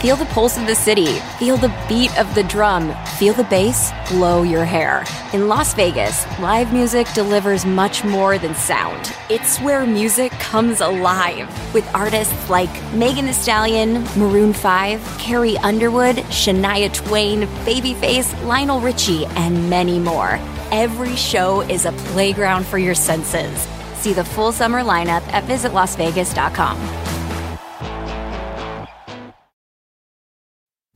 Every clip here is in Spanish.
Feel the pulse of the city. Feel the beat of the drum. Feel the bass blow your hair. In Las Vegas, live music delivers much more than sound. It's where music comes alive with artists like Megan Thee Stallion, Maroon 5, Carrie Underwood, Shania Twain, Babyface, Lionel Richie, and many more. Every show is a playground for your senses. See the full summer lineup at visitlasvegas.com.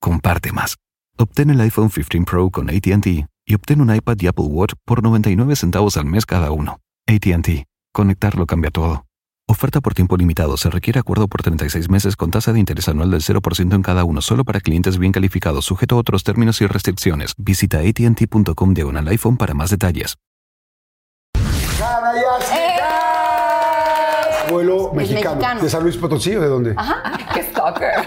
comparte más. Obtén el iPhone 15 Pro con ATT y obtén un iPad y Apple Watch por 99 centavos al mes cada uno. ATT. Conectarlo cambia todo. Oferta por tiempo limitado. Se requiere acuerdo por 36 meses con tasa de interés anual del 0% en cada uno, solo para clientes bien calificados, sujeto a otros términos y restricciones. Visita ATT.com diagonal iPhone para más detalles. Vuelo mexicano. mexicano. ¿De San Luis Potosí o de dónde? ¡Qué stalker!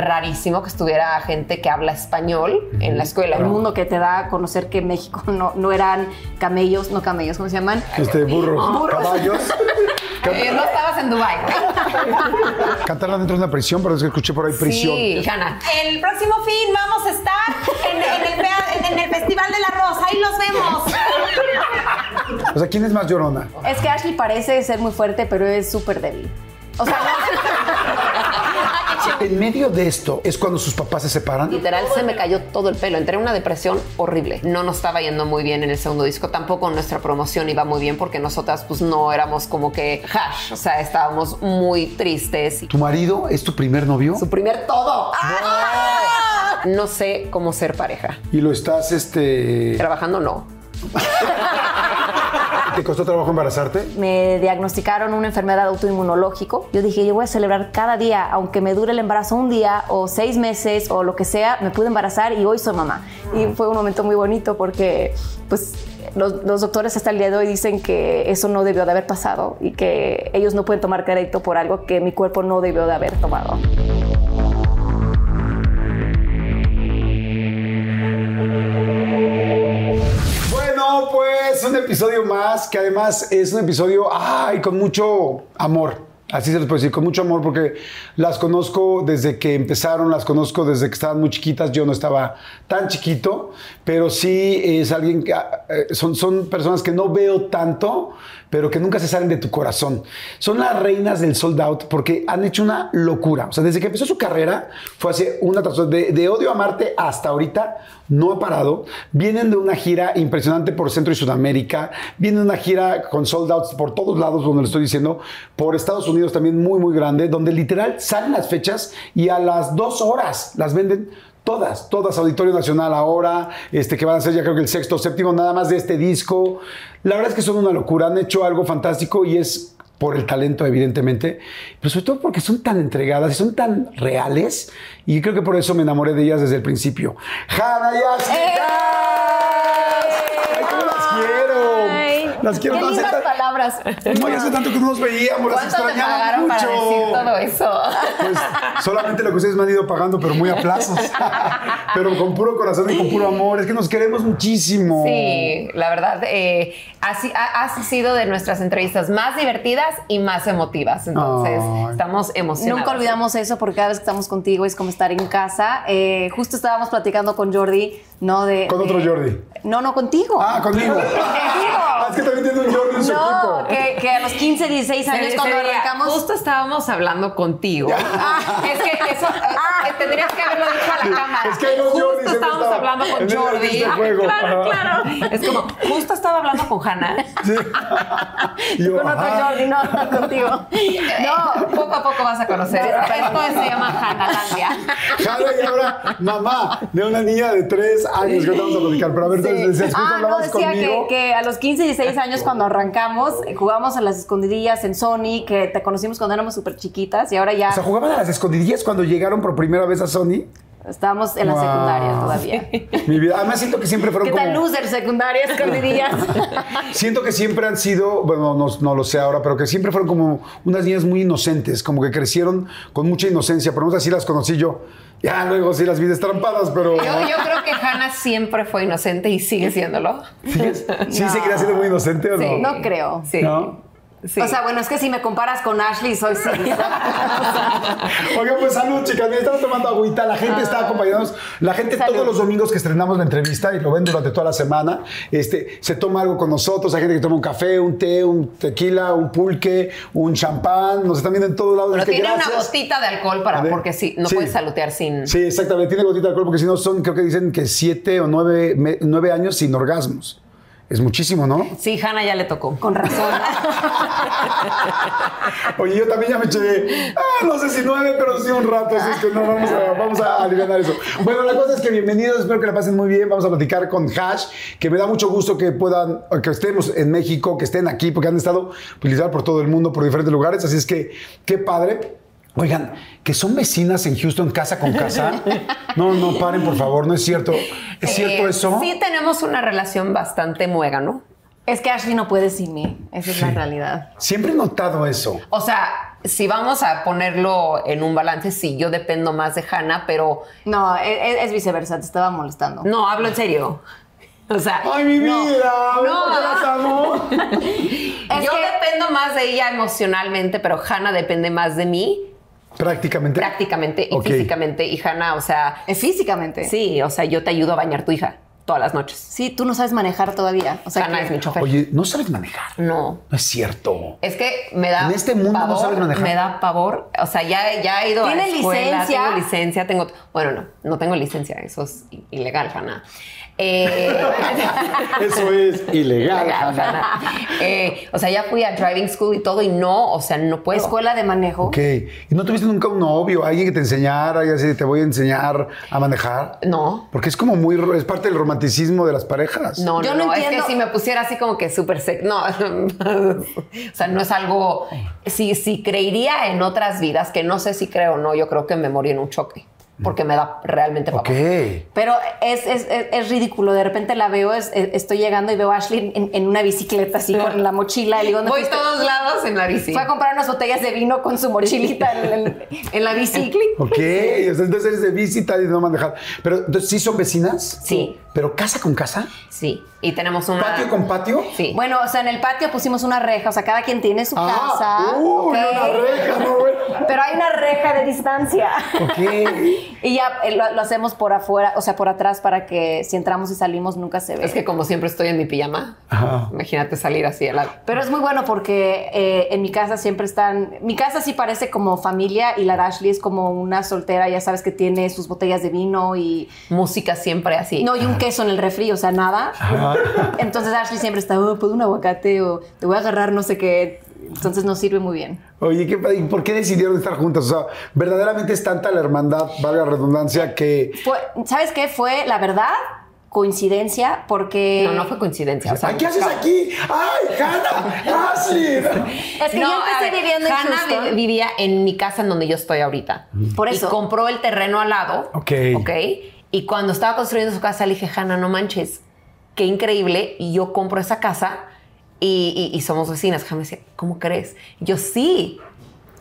Rarísimo que estuviera gente que habla español en la escuela. El mundo que te da a conocer que México no, no eran camellos, no camellos, ¿cómo se llaman? Este, burros, caballos. Eh, no estabas en Dubái. Cantarla dentro de una prisión, pero es que escuché por ahí prisión. Sí, Hanna. El próximo fin vamos a estar en, en el, en el Festival del Arroz. Ahí los vemos. O sea, ¿quién es más llorona? Es que Ashley parece ser muy fuerte, pero es súper débil. O sea, En medio de esto es cuando sus papás se separan. Literal se me cayó todo el pelo. Entré en una depresión horrible. No nos estaba yendo muy bien en el segundo disco. Tampoco nuestra promoción iba muy bien porque nosotras pues no éramos como que hash. O sea, estábamos muy tristes. ¿Tu marido es tu primer novio? Su primer todo. No sé cómo ser pareja. Y lo estás, este... Trabajando no. ¿Te costó trabajo embarazarte? me diagnosticaron una enfermedad autoinmunológico. Yo dije, yo voy a celebrar cada día, aunque me dure el embarazo un día o seis meses o lo que sea, me pude embarazar y hoy soy mamá. Y fue un momento muy bonito porque, pues, los, los doctores hasta el día de hoy dicen que eso no debió de haber pasado y que ellos no pueden tomar crédito por algo que mi cuerpo no debió de haber tomado. Un episodio más que además es un episodio, ay, con mucho amor. Así se les puede decir, con mucho amor, porque las conozco desde que empezaron, las conozco desde que estaban muy chiquitas. Yo no estaba tan chiquito, pero sí es alguien que eh, son, son personas que no veo tanto, pero que nunca se salen de tu corazón. Son las reinas del sold out porque han hecho una locura. O sea, desde que empezó su carrera, fue hace una tras de, de Odio a Marte hasta ahorita, no ha parado. Vienen de una gira impresionante por Centro y Sudamérica. Vienen de una gira con sold outs por todos lados, donde lo estoy diciendo. Por Estados Unidos también muy, muy grande, donde literal salen las fechas y a las dos horas las venden. Todas, todas, Auditorio Nacional ahora, este, que van a ser ya creo que el sexto o séptimo nada más de este disco. La verdad es que son una locura, han hecho algo fantástico y es por el talento, evidentemente, pero sobre todo porque son tan entregadas y son tan reales, y creo que por eso me enamoré de ellas desde el principio. ¡Ay, cómo las quiero! Las quiero Qué no hace lindas tan- palabras. No, ya hace tanto que no nos veíamos, las ¿Cuánto te extrañaba pagaron mucho. para decir todo eso? Pues solamente lo que ustedes me han ido pagando, pero muy a plazos. pero con puro corazón y con puro amor. Es que nos queremos muchísimo. Sí, la verdad, eh, así, ha, ha sido de nuestras entrevistas más divertidas y más emotivas. Entonces, Ay. estamos emocionados. Nunca olvidamos eso porque cada vez que estamos contigo es como estar en casa. Eh, justo estábamos platicando con Jordi, ¿no? De, Con otro Jordi. No, no, contigo. Ah, conmigo. Ah, es que también tiene un Jordi en su No, equipo. que, que a los 15, 16 años cuando arrancamos... Justo estábamos hablando contigo. Ah, es que eso eh, tendrías que haberlo dicho a la cámara. Es que hay dos justo Jordis en estábamos esta- hablando con Jordi. este Ah, juego. claro, claro. Es como, justo estaba hablando con Hannah. Sí. Yo, Con otro ajá. Jordi, no, no contigo. No, poco a poco vas a conocer. Esto se llama Hannahlandia. Jala y ahora mamá de una niña de tres años que vamos a platicar. Pero a ver, entonces, después Ah, no, decía que, a los 15, 16 años cuando arrancamos jugamos a las escondidillas en Sony, que te conocimos cuando éramos súper chiquitas y ahora ya O sea, jugaban a las escondidillas cuando llegaron por primera vez a Sony. estábamos en la Wow. secundaria todavía. Mi vida. Además, siento que siempre fueron ¿Qué tal como. loser secundaria, escondidillas? Siento que siempre han sido, bueno, no, no lo sé ahora, pero que siempre fueron como unas niñas muy inocentes, como que crecieron con mucha inocencia. Por lo menos así las conocí yo. Ya luego sí las vi destrampadas, pero. Yo, yo creo que Hannah siempre fue inocente y sigue siéndolo. ¿Sí, sí seguirá siendo muy inocente o no? Sí. no creo. Sí. ¿No? Sí. O sea, bueno, es que si me comparas con Ashley, soy sí. Oigan, pues salud, chicas. Mira, estamos tomando agüita. La gente está acompañándonos. La gente Salud. todos los domingos que estrenamos la entrevista y lo ven durante toda la semana, este, se toma algo con nosotros. Hay gente que toma un café, un té, un tequila, un pulque, un champán. Nos están viendo en todos lados. Pero tiene una gotita de alcohol para, porque sí, no Sí. puedes salutear sin. Sí, exactamente. Tiene gotita de alcohol porque si no son, creo que dicen que siete o nueve, me- nueve años sin orgasmos. Es muchísimo, ¿no? Sí, Hannah ya le tocó. Con razón. Oye, yo también ya me eché, ah, no sé si nueve, pero sí un rato, así es que no, vamos a, vamos a aliviar eso. Bueno, la cosa es que bienvenidos, espero que la pasen muy bien, vamos a platicar con Hash, que me da mucho gusto que puedan, que estemos en México, que estén aquí, porque han estado pues, literal por todo el mundo, por diferentes lugares, así es que, qué padre. Oigan, que son vecinas en Houston, casa con casa. No, no, paren, por favor, no es cierto. ¿Es cierto Eh, eso? Sí, tenemos una relación bastante muega, ¿no? es que Ashley no puede sin mí. Esa es la realidad. Siempre he notado eso. O sea, si vamos a ponerlo en un balance, sí, yo dependo más de Hannah, pero No, e- e- es, viceversa, te estaba molestando. no, hablo en serio. O sea, ¡Ay, mi no, vida! No, ¿Por qué las amo? Es yo que- dependo más de ella emocionalmente, pero Hannah depende más de mí Prácticamente. prácticamente y físicamente. Y Hannah, o sea, Es físicamente. sí, o sea, yo te ayudo a bañar tu hija todas las noches. Sí, tú no sabes manejar todavía. O sea, Hannah que- es mi chofer. Oye, ¿no sabes manejar? No. No es cierto. Es que me da En este mundo no pavor, sabes manejar. Me da pavor. O sea, ya, ya he ido ¿Tiene a la escuela, licencia? tengo licencia, tengo... Bueno, no, no tengo licencia. Eso es ilegal, Hannah. Eh, Eso es ilegal. Eh, o sea, ya fui a driving school y todo y no, o sea, no puedo. escuela de manejo. Ok. ¿Y no tuviste nunca un novio, alguien que te enseñara y así te voy a enseñar a manejar? No. Porque es como muy, es parte del romanticismo de las parejas. No, Yo no, no no, es que si me pusiera así como que súper sec, no, o sea, no es algo, si, si creería en otras vidas, que no sé si creo o no, yo creo que me morí en un choque, porque me da realmente pavor. Ok. Pero es, es, es- es ridículo. De repente la veo, es- es- estoy llegando y veo a Ashley en, en una bicicleta así con la mochila. Y digo, ¿dónde Voy fuiste? todos lados en la bici. Fue a comprar unas botellas de vino con su mochilita en, la bici. Ok. Entonces eres de visita y no manejar. Pero entonces sí son vecinas. Sí. Pero casa con casa. Sí, y tenemos una... ¿Patio con patio? Sí. Bueno, o sea, en el patio pusimos una reja. O sea, cada quien tiene su Ah, casa. uh, una reja, no, bueno. Pero hay una reja de distancia. Ok. Y ya eh, lo, lo hacemos por afuera, o sea, por atrás para que si entramos y salimos nunca se ve. Es que como siempre estoy en mi pijama, Ajá. imagínate salir así a la... Pero es muy bueno porque eh, en mi casa siempre están. Mi casa sí parece como familia y la de Ashley es como una soltera, ya sabes que tiene sus botellas de vino y. Música siempre así. No, y un queso en el refri, o sea, nada. Entonces Ashley siempre está, oh, ¿puedo un aguacate? O te voy a agarrar no sé qué. Entonces nos sirve muy bien. Oye, ¿qué, ¿y por qué decidieron estar juntas? O sea, verdaderamente es tanta la hermandad, valga la redundancia, que. Fue, ¿Sabes qué? Fue, la verdad, coincidencia porque. No, no fue coincidencia. o sea, Ay, ¿Qué haces aquí? ¡Ay, Hannah! ¡Ashley! Es que yo empecé ver, viviendo en Hannah vi- vivía en mi casa en donde yo estoy ahorita. Por eso. Y compró el terreno al lado. Ok. Ok. Y cuando estaba construyendo su casa, le dije, Hannah, no manches, qué increíble. Y yo compro esa casa y, y- y somos vecinas. Decía, ¿cómo crees? Yo, sí.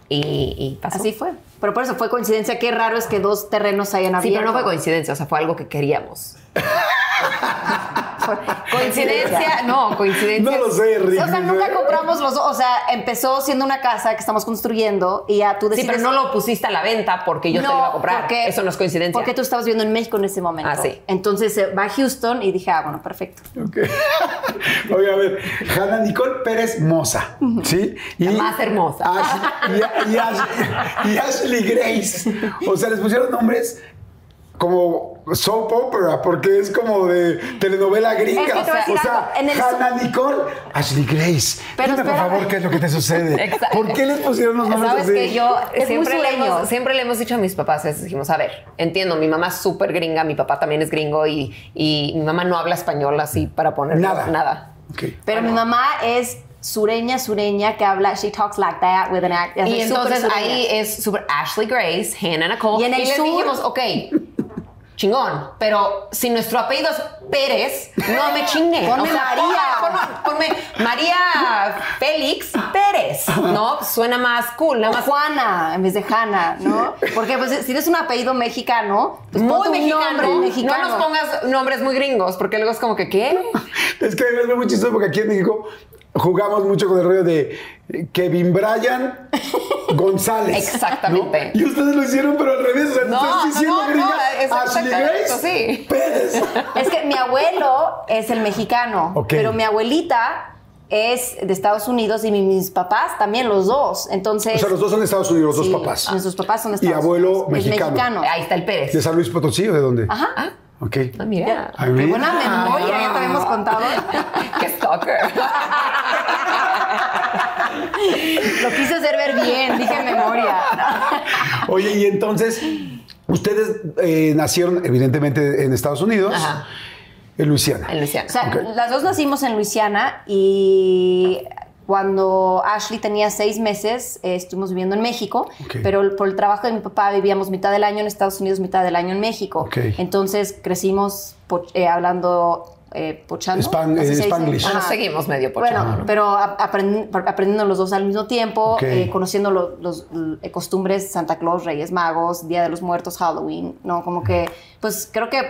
Y, y pasó. Así fue. Pero por eso fue coincidencia. Qué raro es que dos terrenos hayan Sí, abierto. pero no fue coincidencia, o sea, fue algo que queríamos. coincidencia, no, coincidencia. No lo sé, Rick. O sea, nunca compramos los dos. O sea, empezó siendo una casa que estamos construyendo y ya tú Sí, decides... pero no lo pusiste a la venta porque yo te lo iba a comprar. porque- Eso no es coincidencia. Porque tú estabas viviendo en México en ese momento. Ah, sí. Entonces eh, va a Houston y dije, ah, bueno, perfecto. Ok. Oye, a ver, Hannah Nicole Pérez Moza, ¿sí? La más hermosa. Ash- y, y Ash- y Ashley Grace. O sea, les pusieron nombres como soap opera, porque es como de telenovela gringa. Es que te o sea, algo, en el Hannah Nicole, Ashley Grace. Pero Dime, por favor, ¿qué es lo que te sucede? Exacto. ¿Por qué les pusieron los nombres Sabes así? que yo Es siempre le, hemos, siempre le hemos dicho a mis papás, es, dijimos, a ver, entiendo, mi mamá es súper gringa, mi papá también es gringo y, y mi mamá no habla español así para poner Nada. nada. Ok. Pero mi mamá es sureña, sureña, que habla, she talks like that with an act. Y entonces ahí es súper Ashley Grace, Hannah Nicole. Y en el les sur- dijimos, ok, chingón, pero si nuestro apellido es Pérez, no me chingue. Ponme María. Ponme, ponme María Félix Pérez, ¿no? Suena más cool, nada más. Juana en vez de Hanna, ¿no? Porque pues, si eres un apellido mexicano, pues Muy ponte un mexicano. nombre mexicano. No nos pongas nombres muy gringos, porque luego es como que, ¿qué? Es que es muy chistoso porque aquí en México jugamos mucho con el rollo de Kevin Bryan González. Exactamente. ¿no? Y ustedes lo hicieron, pero al revés. O sea, No, estás diciendo no, no, gringa, es Ashley exactamente Grace eso, sí. Pérez. Es que mi abuelo es el mexicano, Ok. pero mi abuelita es de Estados Unidos y mi- mis papás también, los dos. Entonces. O sea, los dos son de Estados Unidos, los sí, dos papás. Nuestros papás son de Y Estados abuelo Unidos. Es mexicano. Ahí está el Pérez. ¿De San Luis Potosí o de dónde? Ajá. Ok. Ah, mira. Qué mira. buena memoria, ya te habíamos contado. Qué stalker. Lo quise hacer ver bien, dije memoria. Oye, y entonces, ustedes eh, nacieron evidentemente en Estados Unidos, Ajá. en Luisiana. En Luisiana. O sea, las dos nacimos en Luisiana y cuando Ashley tenía seis meses eh, estuvimos viviendo en México, pero por el trabajo de mi papá vivíamos mitad del año en Estados Unidos, mitad del año en México. Entonces crecimos eh, hablando eh, pochando. Span- eh. Spanglish. Seguimos medio por Bueno, pero aprendiendo los dos al mismo tiempo, eh, conociendo lo- los eh, costumbres Santa Claus, Reyes Magos, Día de los Muertos, Halloween, ¿no? Como que, pues creo que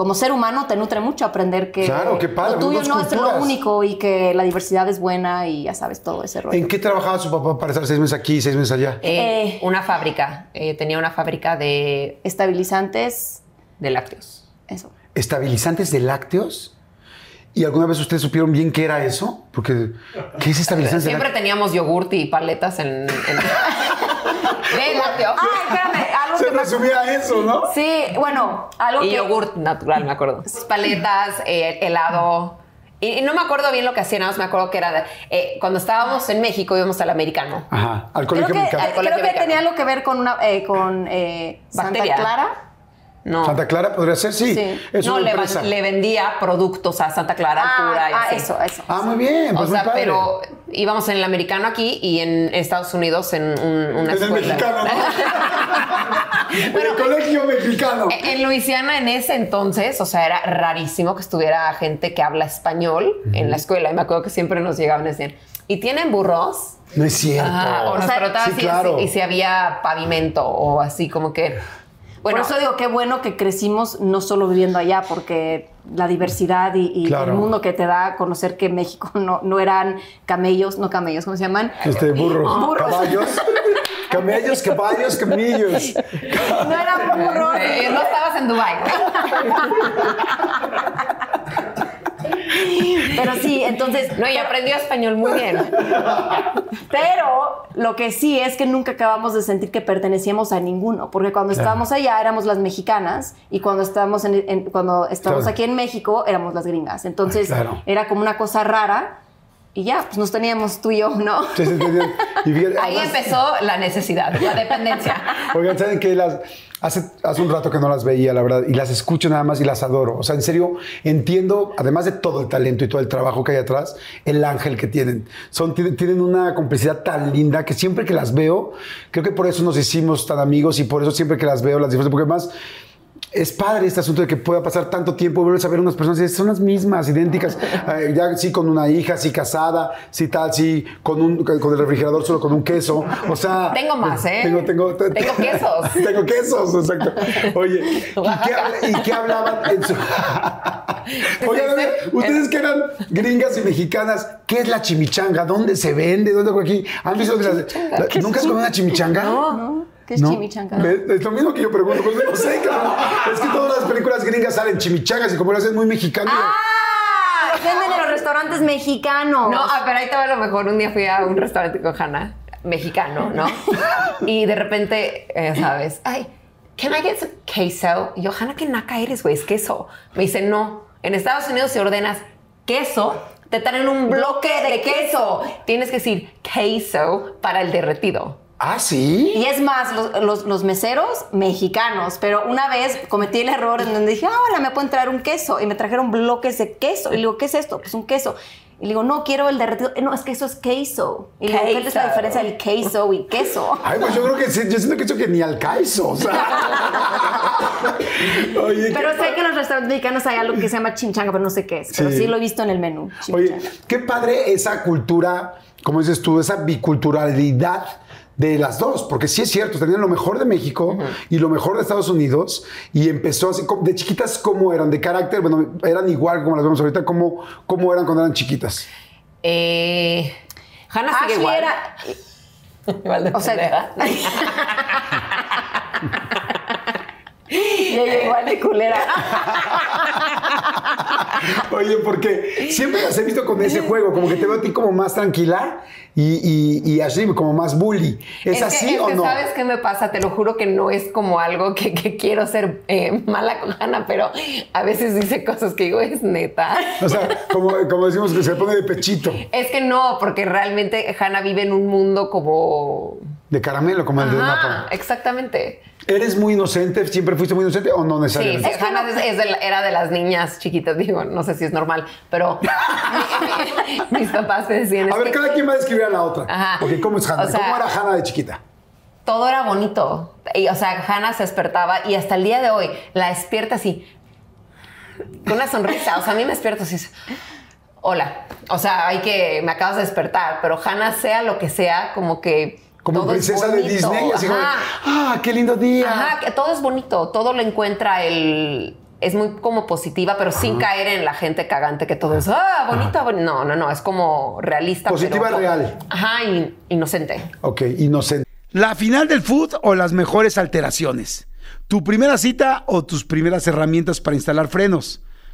como ser humano te nutre mucho aprender que Claro, qué padre, lo tuyo no es lo único y que la diversidad es buena y ya sabes todo ese rollo. ¿En qué trabajaba su papá para estar seis meses aquí y seis meses allá? Eh, Eh. una fábrica. Eh, tenía una fábrica de, Estabilizantes, de lácteos. eso. ¿Estabilizantes de lácteos? ¿Y alguna vez ustedes supieron bien qué era eso? Porque, ¿qué es estabilizantes de Siempre lácteos? teníamos yogurt y paletas en... en- de lácteo. Ay, espérame, resumía eso, ¿no? Sí, bueno, algo Y que... yogurt natural, me acuerdo. Paletas, eh, helado. Y, y no me acuerdo bien lo que hacían, nada más me acuerdo que era de- eh, cuando estábamos en México íbamos al americano. Ajá, al Creo colegio que, mexicano. eh, creo que Americano. tenía algo que ver con una eh, con eh, Santa Bacteria. Clara. No. ¿Santa Clara podría ser? Sí. Sí. Es no, una le, empresa. le vendía productos a Santa Clara pura y ah, así. eso, eso. Ah, muy bien, pues o sea, muy padre. pero íbamos en el americano aquí y en Estados Unidos en un- una Es el escuela. mexicano, ¿no? En el colegio mexicano. En Luisiana en ese entonces, o sea, era rarísimo que estuviera gente que habla español en la escuela. Y me acuerdo que siempre nos llegaban y decían, ¿y tienen burros? No es cierto. Ajá, o nos sea, sí, si- claro. y si había pavimento o así como que... Bueno, Por eso digo, qué bueno que crecimos no solo viviendo allá, porque la diversidad y, y Claro. el mundo que te da conocer que México no, no eran camellos, no camellos, ¿cómo se llaman? Este, burros, Burros. caballos. Camellos, caballos, camillos. No eran burros. eh, no estabas en Dubai. Pero sí, entonces. No, y aprendió español muy bien. Pero lo que sí es que nunca acabamos de sentir que pertenecíamos a ninguno, porque cuando estábamos allá éramos las mexicanas y cuando estábamos, en, en- cuando estábamos Claro. aquí en México éramos las gringas. Entonces claro. era como una cosa rara y ya, pues nos teníamos tú y yo, ¿no? Sí, sí, sí, sí. Y fíjate, Ahí además- empezó la necesidad, la dependencia. Oigan, ¿saben qué? Las, hace, hace un rato que no las veía, la verdad, y las escucho nada más y las adoro. O sea, en serio, entiendo, además de todo el talento y todo el trabajo que hay atrás, el ángel que tienen. Son, tienen, una complicidad tan linda que siempre que las veo, creo que por eso nos hicimos tan amigos y por eso siempre que las veo las disfruto, porque además es padre este asunto de que pueda pasar tanto tiempo y volver a ver unas personas y son las mismas, idénticas. Eh, ya sí con una hija, sí casada, sí tal, sí con, un, con el refrigerador solo con un queso. O sea... Tengo más, ¿eh? Tengo, tengo, te- Tengo quesos. tengo quesos, exacto. Oye, ¿y qué, habla- y qué hablaban en su... Oye, a ver, ustedes que eran gringas y mexicanas, ¿qué es la chimichanga? ¿Dónde se vende? ¿Dónde aquí? ¿Han visto las- la- ¿Nunca has comido una chimichanga? ¿No? ¿Qué es No. chimichanga? Es lo mismo que yo pregunto, pues no sé, claro. Es que todas las películas gringas salen chimichangas y como lo hacen muy mexicano. ¡Ah! Los venden en los restaurantes mexicanos. No, ah, pero ahí te va lo mejor. Un día fui a un restaurante con Hannah, mexicano, ¿no? Y de repente, eh, ¿sabes? Ay, can I get some queso? Y yo, Hannah, ¿qué naca eres, güey? Es queso. Me dice, no. En Estados Unidos, si ordenas queso, te traen un bloque de queso. Tienes que decir queso para el derretido. Ah, sí. Y es más, los, los- los meseros mexicanos, pero una vez cometí el error en donde dije, ah, hola, me pueden traer un queso. Y me trajeron bloques de queso. Y le digo, ¿qué es esto? Pues un queso. Y le digo, no, quiero el derretido. "Eh, No, es que eso es queso. Y le digo, ¿qué es la Queso. diferencia del queso y queso? Ay, pues yo creo que sí, yo siento que eso que ni al caizo, o sea. Oye, Pero sé que en los restaurantes mexicanos hay algo que se llama chimchanga, pero no sé qué es. Pero Sí. sí lo he visto en el menú. Oye, qué padre esa cultura, como dices tú, esa biculturalidad de las dos, porque sí es cierto, tenían lo mejor de México y lo mejor de Estados Unidos y empezó así, como- de chiquitas, ¿cómo eran? De carácter, bueno, eran igual como las vemos ahorita, ¿cómo, cómo eran cuando eran chiquitas? Eh, Hannah sigue Ashley igual. era... igual de O sea, culera. y ella igual de culera. Oye, porque siempre las he visto con ese juego, como que te veo a ti como más tranquila y, y, y Ashley como más bully. ¿Es, así es o que no? ¿Sabes qué me pasa? Te lo juro que no es como algo que, que quiero ser eh, mala con Hannah, pero a veces dice cosas que digo, es neta. O sea, como, como decimos que se pone de pechito, Es que no, porque realmente Hannah vive en un mundo como... de caramelo, como el de Ajá, Napa. ¿Eres muy inocente? ¿Siempre fuiste muy inocente o no necesariamente? sí, Hannah es- es de la- era de las niñas chiquitas, digo, no sé si es normal, pero mis papás me decían... A ver, que cada quien va a describir a la otra. Ajá. Ok, ¿cómo es Hannah? O sea- ¿Cómo era Hannah de chiquita? todo era bonito. Y, o sea, Hannah se despertaba y hasta el día de hoy la despierta así, con una sonrisa. O sea, a mí me despierto así. Hola. O sea, hay que, me acabas de despertar, pero Hannah, sea lo que sea, como que. Como todo princesa de bonito. Disney, así como, ah, qué lindo día. Ajá, que todo es bonito, todo lo encuentra el. Es muy como positiva, pero sin caer en la gente cagante que todo es, ah, bonita, boni-". No, no, no, es como realista. Positiva, pero- real. Ajá, inocente. Ok, inocente. ¿La final del food o las mejores alteraciones? ¿Tu primera cita o tus primeras herramientas para instalar frenos?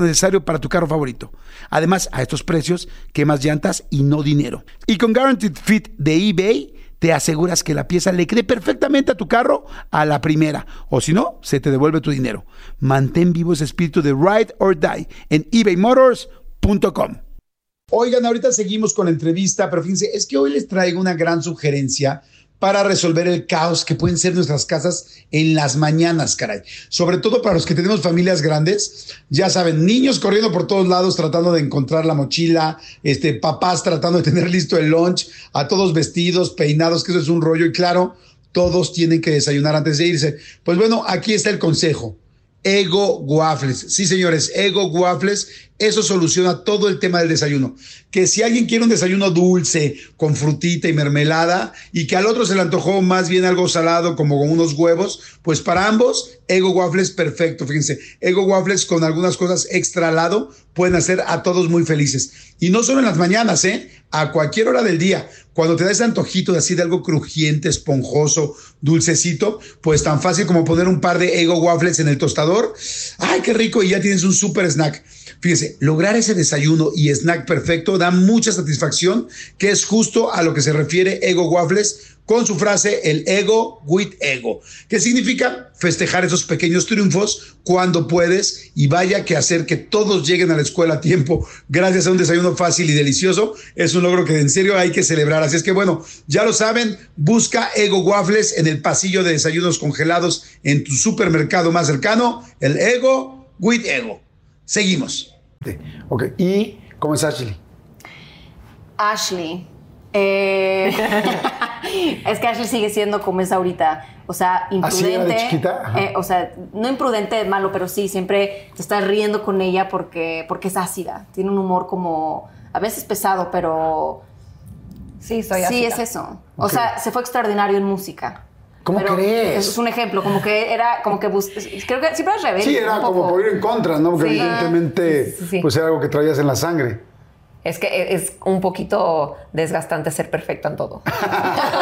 necesario para tu carro favorito. Además, a estos precios, quemas llantas y no dinero. Y con Guaranteed Fit de eBay, te aseguras que la pieza le quede perfectamente a tu carro a la primera, o si no, se te devuelve tu dinero. Mantén vivo ese espíritu de ride or die en ebaymotors.com. Oigan, ahorita seguimos con la entrevista, pero fíjense, es que hoy les traigo una gran sugerencia para resolver el caos que pueden ser nuestras casas en las mañanas, caray. Sobre todo para los que tenemos familias grandes, ya saben, niños corriendo por todos lados tratando de encontrar la mochila, este, papás tratando de tener listo el lunch, a todos vestidos, peinados, que eso es un rollo y claro, todos tienen que desayunar antes de irse. Pues bueno, aquí está el consejo. Ego Waffles. Sí, señores, Ego Waffles. Eso soluciona todo el tema del desayuno. Que si alguien quiere un desayuno dulce, con frutita y mermelada, y que al otro se le antojó más bien algo salado, como con unos huevos, pues para ambos, Ego Waffles perfecto. Fíjense, Ego Waffles con algunas cosas extra al lado pueden hacer a todos muy felices. Y no solo en las mañanas, ¿eh? A cualquier hora del día. Cuando te da ese antojito de así de algo crujiente, esponjoso, dulcecito, pues tan fácil como poner un par de Ego Waffles en el tostador. ¡Ay, qué rico! Y ya tienes un super snack. Fíjese, lograr ese desayuno y snack perfecto da mucha satisfacción, que es justo a lo que se refiere Ego Waffles con su frase el ego with ego, que significa festejar esos pequeños triunfos cuando puedes y vaya que hacer que todos lleguen a la escuela a tiempo gracias a un desayuno fácil y delicioso es un logro que en serio hay que celebrar. Así es que bueno, ya lo saben, busca Ego Waffles en el pasillo de desayunos congelados en tu supermercado más cercano, el ego with ego. Seguimos. Ok, ¿y cómo es Ashley? Ashley. eh, es que Ashley sigue siendo como es ahorita. O sea, ¿Así era de imprudente. chiquita? Ajá. eh, o sea, no imprudente, malo, pero sí, siempre te estás riendo con ella porque, porque es ácida. Tiene un humor como, a veces pesado, pero Sí, soy sí, así. es eso. O sea, se fue extraordinario en música. ¿Cómo Pero crees? Es un ejemplo, como que era, como que bus- creo que siempre es rebelde. Sí, era un como poco. por ir en contra, ¿no? Porque Sí. evidentemente, Sí, sí, sí. pues era algo que traías en la sangre. Es que es un poquito desgastante ser perfecto en todo.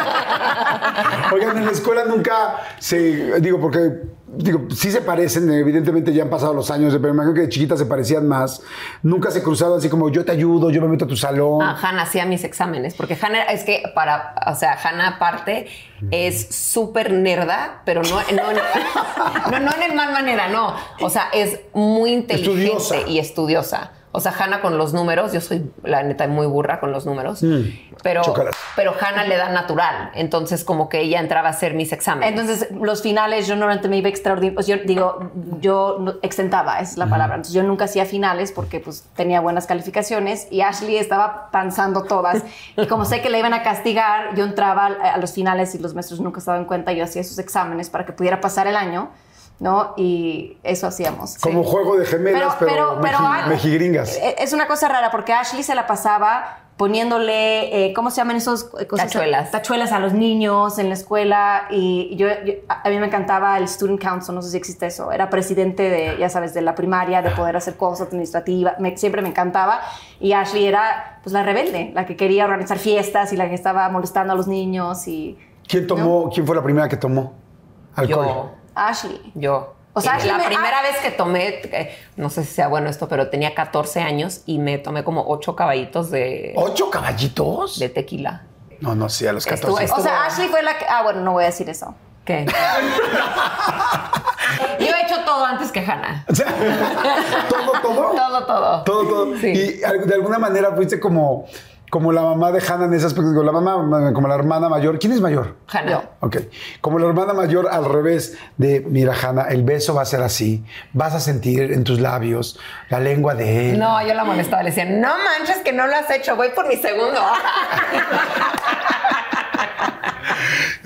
Oigan, en la escuela nunca se. Digo, porque. Digo, sí se parecen, evidentemente ya han pasado los años, pero me imagino que de chiquitas se parecían más. Nunca se cruzaban así como yo te ayudo, yo me meto a tu salón. Ah, Hannah hacía mis exámenes, porque Hannah es que para, o sea, Hannah aparte es súper nerda, pero no, no, no, no en el mal manera, no. O sea, es muy inteligente Estudiosa. y estudiosa. O sea, Hannah con los números, yo soy la neta muy burra con los números, pero, chócalas. pero Hannah le da natural, entonces como que ella entraba a hacer mis exámenes. Entonces, los finales yo normalmente me iba extraordinario. Pues yo digo, yo esa es la palabra. Entonces, yo nunca hacía finales porque pues tenía buenas calificaciones y Ashley estaba panzando todas. Y como sé que le iban a castigar, yo entraba a, a los finales y los maestros nunca estaban en cuenta. Yo hacía sus exámenes para que pudiera pasar el año, ¿no? Y eso hacíamos. como juego de gemelas, pero, mejigringas. eh, Es una cosa rara porque Ashley se la pasaba poniéndole, eh, ¿cómo se llaman esos eh, cosas? Tachuelas. Tachuelas a los niños en la escuela y yo, yo- a mí me encantaba el Student Council, no sé si existe eso, era presidente de, ya sabes, de la primaria, de poder hacer cosas administrativas, me- siempre me encantaba y Ashley era pues la rebelde, la que quería organizar fiestas y la que estaba molestando a los niños y ¿Quién tomó, quién fue la primera que tomó alcohol? yo, Ashley. yo. O sea, la me- primera ah. vez que tomé, eh, no sé si sea bueno esto, pero tenía 14 años y me tomé como 8 caballitos de, ¿Ocho caballitos? de tequila. No, no, sí, a los Estuvo- 14. O sea, Estuvo- Ashley fue la que... Ah, bueno, no voy a decir eso. ¿Qué? Yo he hecho todo antes que Hannah. O sea, ¿Todo, todo? Todo, todo. Todo, todo. Sí. Y de alguna manera fuiste como, como la mamá de Hannah en ese aspecto. Digo, la mamá, como la hermana mayor. ¿Quién es mayor? Hannah. Ok. Como la hermana mayor al revés de, mira, Hannah, el beso va a ser así. Vas a sentir en tus labios la lengua de él. No, yo la molestaba. Le decía, no manches que no lo has hecho. Voy por mi segundo.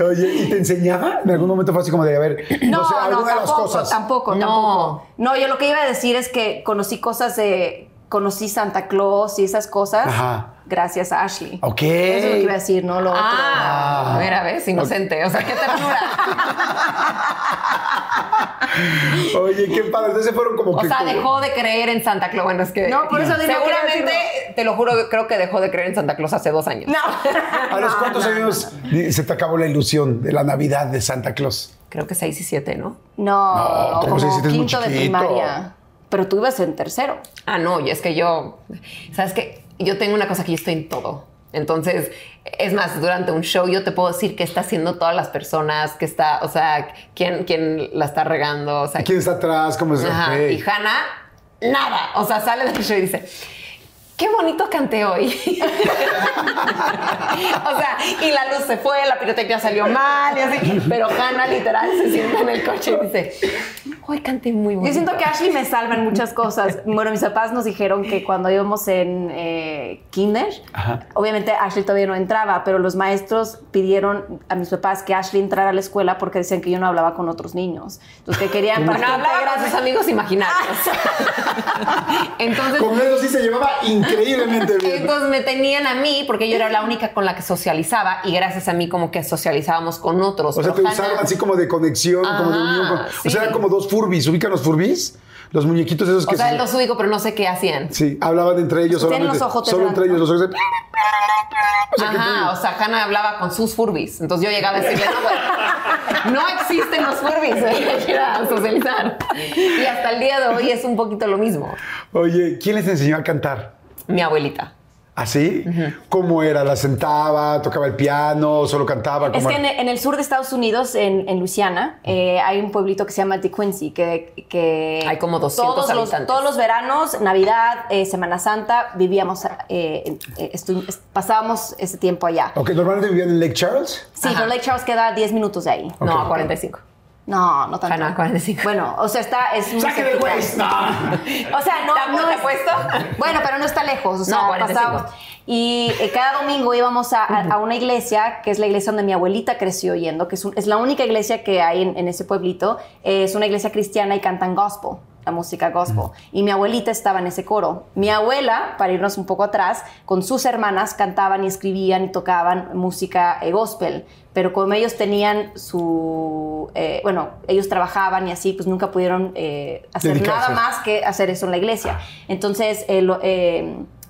Oye, ¿y te enseñaba? En algún momento fue así como de, a ver, no, sé, alguna de las tampoco, cosas. Tampoco, No. tampoco. No, yo lo que iba a decir es que conocí cosas de. Conocí Santa Claus y esas cosas Ajá. Gracias a Ashley. Ok. Eso es lo que iba a decir, no lo otro. Ah, mira, ves, inocente. O sea, qué ternura. Oye, qué padre. Entonces fueron como O que. sea, como- dejó de creer en Santa Claus. Bueno, es que. No, por eso que Seguramente, te lo juro, creo que dejó de creer en Santa Claus hace dos años. No. ¿A los cuántos años se te acabó la ilusión de la Navidad de Santa Claus? Creo que seis y siete, ¿no? No, No, ¿cómo como se dice? Es muy quinto de primaria. Pero tú ibas en tercero. Ah, no, y es que yo, sabes que yo tengo una cosa que yo estoy en todo. Entonces, es más, durante un show yo te puedo decir qué está haciendo todas las personas, que está, o sea, quién, quién la está regando, o sea, ¿Quién está atrás? ¿Cómo es? Ajá. Y Hannah, nada. O sea, sale del show y dice, qué bonito canté hoy. o sea, y la luz se fue, la pirotecnia salió mal y así. Pero Hannah literal se sienta en el coche y dice, hoy canté muy bonito. Yo siento que Ashley me salva en muchas cosas. Bueno, mis papás nos dijeron que cuando íbamos en eh, kinder, obviamente Ashley todavía no entraba, pero los maestros pidieron a mis papás que Ashley entrara a la escuela porque decían que yo no hablaba con otros niños. Entonces que querían para Bueno, que hablaba con sus amigos imaginarios. Entonces, Con eso sí se llevaba increíblemente bien. Entonces me tenían a mí porque yo era la única con la que socializaba y gracias a mí como que socializábamos con otros. O sea, te usaron así como de conexión, como de unión. con- sí. O sea, eran como dos Furbis. ¿Ubican los Furbis? Los muñequitos esos que O sea, se- los ubico, pero no sé qué hacían. Sí, hablaban entre ellos Tienen solamente. los ojotes solo entre ellos, los ojos de- O sea, que Ajá, o sea, Hannah hablaba con sus furbis. Entonces yo llegaba a decirle, no, güey, no existen los furbis, a socializar. Y hasta el día de hoy es un poquito lo mismo. Oye, ¿quién les enseñó a cantar? Mi abuelita. ¿Así? ¿Cómo era? ¿La sentaba? ¿Tocaba el piano? ¿Solo cantaba? Es ¿Cómo que en, el sur de Estados Unidos, en, en Luisiana, eh, hay un pueblito que se llama DeQuincy, que, que Hay como 200 todos los, todos los veranos, Navidad, eh, Semana Santa, vivíamos, eh, estu- est- pasábamos ese tiempo allá. Ok, normalmente vivían en Lake Charles. Sí, pero Lake Charles queda a 10 minutos de ahí. No, Ok. a 45. No, no tanto. Hannah, 45. Bueno, o sea, está... Es muy ¡Saque del cerquita. Waze! No. O sea, no, ¿Te no es te apuesto? Bueno, pero no está lejos. O sea, No, 45. pasábamos. Y eh, cada domingo íbamos a, a- a una iglesia, que es la iglesia donde mi abuelita creció yendo, que es, un- es la única iglesia que hay en, en ese pueblito. Eh, es una iglesia cristiana y cantan gospel, la música gospel. Y mi abuelita estaba en ese coro. Mi abuela, para irnos un poco atrás, con sus hermanas cantaban y escribían y tocaban música eh, gospel. Pero como ellos tenían su... eh, bueno, ellos trabajaban y así, pues nunca pudieron eh, hacer Dedicarse. nada más que hacer eso en la iglesia. Entonces, eh, lo-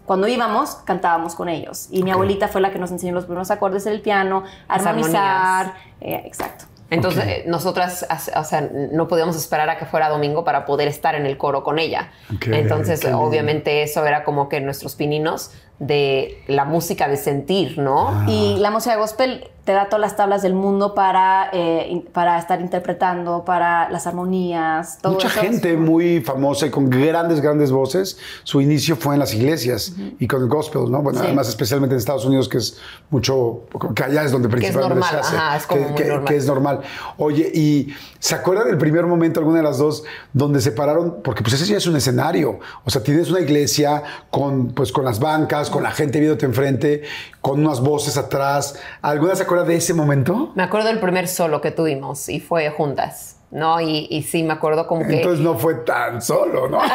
cuando íbamos, cantábamos con ellos. Y mi abuelita fue la que nos enseñó los primeros acordes del piano, armonizar. exacto. Entonces, nosotras, as- o sea, no podíamos esperar a que fuera domingo para poder estar en el coro con ella. Entonces, obviamente, eso era como que nuestros pininos de la música de sentir, ¿no? Ah. Y la música gospel te da todas las tablas del mundo para, eh, para estar interpretando, para las armonías, todo Mucha eso. gente muy famosa y con grandes, grandes voces, su inicio fue en las iglesias y con el gospel, ¿no? Bueno, Sí. además especialmente en Estados Unidos, que es mucho, que allá es donde es principalmente normal, se hace. ajá, es como que, que- normal. que es normal. Oye, ¿y se acuerdan del primer momento, alguna de las dos, donde se pararon? Porque pues ese ya es un escenario. O sea, tienes una iglesia con, pues, con las bancas, con la gente viéndote enfrente, con unas voces atrás. ¿Alguna se acuerda de ese momento? Me acuerdo del primer solo que tuvimos y fue juntas, ¿no? Y, y sí, me acuerdo como que... Entonces no fue tan solo, ¿no? bueno,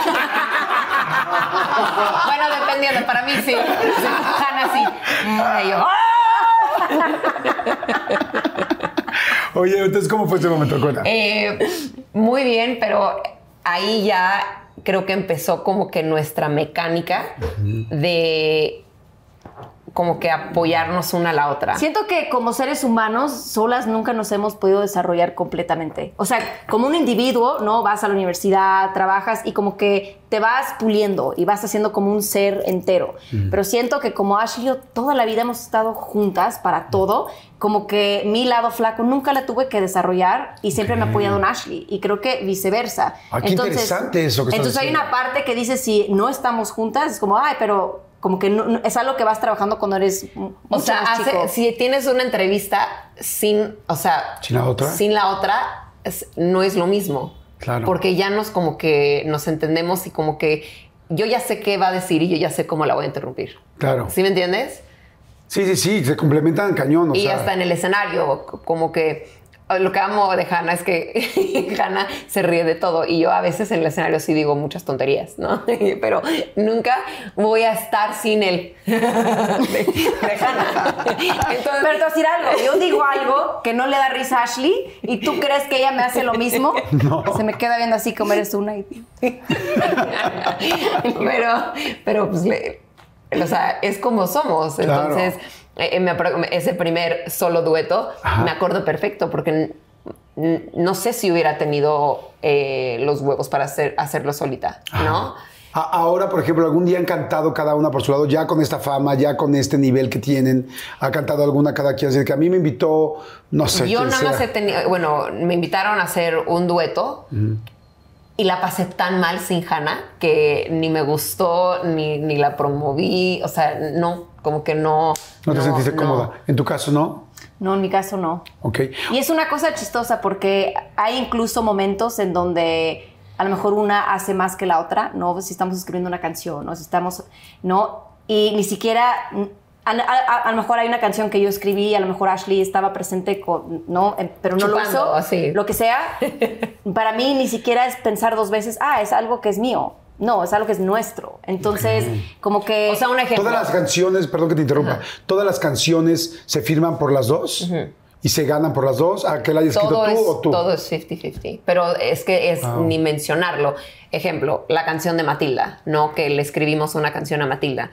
dependiendo, para mí sí. Hanna sí. Ay, yo, Oye, entonces, ¿cómo fue ese momento, Cona? Eh, muy bien, pero ahí ya creo que empezó como que nuestra mecánica de como que apoyarnos una a la otra. Siento que como seres humanos, solas nunca nos hemos podido desarrollar completamente. O sea, como un individuo, ¿no? Vas a la universidad, trabajas y como que te vas puliendo y vas haciendo como un ser entero. Pero siento que como Ashley y yo toda la vida hemos estado juntas para todo, como que mi lado flaco nunca la tuve que desarrollar y siempre me ha apoyado en Ashley. Y creo que viceversa. Ah, qué interesante eso que Entonces hay una parte que dice si no estamos juntas, es como, ay, pero como que no- no- es algo que vas trabajando cuando eres O sea, más hace- chico. si tienes una entrevista sin, o sea, ¿Sin la otra? sin la otra, es- no es lo mismo. Claro. Porque ya nos como que nos entendemos y como que yo ya sé qué va a decir y yo ya sé cómo la voy a interrumpir. Claro. ¿Sí me entiendes? Sí, sí, sí, se complementan cañón. O y sea, hasta en el escenario, como que eh, lo que amo de Hannah es que Hannah se ríe de todo y yo a veces en el escenario sí digo muchas tonterías, ¿no? Pero nunca voy a estar sin él. de, de Hannah. Entonces, Pero te voy a decir algo, yo digo algo que no le da risa a Ashley y tú crees que ella me hace lo mismo. Se me queda viendo así como eres una y... pero, pero pues, le- o sea, es como somos. Claro. Entonces, apro- ese primer solo dueto Ajá. me acuerdo perfecto porque no sé si hubiera tenido eh, los huevos para hacer, hacerlo solita, ¿no? Ahora, por ejemplo, algún día han cantado cada una por su lado, ya con esta fama, ya con este nivel que tienen, ha cantado alguna cada quien. Así que a mí me invitó, no sé. Yo nada más he tenido, bueno, me invitaron a hacer un dueto y la pasé tan mal sin Hannah que ni me gustó, ni, ni la promoví, o sea, no, como que no. No te sentiste no. cómoda. En tu caso, ¿no? No, en mi caso no. Ok. Y es una cosa chistosa porque hay incluso momentos en donde a lo mejor una hace más que la otra, ¿no? Si estamos escribiendo una canción, ¿no? Si estamos, ¿no? Y ni siquiera, a, a- a- a lo mejor hay una canción que yo escribí, a lo mejor Ashley estaba presente, con, ¿no? Pero no lo Chupando, hizo, así. lo que sea. Para mí ni siquiera es pensar dos veces, ah, es algo que es mío. No, es algo que es nuestro. Entonces, como que... O sea, un ejemplo. Todas las canciones, perdón que te interrumpa, todas las canciones se firman por las dos y se ganan por las dos. ¿A qué la hayas escrito todo tú es, o tú? Todo es 50-50. Pero es que es ni mencionarlo. Ejemplo, la canción de Matilda, ¿no? Que le escribimos una canción a Matilda.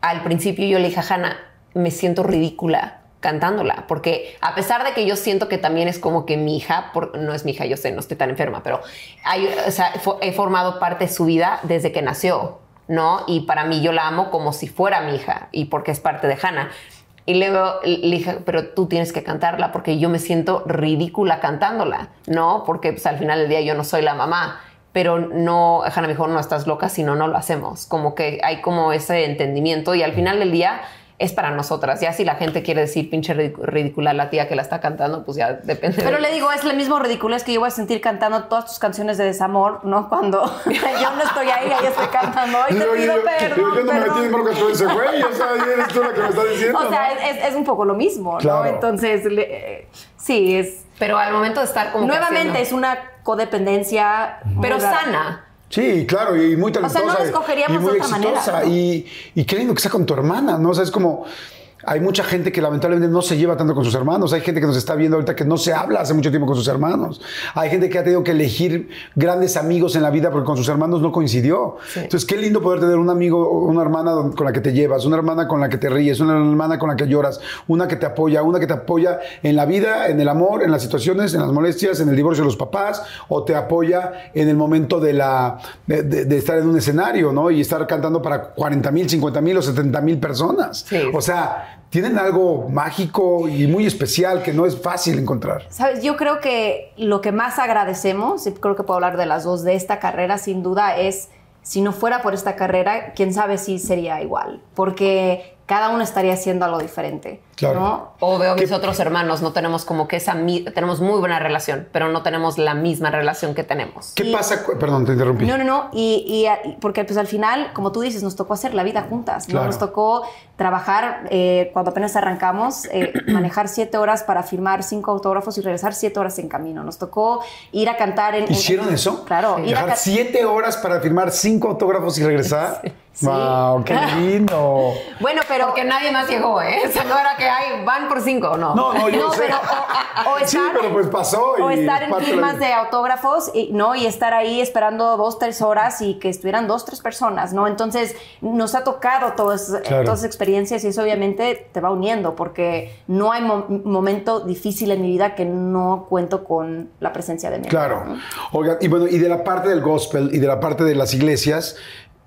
Al principio yo le dije a Hannah, me siento ridícula cantándola, porque a pesar de que yo siento que también es como que mi hija, no es mi hija, yo sé, no estoy tan enferma, pero he formado parte de su vida desde que nació, ¿no? Y para mí yo la amo como si fuera mi hija y porque es parte de Hannah. Y luego le dije, pero tú tienes que cantarla porque yo me siento ridícula cantándola, ¿no? Porque pues, al final del día yo no soy la mamá. Pero no, Hannah me dijo, no estás loca, si no, no lo hacemos. Como que hay como ese entendimiento y al final del día es para nosotras. Ya si la gente quiere decir pinche ridícula la tía que la está cantando, pues ya depende. Pero de- le digo, es lo mismo ridículo, es que yo voy a sentir cantando todas tus canciones de desamor, ¿no? Cuando yo no estoy ahí, ahí estoy cantando, ay, te pido yo- perdón, yo, no me metí en perdón. broncas con ese güey, o sea, eres tú la que me está diciendo. O sea, ¿no? es, un poco lo mismo, Claro. ¿no? Entonces, le- eh, sí, es... Pero al momento de estar como Nuevamente haciendo- es una codependencia... Pero sana. Sí, claro, y muy sea, no talentosa. la escogeríamos y muy de otra manera, exitosa. ¿no? Y, y qué lindo que sea con tu hermana, ¿no? O sea, es como. Hay mucha gente que lamentablemente no se lleva tanto con sus hermanos. Hay gente que nos está viendo ahorita que no se habla hace mucho tiempo con sus hermanos. Hay gente que ha tenido que elegir grandes amigos en la vida porque con sus hermanos no coincidió. Entonces, qué lindo poder tener un amigo o una hermana con la que te llevas, una hermana con la que te ríes, una hermana con la que lloras, una que te apoya, una que te apoya en la vida, en el amor, en las situaciones, en las molestias, en el divorcio de los papás, o te apoya en el momento de, la, de, de- de estar en un escenario, ¿no? Y estar cantando para 40 mil, 50 mil o 70 mil personas. Sí. O sea, tienen algo mágico y muy especial que no es fácil encontrar. Sabes, yo creo que lo que más agradecemos, y creo que puedo hablar de las dos, de esta carrera, sin duda, es si no fuera por esta carrera, quién sabe si sería igual, porque cada uno estaría haciendo algo diferente. Claro. ¿no? O veo a mis otros hermanos, no tenemos como que esa, tenemos muy buena relación, pero no tenemos la misma relación que tenemos. ¿Qué pasa? Perdón, te interrumpí. No, no, no. Y, y- porque pues al final, como tú dices, nos tocó hacer la vida juntas. ¿no? Claro. Nos tocó trabajar eh, cuando apenas arrancamos, eh, manejar siete horas para firmar cinco autógrafos y regresar siete horas en camino. Nos tocó ir a cantar en... ¿Hicieron en- eso? Claro. ir a Dejar ca- siete horas para firmar cinco autógrafos y regresar. Sí. ¡Wow! ¡Qué lindo! Bueno, pero... Porque nadie más llegó, ¿eh? O sea, no era que hay, van por cinco, no. No, no, yo No, sé. pero o, o Sí, estar, pero pues pasó. o y estar es en firmas de autógrafos y, ¿no? y estar ahí esperando dos, tres horas y que estuvieran dos, tres personas, ¿no? Entonces nos ha tocado todas, Claro. todas esas experiencias y eso obviamente te va uniendo porque no hay mo- momento difícil en mi vida que no cuento con la presencia de mi Claro. hermano, ¿no? Oigan, y bueno, y de la parte del gospel y de la parte de las iglesias,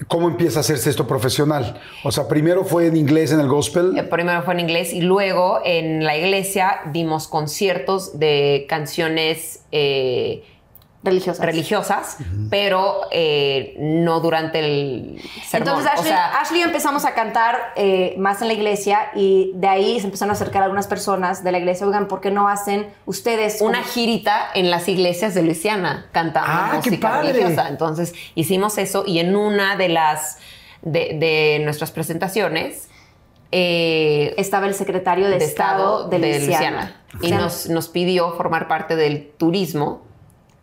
¿cómo empieza a hacerse esto profesional? O sea, primero fue en inglés en el gospel. Eh, Primero fue en inglés y luego en la iglesia dimos conciertos de canciones eh, Religiosas. religiosas, pero eh, no durante el sermón. Entonces O Ashley, sea, Ashley y yo empezamos a cantar eh, más en la iglesia y de ahí se empezaron a acercar algunas personas de la iglesia. Oigan, ¿por qué no hacen ustedes una como- girita en las iglesias de Luisiana cantando Ah, qué música padre. religiosa. Entonces hicimos eso y en una de las de, de nuestras presentaciones eh, estaba el secretario de, de Estado, de, Luisiana. y O sea, nos, nos pidió formar parte del turismo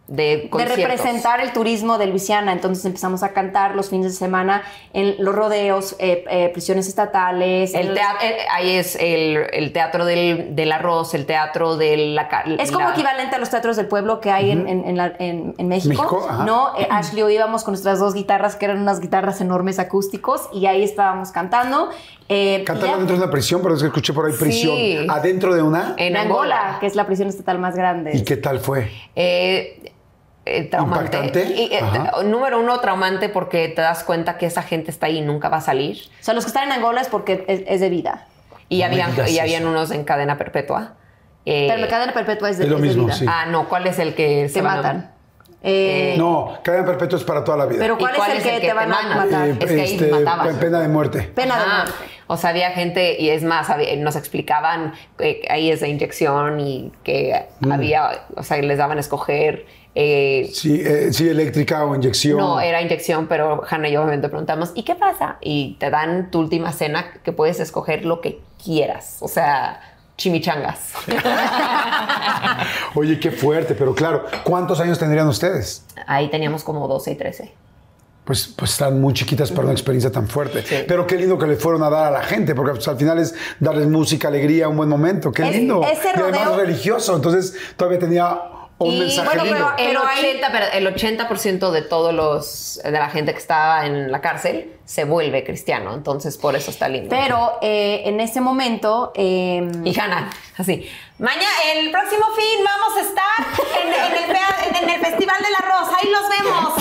de representar el turismo de Luisiana. Entonces empezamos a cantar los fines de semana en los rodeos, eh, eh, prisiones estatales. El en los- teatro, ahí es el, el teatro del, del arroz, el teatro de la Es como la- equivalente a los teatros del pueblo que hay en, en- en la- en- en México. No, Eh, Ashley y yo íbamos con nuestras dos guitarras, que eran unas guitarras enormes acústicos, y ahí estábamos cantando. Eh, Cantando ya- dentro de una prisión, pero es que escuché por ahí prisión. Sí. Adentro de una. en en Angola, Angola. que es la prisión estatal más grande. ¿Y qué tal fue? Eh, eh, traumante. ¿Impactante? Y, eh, número uno, traumante porque te das cuenta que esa gente está ahí y nunca va a salir. O sea, los que están en Angola es porque es, es de vida. Y, No habían, y habían unos en cadena perpetua. Eh, Pero la cadena perpetua es de, es lo es de mismo, vida. sí. Ah, no, ¿cuál es el que se Te van a- matan. Eh, No, cadena perpetua es para toda la vida. Pero ¿Y ¿cuál, es el que te van a matar? Eh, es que ahí mataban. pena de muerte. Pena de muerte. O sea, había gente, y es más, había- nos explicaban que ahí es de inyección y que Mm. había, o sea, les daban a escoger. Eh, Sí, eh, sí, eléctrica o inyección. no, era inyección, pero Hannah y yo obviamente preguntamos, ¿y qué pasa? Y te dan tu última cena que puedes escoger lo que quieras. O sea, chimichangas. Oye, qué fuerte, pero claro, ¿cuántos años tendrían ustedes? Ahí teníamos como 12 y 13. Pues, pues están muy chiquitas para una experiencia tan fuerte. Pero qué lindo que le fueron a dar a la gente, porque pues, al final es darles música, alegría, un buen momento. Qué Es- lindo. ese y además rodeo- religioso, entonces todavía tenía un Y, mensaje bueno, lindo. pero el Pero hay- 80%, pero el 80% de todos los de la gente que estaba en la cárcel se vuelve cristiano, entonces por eso está lindo. Pero eh, en ese momento... eh, y Hannah, así. Mañana, el próximo fin vamos a estar en, en el, en- en el Festival del Arroz. Ahí los vemos.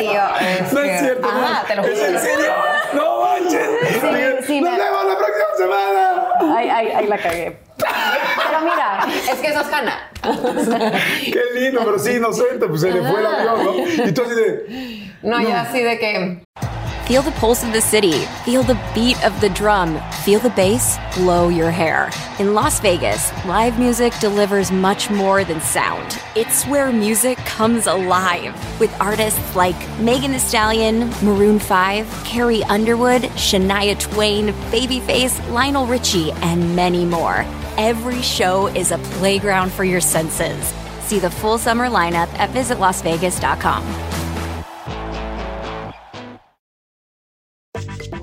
Y yo, es No que- es cierto, Ajá, no. te lo ¿Es juro. en serio? ¡No manches! sí, ¡Nos me- vemos la próxima semana! Ahí, ahí- ahí la cagué. Pero mira, Es que eso es Hannah. ¡Qué lindo! Pero sí, inocente, pues se le fue el avión, ¿no? Y tú así de... No, yo así de que. Feel the pulse of the city. Feel the beat of the drum. Feel the bass blow your hair. In Las Vegas, live music delivers much more than sound. It's where music comes alive with artists like Megan Thee Stallion, Maroon 5, Carrie Underwood, Shania Twain, Babyface, Lionel Richie, and many more. Every show is a playground for your senses. See the full summer lineup at visitlasvegas.com.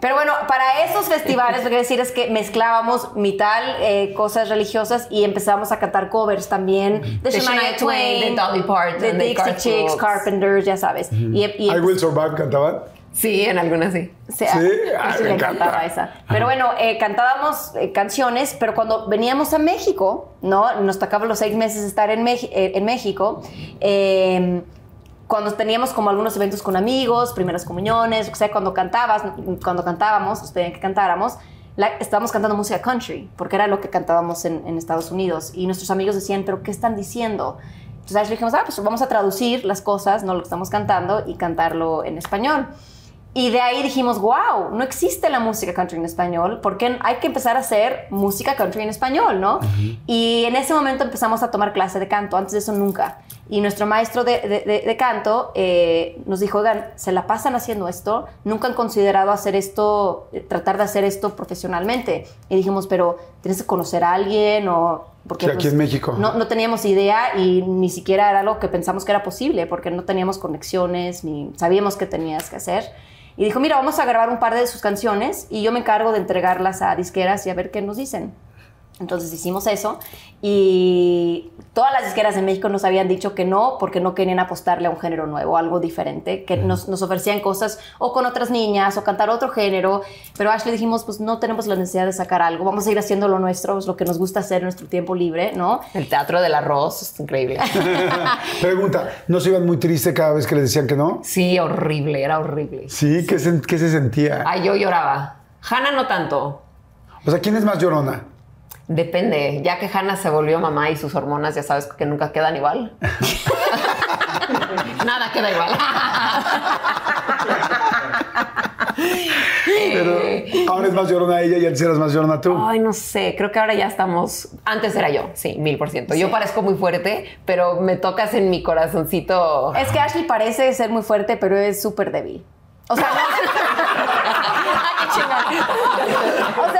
Pero bueno, para esos festivales lo que quiero decir es que mezclábamos mitad eh, cosas religiosas y empezábamos a cantar covers también de De Shania Shania Twain, Twain, de Dolly Parton, de de Dixie Chicks. Carpenters, ya sabes. Y, y I Will Survive cantaban. Sí, en algunas sí. O sea, Sí, a ay, sí me encanta. encantaba esa. Pero bueno, eh, cantábamos eh, canciones, pero cuando veníamos a México, ¿no? Nos tocaba los seis meses estar en, eh, en México. eh, cuando teníamos como algunos eventos con amigos, primeras comuniones, o sea, cuando cantabas, cuando cantábamos, nos pedían que cantáramos, la- estábamos cantando música country, porque era lo que cantábamos en, en Estados Unidos. Y nuestros amigos decían, ¿pero qué están diciendo? Entonces dijimos, ah, pues vamos a traducir las cosas, no lo que estamos cantando, y cantarlo en español. Y de ahí dijimos, wow, no existe la música country en español, porque hay que empezar a hacer música country en español, ¿no? Y en ese momento empezamos a tomar clase de canto, antes de eso nunca. Y nuestro maestro de, de- de- de canto eh, nos dijo, oigan, se la pasan haciendo esto, nunca han considerado hacer esto, eh, tratar de hacer esto profesionalmente. Y dijimos, pero tienes que conocer a alguien o... Porque, Sí, aquí en México. No, no teníamos idea y ni siquiera era algo que pensamos que era posible porque no teníamos conexiones ni sabíamos qué tenías que hacer. Y dijo, mira, vamos a grabar un par de sus canciones y yo me encargo de entregarlas a disqueras y a ver qué nos dicen. Entonces hicimos eso y todas las disqueras de México nos habían dicho que no porque no querían apostarle a un género nuevo, algo diferente, que nos, nos ofrecían cosas o con otras niñas o cantar otro género, pero a Ashley dijimos, pues no tenemos la necesidad de sacar algo, vamos a ir haciendo lo nuestro, es lo que nos gusta hacer en nuestro tiempo libre, ¿no? El teatro del arroz es increíble. Pregunta, ¿no se iban muy tristes cada vez que les decían que no? Sí, horrible, era horrible. Sí, ¿qué se, qué se sentía? Ay, yo lloraba. Hannah no tanto. O sea, ¿quién es más llorona? Depende, ya que Hannah se volvió mamá y sus hormonas ya sabes que nunca quedan igual. Nada queda igual. Pero ahora es más llorona ella y antes eras más llorona tú. Ay, no sé, creo que ahora ya estamos. Antes era yo, sí, mil por ciento. Yo parezco muy fuerte, pero me tocas en mi corazoncito. Es que Ashley parece ser muy fuerte, pero es súper débil. O sea, no. o sea, voy es que pensarías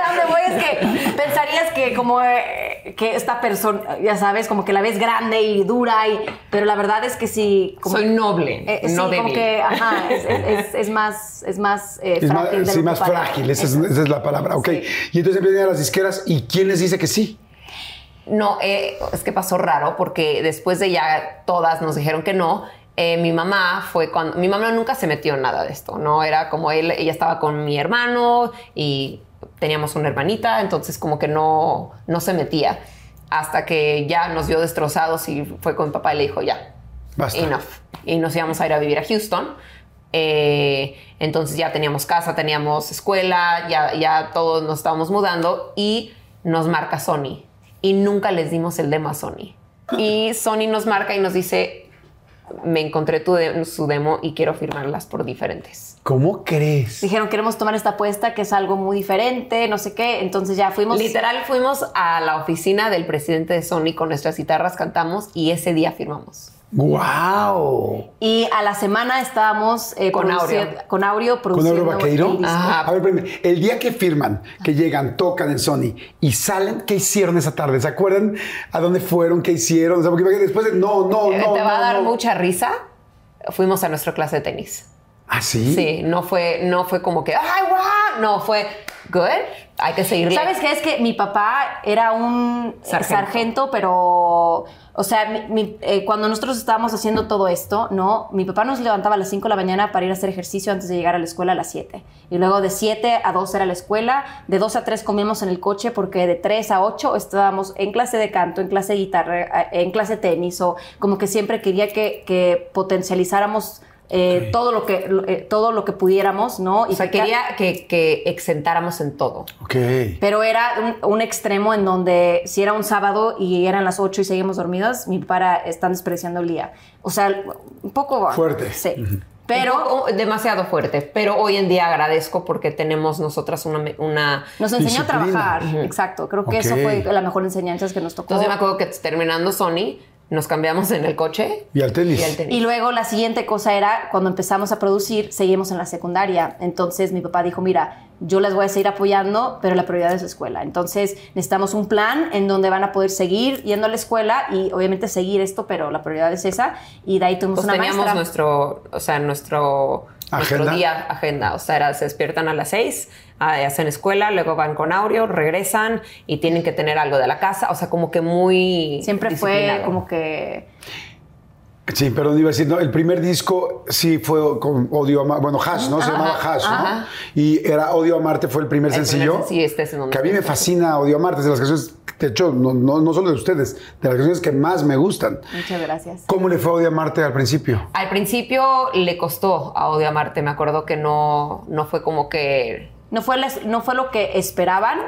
que como eh, que esta persona, ya sabes, como que la ves grande y dura, y, pero la verdad es que sí. Como, Soy noble, eh, sí, no como débil. que, ajá, es, es- es- es más, es más eh, Es más, frágil. de sí, más frágil, esa es, Eso. esa es la palabra. Ok. Y entonces empiezan a las disqueras y ¿quién les dice que sí? No, eh, es que pasó raro porque después de ya todas nos dijeron que no. eh, mi mamá fue cuando mi mamá nunca se metió en nada de esto, no era como él, ella estaba con mi hermano y teníamos una hermanita, entonces como que no, no se metía hasta que ya nos vio destrozados y fue con mi papá y le dijo ya, Basta. enough. Y nos íbamos a ir a vivir a Houston. Eh, entonces ya teníamos casa, teníamos escuela, ya, ya todos nos estábamos mudando y nos marca Sony. Y nunca les dimos el demo a Sony. Y Sony nos marca y nos dice, me encontré tu de- su demo y quiero firmarlas por diferentes. ¿Cómo crees? Dijeron, queremos tomar esta apuesta que es algo muy diferente, no sé qué. Entonces ya fuimos. Literal fuimos a la oficina del presidente de Sony con nuestras guitarras, cantamos y ese día firmamos. ¡Wow! Y a la semana estábamos eh, Con Aureo. con Aureo ¿Con produciendo Vaqueiro? el disco. Ajá. A ver, espérenme. El día que firman, que llegan, tocan en Sony y salen, ¿qué hicieron esa tarde? ¿Se acuerdan a dónde fueron? ¿Qué hicieron? O sea, porque después de no, no, Eh, no. Te va a dar no. mucha risa. Fuimos a nuestra clase de tenis. ¿Ah, sí? Sí, no fue, no fue como que, ay, wow, no, fue good, hay que seguirle. ¿Sabes qué? Es que mi papá era un Sargento. sargento, pero, o sea, mi- mi- eh, cuando nosotros estábamos haciendo todo esto, ¿no? Mi papá nos levantaba a las 5 de la mañana para ir a hacer ejercicio antes de llegar a la escuela a las 7. Y luego de 7 a 2 era la escuela, de 2 a 3 comíamos en el coche porque de 3 a 8 estábamos en clase de canto, en clase de guitarra, eh, en clase de tenis, o como que siempre quería que, que potencializáramos eh, todo, lo que, eh, todo lo que pudiéramos, ¿no? o sea, que quería que, que exentáramos en todo. Ok. pero era un, un extremo en donde si era un sábado y eran las 8 y seguimos dormidas, mi papá era, están despreciando el día. O sea, un poco... Fuerte. Sí. Pero poco- demasiado fuerte. Pero hoy en día agradezco porque tenemos nosotras una, una nos enseñó a trabajar. Exacto. Creo que eso fue la mejor enseñanza que nos tocó. Entonces yo me acuerdo que terminando Sony, nos cambiamos en el coche Y al tenis. y al tenis. Y luego la siguiente cosa era, cuando empezamos a producir, seguimos en la secundaria. Entonces mi papá dijo, mira, yo las voy a seguir apoyando, pero la prioridad es la escuela. Entonces necesitamos un plan en donde van a poder seguir yendo a la escuela y obviamente seguir esto, pero la prioridad es esa. Y de ahí tuvimos Pues una teníamos maestra. nuestro, o sea, nuestro, nuestro ¿Agenda? día agenda. O sea, era, se despiertan a las seis, ah, hacen escuela, luego van con Aureo, regresan y tienen que tener algo de la casa. O sea, como que muy Siempre fue como que... Sí, perdón, iba a decir, no, el primer disco sí fue con Odio a Marte, bueno, Hash, ¿no? Se llamaba Hash, ¿no? Y era Odio a Marte fue el primer El sencillo. sencillo, este es en donde Que a mí me fascina Odio a Marte, es de las canciones, de hecho, no, no, no solo de ustedes, de las canciones que más me gustan. Muchas gracias. ¿Cómo le fue a Odio a Marte al principio? Al principio le costó a Odio a Marte. Me acuerdo que no, no fue como que No fue, les- no fue lo que esperaban,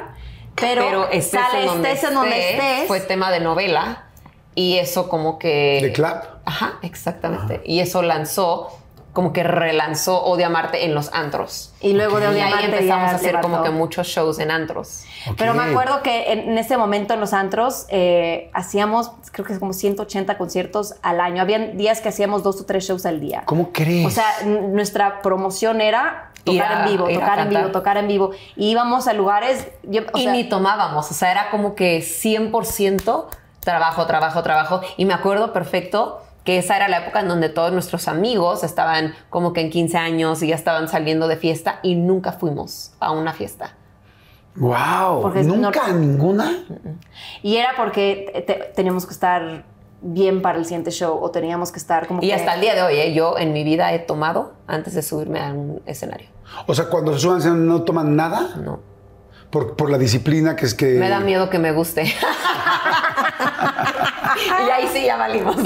pero, pero estés sale en donde estés en donde estés, estés. fue tema de novela y eso como que ¿De Clap? Ajá, exactamente. Y eso lanzó como que relanzó Odia Marte en los antros. Y luego de Y Odia Marte empezamos ya a hacer como que muchos shows en antros. Pero me acuerdo que en, ese momento en los antros eh, hacíamos, creo que como 180 conciertos al año. Habían días que hacíamos dos o tres shows al día. ¿Cómo crees? O sea, nuestra promoción era tocar a- en vivo, tocar en vivo, tocar en vivo. Y íbamos a lugares... yo- o y sea, ni tomábamos, o sea, era como que 100% trabajo, trabajo, trabajo. Y me acuerdo perfecto que esa era la época en donde todos nuestros amigos estaban como que en 15 años y ya estaban saliendo de fiesta y nunca fuimos a una fiesta. ¡Wow! Porque no- ¿Nunca ninguna? Y era porque te- te- teníamos que estar bien para el siguiente show o teníamos que estar como Y que... hasta el día de hoy, ¿eh? yo en mi vida he tomado antes de subirme a un escenario. O sea, cuando se suban no toman nada No. Por, por la disciplina que es que... Me da miedo que me guste. y ahí sí ya valimos. Ok.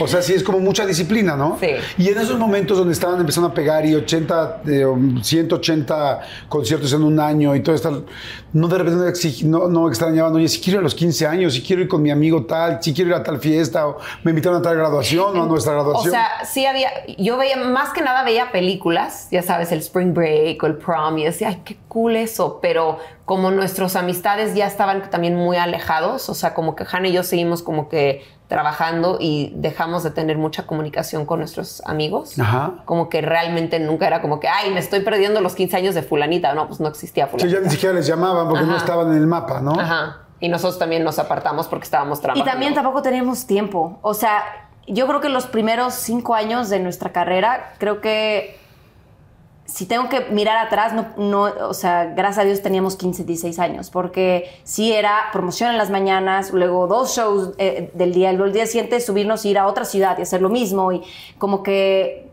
O sea, sí es como mucha disciplina, ¿no? Sí. Y en esos momentos donde estaban empezando a pegar y 80, eh, um, 180 conciertos en un año y todo esto, no de repente no, no extrañaban, oye, si quiero ir a los 15 años, si quiero ir con mi amigo tal, si quiero ir a tal fiesta, o me invitaron a tal graduación o a nuestra O graduación. sea, sí había, yo veía, más que nada veía películas, ya sabes, el Spring Break o el Prom, y decía, ay, qué cool eso, pero como nuestras amistades ya estaban también muy alejados, o sea, como que Hannah y yo seguimos como que trabajando y dejamos de tener mucha comunicación con nuestros amigos. Ajá. Como que realmente nunca era como que, ay, me estoy perdiendo los 15 años de fulanita. No, pues no existía Sí, fulanita. ya ni siquiera les llamaban porque no estaban en el mapa, ¿no? Ajá. Y nosotros también nos apartamos porque estábamos Y trabajando. también tampoco teníamos tiempo. O sea, yo creo que los primeros cinco años de nuestra carrera, creo que si tengo que mirar atrás, no, no, o sea, gracias a Dios teníamos 15, 16 años, porque sí era promoción en las mañanas, luego dos shows eh, del día, luego el día siguiente subirnos y ir a otra ciudad y hacer lo mismo, y como que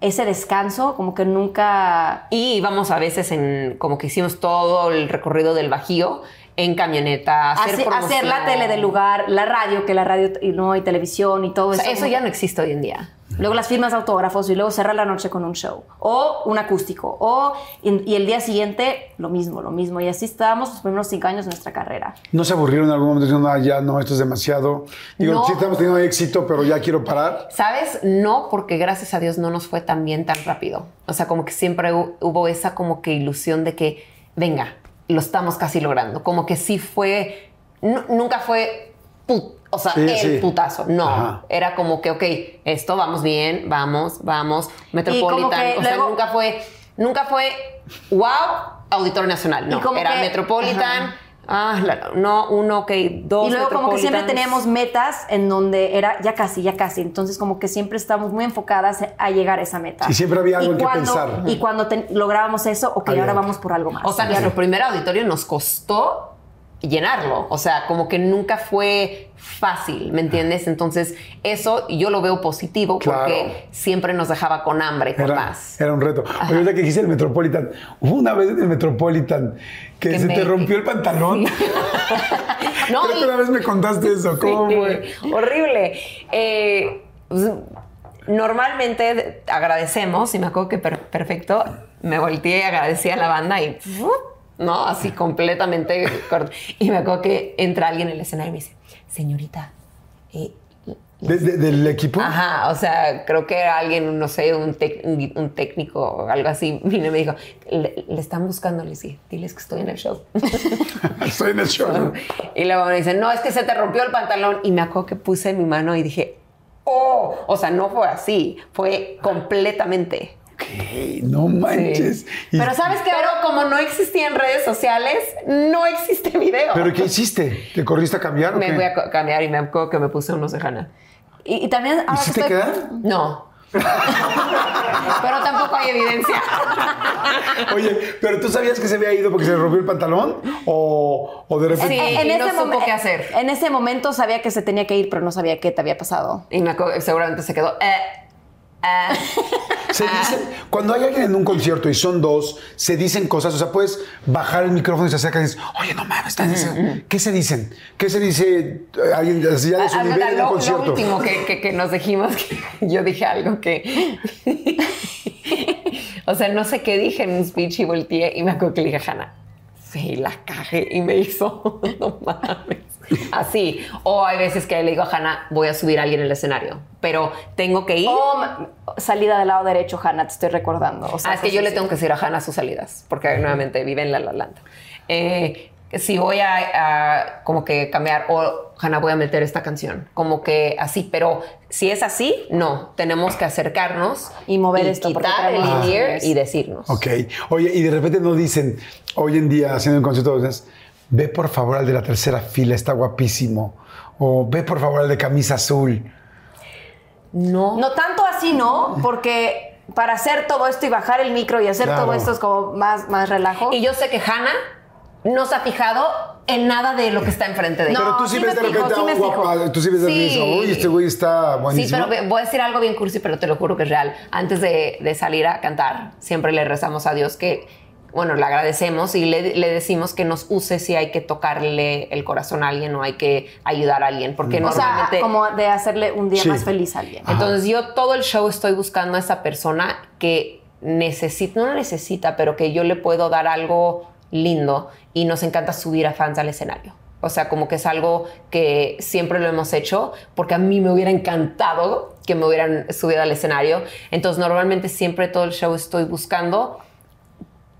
ese descanso, como que nunca... Y íbamos a veces en, como que hicimos todo el recorrido del Bajío en camioneta, hacer, Hacer, hacer la tele del lugar, la radio, que la radio y no y televisión y todo O sea, eso. eso ya no existe hoy en día. Luego las firmas de autógrafos y luego cerrar la noche con un show. O un acústico. O, y, y el día siguiente, lo mismo, lo mismo. Y así estábamos los primeros cinco años de nuestra carrera. ¿No se aburrieron en algún momento diciendo, ah, ya no, esto es demasiado? Digo, No. sí estamos teniendo éxito, pero ya quiero parar. ¿Sabes? No, porque gracias a Dios no nos fue tan bien tan rápido. O sea, como que siempre hu- hubo esa como que ilusión de que, venga, lo estamos casi logrando. Como que sí fue, nu- nunca fue, put- o sea, Sí, el sí. putazo. No, Ajá. era como que, ok, esto vamos bien, vamos, vamos, Metropolitan. que o sea, nunca fue, nunca fue, wow, Auditorio Nacional. No, era que- Metropolitan. Ajá. Ah, la- no, uno, ok, dos y luego como que siempre teníamos metas en donde era ya casi, ya casi. Entonces como que siempre estábamos muy enfocadas a llegar a esa meta. Y siempre había algo Y en que cuando- pensar. Y cuando lográbamos eso, ok, Había ahora otro. vamos por algo más. O sea, nuestro primer auditorio nos costó llenarlo. O sea, como que nunca fue fácil, ¿me entiendes? Entonces, eso yo lo veo positivo Claro. porque siempre nos dejaba con hambre, con Era, más. era un reto. Oye, ahorita que dijiste el Metropolitan, hubo una vez en el Metropolitan que, Que se me- te rompió el pantalón. No, Creo y- que una vez me contaste eso. ¿Cómo Sí, fue? Horrible. Eh, pues, normalmente de- agradecemos, y me acuerdo que per- perfecto, me volteé y agradecí a la banda y. ¿no? Así completamente corto. Y me acuerdo que entra alguien en el escenario y me dice, señorita, eh, ¿De- de- ¿Del equipo? Ajá, o sea, creo que alguien, no sé, un, tec- un- un técnico o algo así, vino y me dijo, le, le están buscando, le dije, diles que estoy en el show. Estoy en el show. y luego me dicen, no, es que se te rompió el pantalón. Y me acuerdo que puse mi mano y dije, oh, o sea, no fue así, fue completamente. Ok, no manches. Y- Pero sabes que ahora como no existían redes sociales, no existe video. ¿Pero qué hiciste? ¿Te corriste a cambiar o me qué? voy a cambiar y me acuerdo que me puse unos de Hannah. Y, y también ¿Y ahora si que te estoy- quedan? No. Pero tampoco hay evidencia. Oye, ¿pero tú sabías que se había ido porque se rompió el pantalón? ¿O, o de repente...? Sí. y no supo momen- qué hacer. En ese momento sabía que se tenía que ir, pero no sabía qué te había pasado. Y seguramente se quedó. eh, eh. Se dicen, cuando hay alguien en un concierto y son dos, se dicen cosas, o sea, puedes bajar el micrófono y se acercan y dices, oye, no mames, están diciendo-". ¿qué se dicen? ¿Qué se dice eh, alguien así ya de su Ah, nivel en lo, un lo concierto? último que, que- que nos dijimos, que yo dije algo que. o sea, no sé qué dije en un speech y volteé y me acuerdo que le dije a Hannah, sí, la caje y me hizo, no mames. Así. O hay veces que le digo a Hannah, voy a subir a alguien en el escenario, pero tengo que ir. O salida del lado derecho, Hannah, te estoy recordando. O sea, Ah, es que yo le tengo que decir a Hannah sus salidas, porque nuevamente vive en La La Land. Eh, si voy a, a como que cambiar, o Hannah, voy a meter esta canción, como que así, pero si es así, no, tenemos que acercarnos Y mover esto, porque quitar el in-ear y decirnos. Ok. Oye, y de repente no dicen, hoy en día haciendo un concierto, ve por favor al de la tercera fila, está guapísimo. O ve por favor al de camisa azul. No, No tanto así, ¿no? Porque para hacer todo esto y bajar el micro y hacer Claro. todo esto es como más, más relajo. Y yo sé que Hannah no se ha fijado en nada de lo que está enfrente de ella. Pero tú sí, sí ves de repente sí guapa, fijo. tú sí ves de Sí. uy, este güey está Sí, buenísimo. pero ve- voy a decir algo bien cursi, pero te lo juro que es real. Antes de, de salir a cantar, siempre le rezamos a Dios que, bueno, le agradecemos y le, le decimos que nos use si hay que tocarle el corazón a alguien o hay que ayudar a alguien, porque o sea, normalmente... como de hacerle un día Sí. más feliz a alguien. Entonces yo todo el show estoy buscando a esa persona que necesita, no necesita, pero que yo le puedo dar algo lindo y nos encanta subir a fans al escenario. O sea, como que es algo que siempre lo hemos hecho porque a mí me hubiera encantado que me hubieran subido al escenario. Entonces normalmente siempre todo el show estoy buscando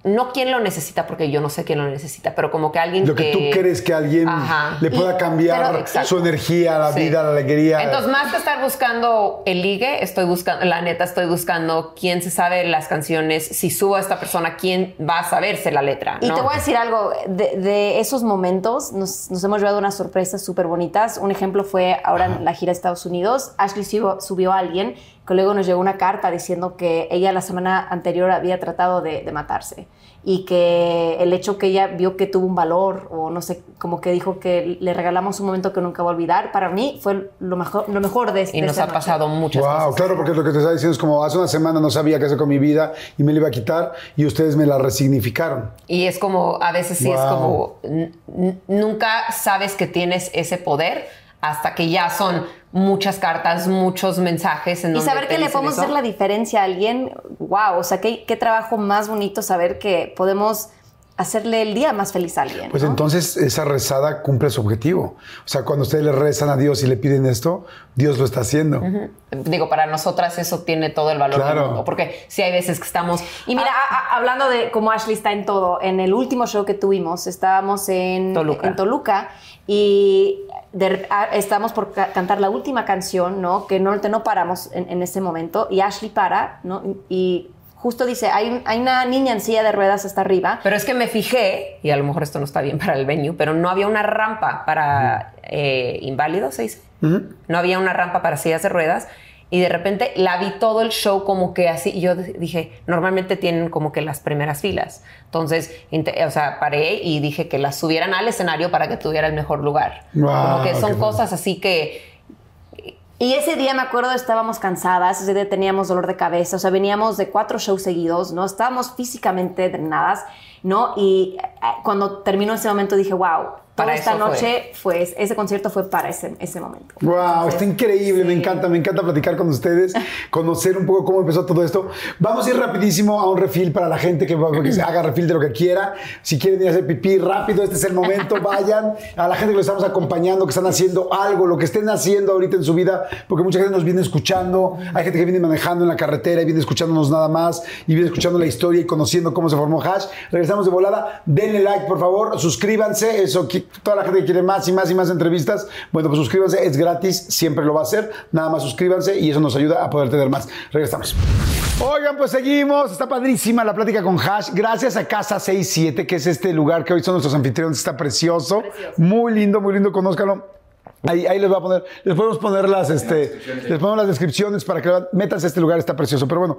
no quién lo necesita porque yo no sé quién lo necesita, pero como que alguien Lo que tú crees que alguien Ajá. le pueda Y- cambiar pero- su energía, la Sí. vida, la alegría. Entonces, más que estar buscando el ligue, estoy buscando, la neta, estoy buscando quién se sabe las canciones. Si subo a esta persona, quién va a saberse la letra. Y te voy a decir algo, de, de esos momentos nos, nos hemos llevado unas sorpresas súper bonitas. Un ejemplo fue ahora en la gira de Estados Unidos, Ashley subió, subió a alguien que luego nos llegó una carta diciendo que ella la semana anterior había tratado de, de matarse y que el hecho que ella vio que tuvo un valor o no sé, como que dijo que le regalamos un momento que nunca va a olvidar, para mí fue lo mejor, lo mejor de, Y de nos esa ha noche. pasado muchas Wow, cosas. claro, porque lo que te estaba diciendo es como hace una semana no sabía qué hacer con mi vida y me la iba a quitar y ustedes me la resignificaron. Y es como, a veces sí es Wow. como, n- n- nunca sabes que tienes ese poder hasta que ya son muchas cartas, muchos mensajes. En Y donde saber que le podemos eso. hacer la diferencia a alguien, wow, o sea, qué, qué trabajo más bonito saber que podemos hacerle el día más feliz a alguien. Pues ¿no? entonces esa rezada cumple su objetivo. O sea, cuando ustedes le rezan a Dios y le piden esto, Dios lo está haciendo. Digo, para nosotras eso tiene todo el valor Claro. del mundo. Porque si hay veces que estamos... Y mira, a- a- hablando de cómo Ashley está en todo, en el último show que tuvimos, estábamos en Toluca. en Toluca y de- a- estábamos por ca- cantar la última canción, ¿no? Que no, no paramos en, en ese momento y Ashley para, ¿no? Y justo dice, hay, hay una niña en silla de ruedas hasta arriba. Pero es que me fijé, y a lo mejor esto no está bien para el venue, pero no había una rampa para eh, inválidos, se dice. No había una rampa para sillas de ruedas. Y de repente la vi todo el show como que así. Y yo dije, normalmente tienen como que las primeras filas. Entonces, o sea, paré y dije que las subieran al escenario para que tuviera el mejor lugar. Guau, como que son cosas así que Y ese día me acuerdo estábamos cansadas, ese día teníamos dolor de cabeza, o sea, veníamos de cuatro shows seguidos, ¿no? Estábamos físicamente drenadas, ¿no? Y eh, cuando terminó ese momento dije, wow, Para esta eso fue. noche fue. ese concierto fue para ese, ese momento. Wow, está increíble, me Sí. encanta, me encanta platicar con ustedes, conocer un poco cómo empezó todo esto. Vamos a ir rapidísimo a un refill para la gente que, que se haga refill de lo que quiera. Si quieren ir a hacer pipí rápido, este es el momento, vayan. A la gente que lo estamos acompañando, que están haciendo algo, lo que estén haciendo ahorita en su vida, porque mucha gente nos viene escuchando, hay gente que viene manejando en la carretera y viene escuchándonos nada más, y viene escuchando la historia y conociendo cómo se formó Hash. Regresamos de volada, denle like, por favor, suscríbanse, eso, toda la gente que quiere más y más y más entrevistas, bueno, pues suscríbanse, es gratis, siempre lo va a hacer, nada más suscríbanse y eso nos ayuda a poder tener más. Regresamos. Oigan, pues seguimos, está padrísima la plática con Hash, gracias a Casa 67, que es este lugar que hoy son nuestros anfitriones, está precioso, muy lindo, muy lindo, conózcalo. Ahí, ahí les voy a poner, les podemos poner las, este, les ponemos las descripciones para que a este lugar, está precioso, pero bueno.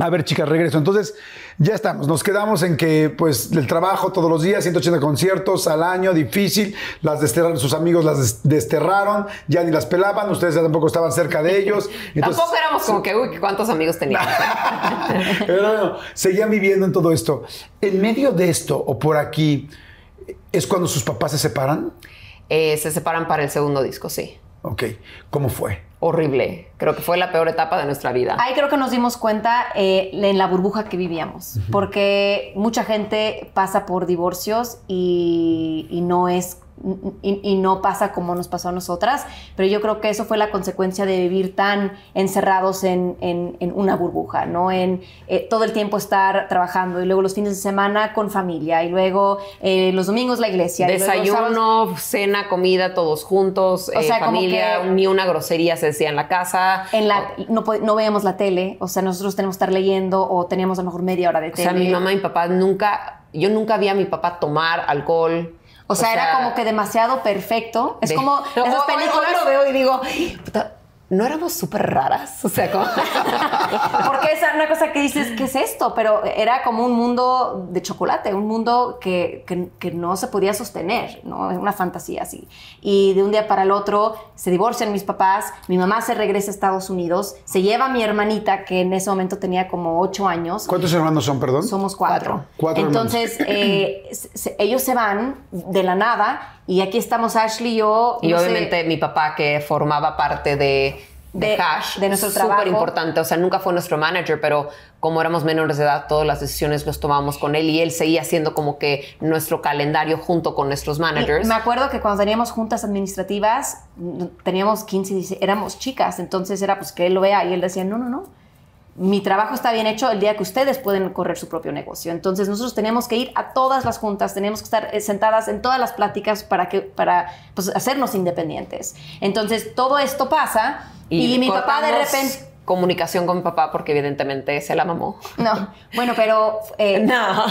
A ver, chicas, regreso. Entonces, ya estamos. Nos quedamos en que, pues, el trabajo todos los días, 180 conciertos al año, difícil. Las desterraron, sus amigos las des- desterraron, ya ni las pelaban, ustedes ya tampoco estaban cerca de ellos. Entonces, Tampoco éramos como que, uy, ¿cuántos amigos teníamos? Pero bueno, seguían viviendo en todo esto. En medio de esto, o por aquí, ¿es cuando sus papás se separan? Eh, se separan para el segundo disco, sí. Ok, ¿cómo fue? Horrible. Creo que fue la peor etapa de nuestra vida. Ahí creo que nos dimos cuenta eh, en la burbuja que vivíamos, porque mucha gente pasa por divorcios y, y no es y, y no pasa como nos pasó a nosotras, pero yo creo que eso fue la consecuencia de vivir tan encerrados en, en- en una burbuja, ¿no? En eh, todo el tiempo estar trabajando y luego los fines de semana con familia y luego eh, los domingos la iglesia. y luego Desayuno, cena, comida, todos juntos, O eh, sea, como familia, que- ni una grosería se decía en la casa. en la, no, no veíamos la tele, o sea, nosotros tenemos que estar leyendo o teníamos a lo mejor media hora de O tele. sea, mi mamá y mi papá nunca, yo nunca vi a mi papá tomar alcohol. O sea, era como que demasiado perfecto. Es de- como esas hoy películas. lo veo y digo, puta, no éramos súper raras. O sea, como. Porque es una cosa que dices, ¿qué es esto? Pero era como un mundo de chocolate, un mundo que, que- que no se podía sostener, ¿no? Una fantasía así. Y de un día para el otro se divorcian mis papás, mi mamá se regresa a Estados Unidos, se lleva a mi hermanita, que en ese momento tenía como ocho años. ¿Cuántos hermanos son, perdón? Somos cuatro. Cuatro Entonces, eh, se- ellos se van de la nada y aquí estamos Ashley y yo. Y no sé, obviamente mi papá, que formaba parte de, de, De- Hash, de nuestro trabajo. súper importante. O sea, nunca fue nuestro manager, pero como éramos menores de edad, todas las decisiones las tomábamos con él y él seguía haciendo como que nuestro calendario junto con nuestros managers. Me acuerdo que cuando teníamos juntas administrativas, teníamos 15, 16, éramos chicas, entonces era pues que él lo vea y él decía, no, no, no, mi trabajo está bien hecho el día que ustedes pueden correr su propio negocio. Entonces nosotros tenemos que ir a todas las juntas, tenemos que estar eh, sentadas en todas las pláticas para, que, para pues, hacernos independientes. Entonces todo esto pasa y, mi papá de repente... Comunicación con mi papá porque evidentemente se la mamó. No, bueno, pero... eh, No,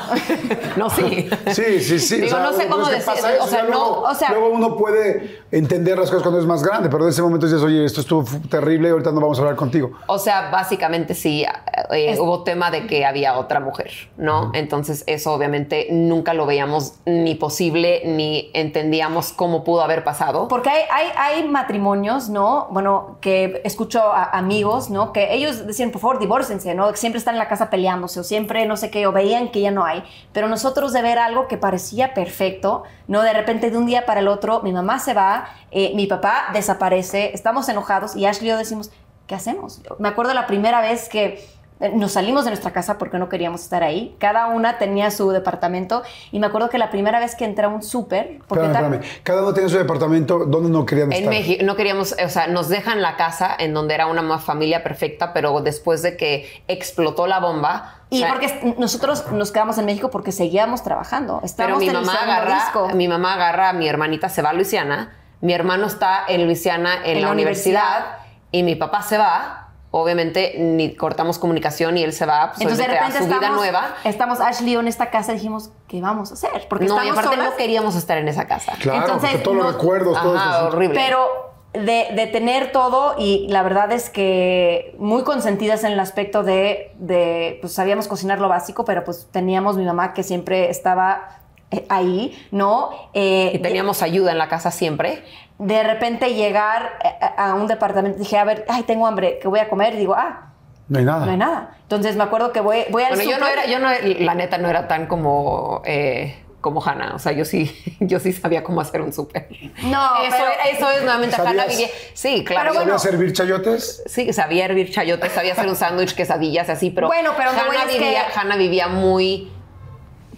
no, sí. Sí, sí, sí. Digo, no sé cómo decir- pasa o sea, no, luego, o sea- luego uno puede entender las cosas cuando es más grande, pero en ese momento dices, oye, esto estuvo terrible, ahorita no vamos a hablar contigo. O sea, básicamente sí, eh, Es- hubo tema de que había otra mujer, ¿no? Entonces eso obviamente nunca lo veíamos ni posible, ni entendíamos cómo pudo haber pasado. Porque hay, hay, hay matrimonios, ¿no? Bueno, que escucho a amigos, ¿no? Que ellos decían, por favor, divórcense, ¿no? Siempre están en la casa peleándose o siempre no sé qué, o veían que ya no hay. Pero nosotros de ver algo que parecía perfecto, ¿no? De repente de un día para el otro, mi mamá se va, eh, mi papá desaparece, estamos enojados y Ashley y yo decimos, ¿qué hacemos? Me acuerdo la primera vez que nos salimos de nuestra casa porque no queríamos estar ahí. Cada una tenía su departamento y me acuerdo que la primera vez que entré a un súper, Espérame. Cada uno tenía su departamento donde no querían En estar. México, no queríamos, o sea, nos dejan la casa en donde era una familia perfecta, pero después de que explotó la bomba. o y sea, porque nosotros nos quedamos en México porque seguíamos trabajando. Pero Estábamos mi en el mamá agarra, disco. mi mamá agarra a mi hermanita, se va a Luisiana, mi hermano está en Luisiana en, En la, la universidad, universidad. y mi papá se va. Obviamente ni cortamos comunicación y él se va pues, Entonces de repente a su vida estamos, nueva. estamos Ashley en esta casa y dijimos, ¿qué vamos a hacer? Porque No, y estamos aparte solas. no queríamos estar en esa casa. Claro, Entonces, porque todos no- los recuerdos, todo Ajá, eso. horrible. Pero de, de tener todo y la verdad es que muy consentidas en el aspecto de, de, pues sabíamos cocinar lo básico, pero pues teníamos mi mamá que siempre estaba ahí, ¿no? Eh, y teníamos ayuda en la casa siempre. de repente llegar a, a un departamento, dije, a ver, ay, tengo hambre, ¿qué voy a comer? Y digo, ah, No hay nada. no hay nada. Entonces me acuerdo que voy, voy al Bueno, yo no era, yo no, la neta no era tan como, eh, como Hannah. O sea, yo sí, yo sí sabía cómo hacer un súper. No, eso, pero- eso es nuevamente ¿Sabías? Hannah vivía. Sí, claro. Pero ¿Sabía bueno. servir chayotes? Sí, sabía hervir chayotes, sabía hacer un sándwich, quesadillas, así, pero. Bueno, pero voy Hannah es que- vivía, Hannah vivía muy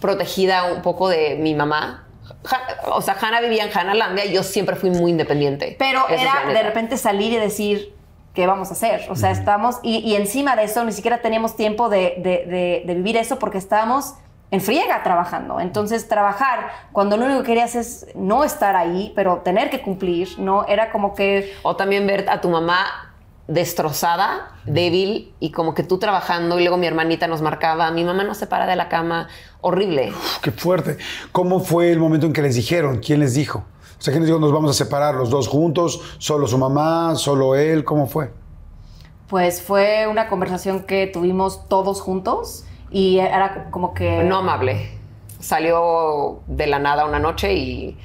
protegida un poco de mi mamá. O sea, Hannah vivía en Hannahlandia y yo siempre fui muy independiente. Pero era de repente salir y decir, ¿qué vamos a hacer? O sea, estamos, y, y encima de eso ni siquiera teníamos tiempo de, de- de- de vivir eso porque estábamos en friega trabajando. Entonces, trabajar cuando lo único que querías es no estar ahí, pero tener que cumplir, ¿no? Era como que... O también ver a tu mamá destrozada, débil y como que tú trabajando y luego mi hermanita nos marcaba, mi mamá no se para de la cama, horrible. Uf, qué fuerte. ¿Cómo fue el momento en que les dijeron? ¿Quién les dijo? O sea, ¿quién les dijo nos vamos a separar los dos juntos? ¿Solo su mamá? ¿Solo él? ¿Cómo fue? Pues fue una conversación que tuvimos todos juntos y era como que... No amable. Salió de la nada una noche y,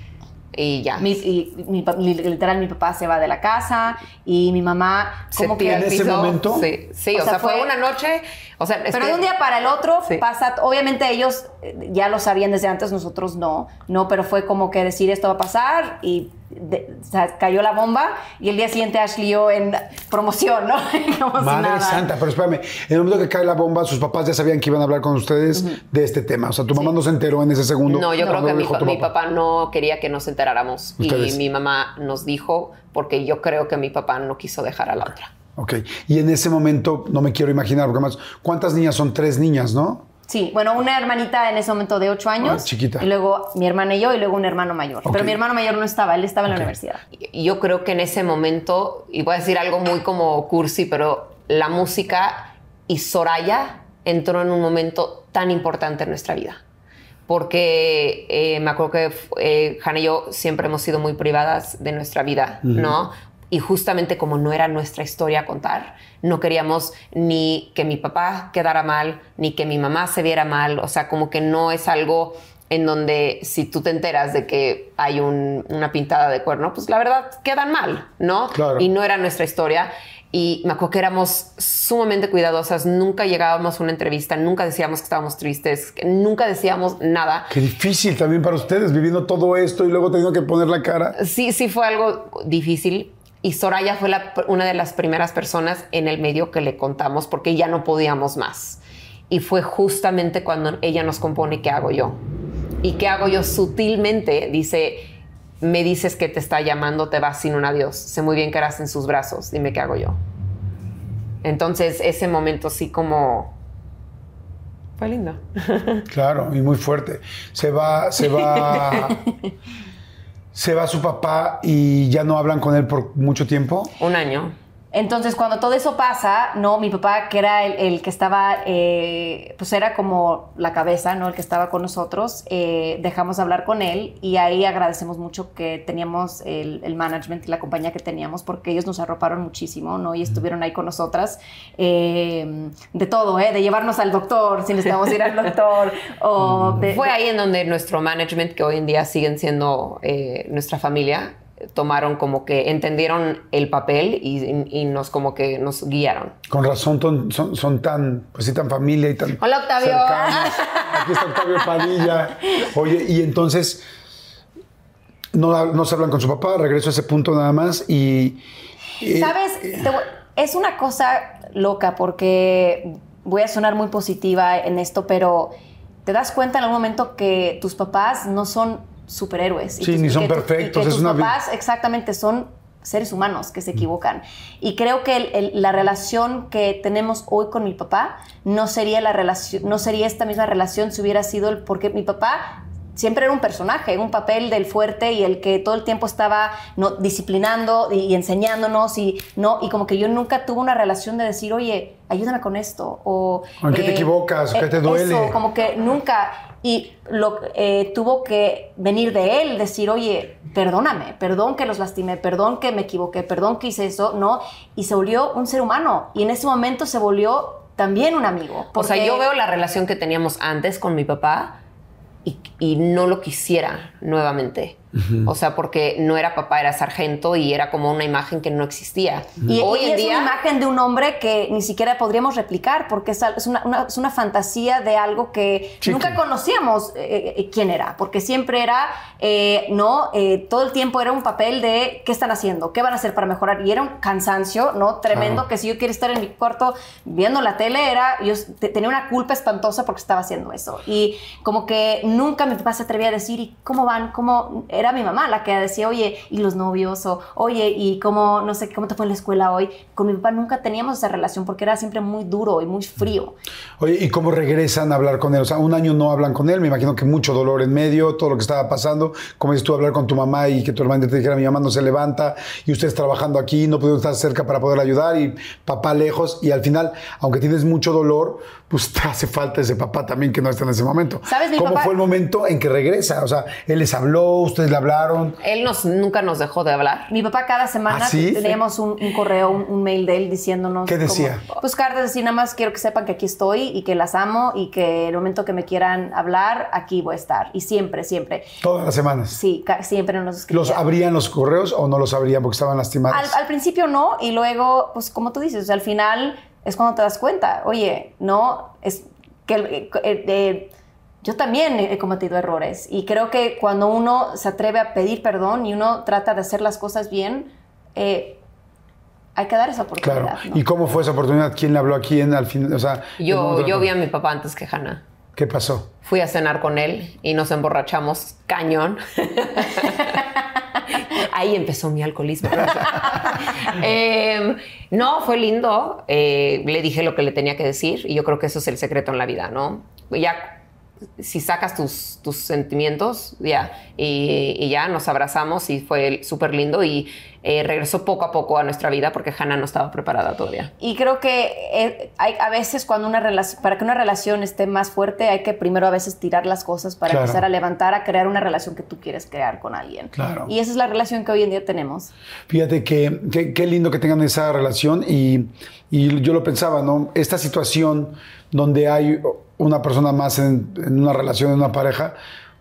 y ya. Mi, y mi literal, mi papá se va de la casa y mi mamá Se como que... ¿En ese momento? Sí, sí O o, sea, sea, fue, una noche. O sea, Pero de un día para el otro Sí. pasa, obviamente ellos eh, ya lo sabían desde antes, nosotros no, no, pero fue como que decir esto va a pasar y de- o sea, cayó la bomba y el día siguiente Ashley yo en promoción, ¿no? Como si Madre nada. santa, pero espérame, en el momento que cae la bomba, sus papás ya sabían que iban a hablar con ustedes de este tema. O sea, tu mamá no se enteró en ese segundo. No, yo creo que mi, papá no quería que nos enteráramos. Ustedes. Y mi mamá nos dijo, porque yo creo que mi papá no quiso dejar a la otra. Ok. Y en ese momento, no me quiero imaginar, porque además, ¿cuántas niñas son? Tres niñas, ¿no? Sí, bueno, una hermanita en ese momento de ocho años. Ah, chiquita. Y luego mi hermana y yo y luego un hermano mayor. Pero mi hermano mayor no estaba, él estaba en la universidad. Yo creo que en ese momento, y voy a decir algo muy como cursi, pero la música y Soraya entró en un momento tan importante en nuestra vida. Porque eh, me acuerdo que eh, Hannah y yo siempre hemos sido muy privadas de nuestra vida, ¿no? Y justamente como no era nuestra historia a contar, no queríamos ni que mi papá quedara mal, ni que mi mamá se viera mal. O sea, como que no es algo en donde si tú te enteras de que hay un- una pintada de cuerno, pues la verdad quedan mal, ¿no? Claro. Y no era nuestra historia. Y me acuerdo que éramos sumamente cuidadosas, nunca llegábamos a una entrevista, nunca decíamos que estábamos tristes, nunca decíamos nada. Qué difícil también para ustedes, viviendo todo esto y luego teniendo que poner la cara. Sí, sí fue algo difícil. Y Soraya fue la- una de las primeras personas en el medio que le contamos porque ya no podíamos más. Y fue justamente cuando ella nos compone ¿Qué hago yo? ¿Y qué hago yo? Sutilmente dice, me dices que te está llamando, te vas sin un adiós. Sé muy bien que eras en sus brazos, dime qué hago yo. Entonces ese momento sí como... Fue lindo. Claro, y muy fuerte. Se va, se va. se va su papá y ya no hablan con él por mucho tiempo. Un año. Entonces, cuando todo eso pasa, no, mi papá, que era el, el que estaba, eh, pues era como la cabeza, ¿no? El que estaba con nosotros, eh, dejamos de hablar con él y ahí agradecemos mucho que teníamos el, el management y la compañía que teníamos porque ellos nos arroparon muchísimo, ¿no? Y estuvieron ahí con nosotras eh, de todo, ¿eh? De llevarnos al doctor, si necesitamos ir al doctor, o de, Fue ahí en donde nuestro management, que hoy en día siguen siendo eh, nuestra familia, tomaron como que entendieron el papel y, y nos como que nos guiaron. Con razón ton- son, son tan, pues sí, tan familia y tan. Hola, Octavio. cercanos. Aquí está Octavio Padilla. Oye, y entonces no, no se hablan con su papá, regreso a ese punto nada más y. y- ¿Sabes? Te voy- es una cosa loca porque voy a sonar muy positiva en esto, pero te das cuenta en algún momento que tus papás no son superhéroes. y Sí, tus- ni y son que perfectos, Y que es tus una papás exactamente son seres humanos que se equivocan. Y creo que el- el- la relación que tenemos hoy con mi papá no sería la relación, no sería esta misma relación si hubiera sido el porque mi papá siempre era un personaje, un papel del fuerte y el que todo el tiempo estaba no, disciplinando y, y enseñándonos y no y como que yo nunca tuve una relación de decir, oye, ayúdame con esto o ¿O en qué te equivocas? ¿O qué te eh, duele? eso, como que nunca y lo eh, tuvo que venir de él decir, oye, perdóname, perdón que los lastimé, perdón que me equivoqué, perdón que hice eso, no y se volvió un ser humano y en ese momento se volvió también un amigo. O sea, yo veo la relación que teníamos antes con mi papá y, y no lo quisiera nuevamente. O sea, porque no era papá, era sargento y era como una imagen que no existía. Y, hoy y en es día una imagen de un hombre que ni siquiera podríamos replicar porque es, una, una- es una fantasía de algo que nunca conocíamos eh, eh, quién era, porque siempre era, eh, no, Eh, todo el tiempo era un papel de qué están haciendo, qué van a hacer para mejorar y era un cansancio, ¿no? Tremendo Claro. que si yo quiero estar en mi cuarto viendo la tele era, yo te- tenía una culpa espantosa porque estaba haciendo eso y como que nunca mi papá se atrevía a decir, ¿y cómo van? ¿Cómo? Era mi mamá la que decía, oye, ¿y los novios? O, oye, ¿y cómo, no sé, cómo te fue en la escuela hoy? Con mi papá nunca teníamos esa relación porque era siempre muy duro y muy frío. Oye, ¿y cómo regresan a hablar con él? O sea, un año no hablan con él, me imagino que mucho dolor en medio, todo lo que estaba pasando. Como dices tú, hablar con tu mamá y que tu hermana te dijera, mi mamá no se levanta y ustedes trabajando aquí, no pudieron estar cerca para poder ayudar y papá lejos. Y al final, aunque tienes mucho dolor, pues te hace falta ese papá también que no está en ese momento. ¿Sabes? Mi ¿Cómo papá- fue el momento en que regresa? O sea, él les habló, ustedes le hablaron. él nos, nunca nos dejó de hablar. Mi papá cada semana ¿Ah, sí? teníamos un, un correo, un, un mail de él diciéndonos... ¿Qué decía? como, pues cartas así, nada más quiero que sepan que aquí estoy y que las amo y que el momento que me quieran hablar, aquí voy a estar. Y siempre, siempre. Todas las semanas. Sí, siempre nos escribía. ¿Los abrían los correos o no los abrían porque estaban lastimados? Al, al principio no, y luego, pues como tú dices, al final es cuando te das cuenta, oye, no, es que eh, eh, eh, yo también he cometido errores y creo que cuando uno se atreve a pedir perdón y uno trata de hacer las cosas bien, eh, hay que dar esa Claro. oportunidad. ¿no? ¿Y cómo fue esa oportunidad? ¿Quién le habló a quién al fin? O sea, Yo, yo vi a mi papá antes que Hannah. ¿Qué pasó? Fui a cenar con él y nos emborrachamos cañón. Ahí empezó mi alcoholismo. Eh, no, fue lindo. Eh, le dije lo que le tenía que decir y yo creo que eso es el secreto en la vida, ¿no? Ya, si sacas tus, tus sentimientos, ya, y, y ya nos abrazamos y fue súper lindo y eh, regresó poco a poco a nuestra vida porque Hannah no estaba preparada todavía. Y creo que eh, hay, a veces cuando una relación, para que una relación esté más fuerte, hay que primero a veces tirar las cosas para Claro. empezar a levantar, a crear una relación que tú quieres crear con alguien. Claro. Y esa es la relación que hoy en día tenemos. Fíjate que que- qué lindo que tengan esa relación y, y yo lo pensaba, ¿no? Esta situación donde hay una persona más en, en una relación, en una pareja,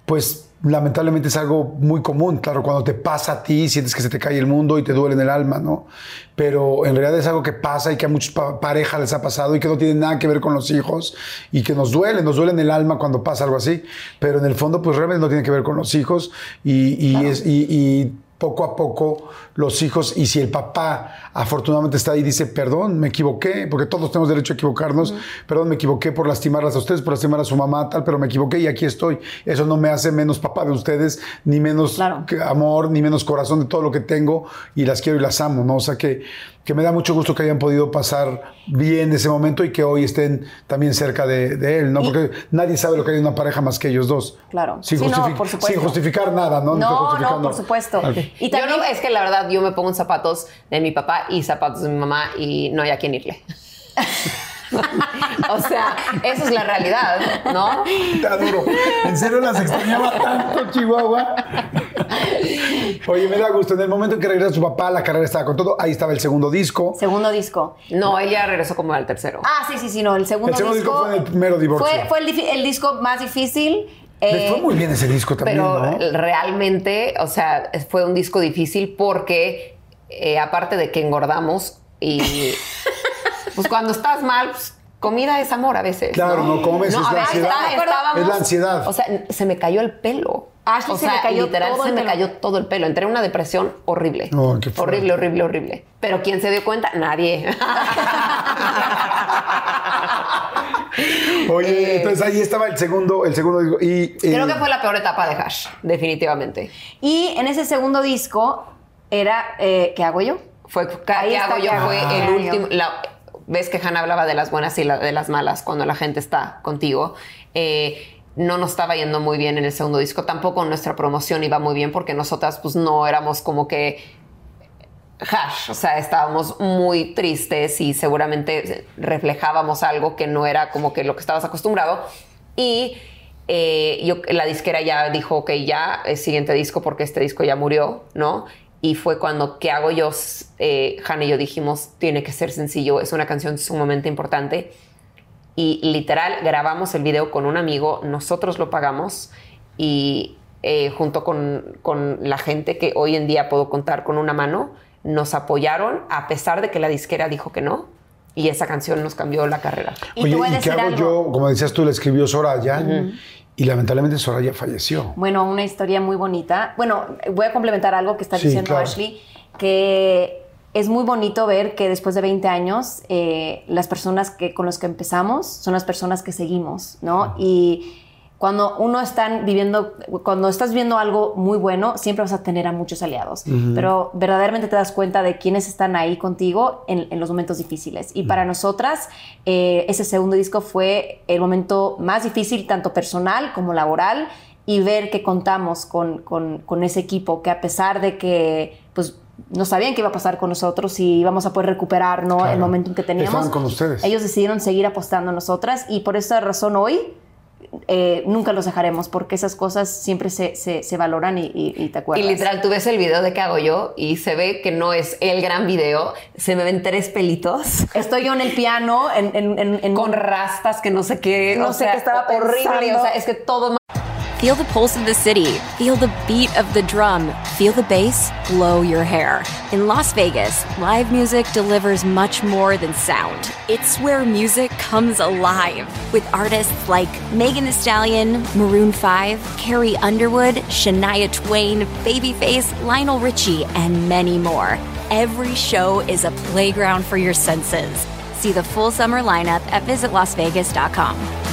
pues lamentablemente es algo muy común. Claro, cuando te pasa a ti, sientes que se te cae el mundo y te duele en el alma, ¿no? Pero en realidad es algo que pasa y que a muchas pa- parejas les ha pasado y que no tiene nada que ver con los hijos y que nos duele, nos duele en el alma cuando pasa algo así. Pero en el fondo, pues realmente no tiene que ver con los hijos y, y es, y- y poco a poco los hijos, y si el papá afortunadamente está ahí y dice, perdón, me equivoqué, porque todos tenemos derecho a equivocarnos, perdón, me equivoqué por lastimarlas a ustedes, por lastimar a su mamá, tal, pero me equivoqué y aquí estoy. Eso no me hace menos papá de ustedes, ni menos Claro. amor, ni menos corazón de todo lo que tengo, y las quiero y las amo, ¿no? O sea que, que me da mucho gusto que hayan podido pasar bien ese momento y que hoy estén también cerca de, de él, ¿no? Y- Porque nadie sabe lo que hay en una pareja más que ellos dos. Claro. Sin, Sí, no, justifi- por supuesto. sin justificar nada, ¿no? No, no, por supuesto. Y también, Yo no, es que la verdad yo me pongo en zapatos de mi papá y zapatos de mi mamá y no hay a quién irle. o sea, esa es la realidad, ¿no? Está duro. En serio las extrañaba tanto, Chihuahua. Oye, me da gusto. En el momento en que regresa su papá, la carrera estaba con todo. Ahí estaba el segundo disco. segundo disco. No, ella regresó como al tercero. Ah, sí, sí, sí, no, el segundo, El segundo disco fue en el primero divorcio. Fue, fue el, disco más difícil. Eh, fue muy bien ese disco también, Pero ¿no? realmente, o sea, fue un disco difícil porque eh, aparte de que engordamos y pues cuando estás mal, pues, comida es amor a veces. Claro, no comes, es la ansiedad. Es la ansiedad. O sea, se me cayó el pelo. Ashley o se sea, cayó literal, todo se me pelo. cayó todo el pelo. Entré en una depresión horrible. Ay, qué horrible, horrible, horrible. Pero ¿quién se dio cuenta? Nadie. Oye, entonces ahí estaba el segundo, el segundo disco. Y, eh, Creo que fue la peor etapa de Hash, definitivamente. Y en ese segundo disco era eh, ¿Qué hago yo? Fue ¿Qué hago yo? ¿qué hago Fue el último. la- Ves que Hannah hablaba de las buenas y la- de las malas cuando la gente está contigo. Eh, no nos estaba yendo muy bien en el segundo disco. Tampoco nuestra promoción iba muy bien porque nosotras, pues, no éramos como que hash, o sea, estábamos muy tristes y seguramente reflejábamos algo que no era como que lo que estabas acostumbrado. Y eh, yo, la disquera ya dijo, ok, ya, el siguiente disco porque este disco ya murió, ¿no? Y fue cuando, ¿qué hago yo? Eh, Hannah y yo dijimos, tiene que ser sencillo, es una canción sumamente importante. Y literal, grabamos el video con un amigo, nosotros lo pagamos y eh, junto con, con la gente que hoy en día puedo contar con una mano, nos apoyaron a pesar de que la disquera dijo que no. Y esa canción nos cambió la carrera. Y Oye, a ¿y qué hago algo. yo? Como decías tú, le escribió Soraya y lamentablemente Soraya falleció. Bueno, una historia muy bonita. Bueno, voy a complementar algo que está Sí, diciendo claro. Ashley, que es muy bonito ver que después de 20 años eh, las personas que, con las que empezamos son las personas que seguimos, ¿no? Y cuando uno está viviendo, cuando estás viendo algo muy bueno, siempre vas a tener a muchos aliados, pero verdaderamente te das cuenta de quiénes están ahí contigo en, en los momentos difíciles. Y para nosotras, eh, ese segundo disco fue el momento más difícil, tanto personal como laboral, y ver que contamos con, con- con ese equipo que a pesar de que pues no sabían qué iba a pasar con nosotros y íbamos a poder recuperar ¿no? Claro. el momento en que teníamos. Estaban con ustedes. Ellos decidieron seguir apostando en nosotras y por esa razón hoy eh, nunca los dejaremos porque esas cosas siempre se, se- se valoran y, y- y te Y acuerdas. literal, tú ves el video de qué hago yo y se ve que no es el gran video. Se me ven tres pelitos Estoy yo en el piano en, en- en- en- con rastas que no sé qué. No o sé sea, qué estaba horrible. pensando. O sea, es que todo Feel the pulse of the city. Feel the beat of the drum. Feel the bass blow your hair. In Las Vegas, live music delivers much more than sound. It's where music comes alive with artists like Megan Thee Stallion, Maroon 5, Carrie Underwood, Shania Twain, Babyface, Lionel Richie, and many more. Every show is a playground for your senses. See the full summer lineup at visitlasvegas.com.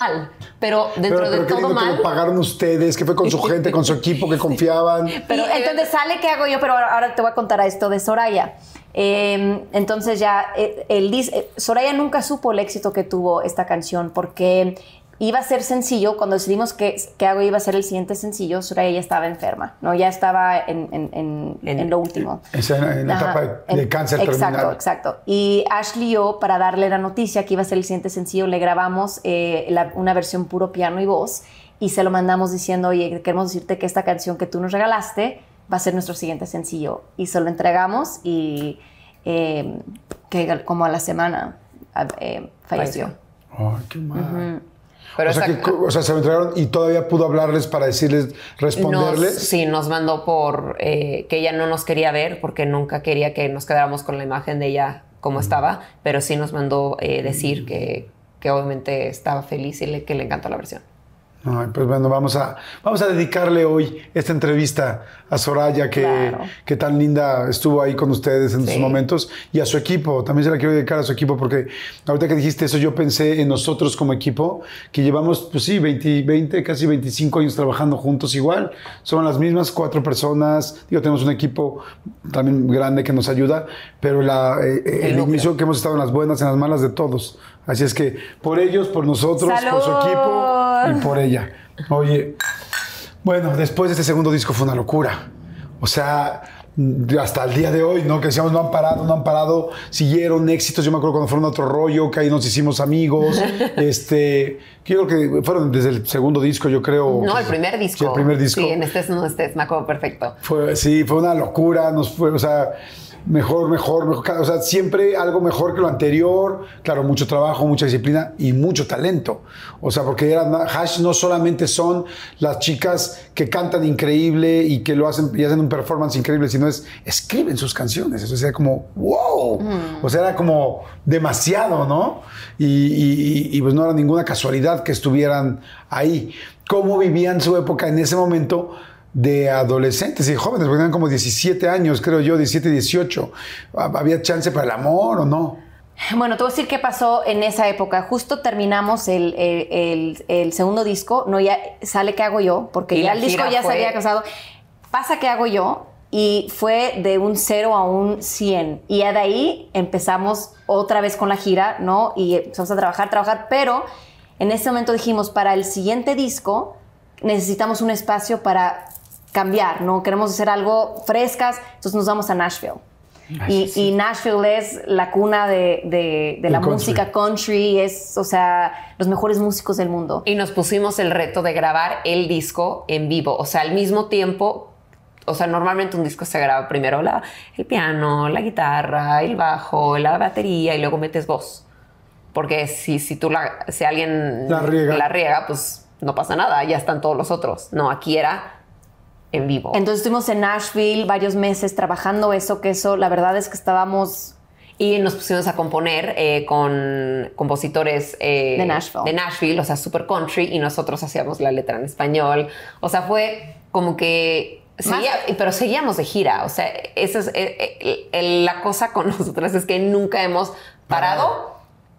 Mal. Pero dentro Pero, pero de qué todo lindo que mal. lo pagaron ustedes, que fue con su gente, con su equipo, que confiaban. Pero entonces sale qué hago yo, pero ahora, ahora te voy a contar a esto de Soraya. Eh, entonces ya eh, el eh, Soraya nunca supo el éxito que tuvo esta canción porque iba a ser sencillo cuando decidimos que, que hago iba a ser el siguiente sencillo. Soraya ya estaba enferma, no, ya estaba en, en- en- En- en lo último. Esa en la Ajá, etapa de, de cáncer Exacto, terminal. exacto. Y Ashley y yo, para darle la noticia que iba a ser el siguiente sencillo, le grabamos eh, la- una versión puro piano y voz y se lo mandamos diciendo, oye, queremos decirte que esta canción que tú nos regalaste va a ser nuestro siguiente sencillo. Y se lo entregamos y eh, que como a la semana eh, falleció. Ay, qué mal. Pero o, sea, esa- que, o sea, se lo entregaron y todavía pudo hablarles para decirles, nos, responderles. sí, nos mandó por eh, que ella no nos quería ver porque nunca quería que nos quedáramos con la imagen de ella como estaba, pero sí nos mandó eh, decir que, que obviamente estaba feliz y le- que le encantó la versión. Ay, pues bueno, vamos a, vamos a dedicarle hoy esta entrevista a Soraya, que, Claro. que tan linda estuvo ahí con ustedes en Sí. sus momentos, y a su equipo. También se la quiero dedicar a su equipo, porque ahorita que dijiste eso, yo pensé en nosotros como equipo, que llevamos, pues sí, 20, 20, casi 25 años trabajando juntos igual. Son las mismas cuatro personas. Digo, tenemos un equipo también grande que nos ayuda, pero la, eh, eh, el, inicio que hemos estado en las buenas, en las malas de todos. Así es que por ellos, por nosotros, por su equipo y por ella. Oye, bueno, después de este segundo disco fue una locura. O sea, hasta el día de hoy, ¿no? Que decíamos, no han parado, no han parado, siguieron éxitos. Yo me acuerdo cuando fueron a otro rollo, que ahí nos hicimos amigos. este, yo creo que fueron desde el segundo disco, yo creo. No, el primer disco. Sí, el primer disco. Sí, en este no estés, me acuerdo perfecto. Fue, sí, fue una locura, nos fue, o sea, mejor, mejor, mejor. O sea, siempre algo mejor que lo anterior. Claro, mucho trabajo, mucha disciplina y mucho talento. O sea, porque era, Hash no solamente son las chicas que cantan increíble y que lo hacen y hacen un performance increíble, sino es escriben sus canciones. Eso era como, wow. O sea, era como demasiado, ¿no? Y, y- y, pues no era ninguna casualidad que estuvieran ahí. ¿Cómo vivían su época en ese momento? De adolescentes y jóvenes, porque tenían como 17 años, creo yo, 17, 18. ¿Había chance para el amor o no? Bueno, te voy a decir qué pasó en esa época. Justo terminamos el, el- el- el segundo disco, no ya sale qué hago yo, porque ya el disco ya fue- se había casado. Pasa qué hago yo y fue de un 0 a un 100. Y ya de ahí empezamos otra vez con la gira, ¿no? Y empezamos a trabajar, trabajar, pero en ese momento dijimos, para el siguiente disco necesitamos un espacio para cambiar, ¿no? Queremos hacer algo frescas, entonces nos vamos a Nashville. Y, y Nashville es la cuna de, de- de la country. música country, es, o sea, los mejores músicos del mundo. Y nos pusimos el reto de grabar el disco en vivo, o sea, al mismo tiempo. O sea, normalmente un disco se graba primero la, el piano, la guitarra, el bajo, la batería y luego metes voz. Porque si, si tú la, si alguien La riega. la riega, pues no pasa nada, ya están todos los otros. No, aquí era en vivo. Entonces estuvimos en Nashville varios meses trabajando eso, que eso, la verdad es que estábamos Y nos pusimos a componer eh, con compositores eh, De Nashville. de Nashville, o sea, super country, y nosotros hacíamos la letra en español. O sea, fue como que. seguía- pero seguíamos de gira. O sea, esa es eh, el- la cosa con nosotras es que nunca hemos parado.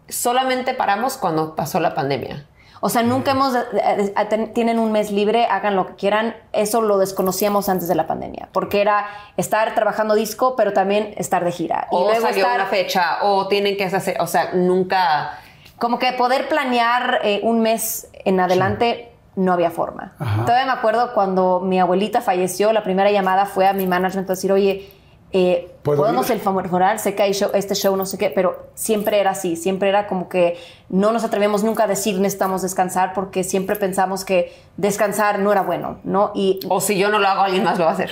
Solamente paramos cuando pasó la pandemia. O sea, nunca hemos, eh, eh, tienen un mes libre, hagan lo que quieran. Eso lo desconocíamos antes de la pandemia, porque era estar trabajando disco, pero también estar de gira. O salió una fecha, o tienen que hacer. O sea, nunca. Como que poder planear eh, un mes en adelante no había forma. Ajá. Todavía me acuerdo cuando mi abuelita falleció, la primera llamada fue a mi management a decir, oye, eh, ¿Puedo podemos ir? el famoral, sé que hay show- este show, no sé qué, pero siempre era así, siempre era como que no nos atrevemos nunca a decir necesitamos descansar porque siempre pensamos que descansar no era bueno, ¿no? Y O si yo no lo hago, alguien más lo va a hacer.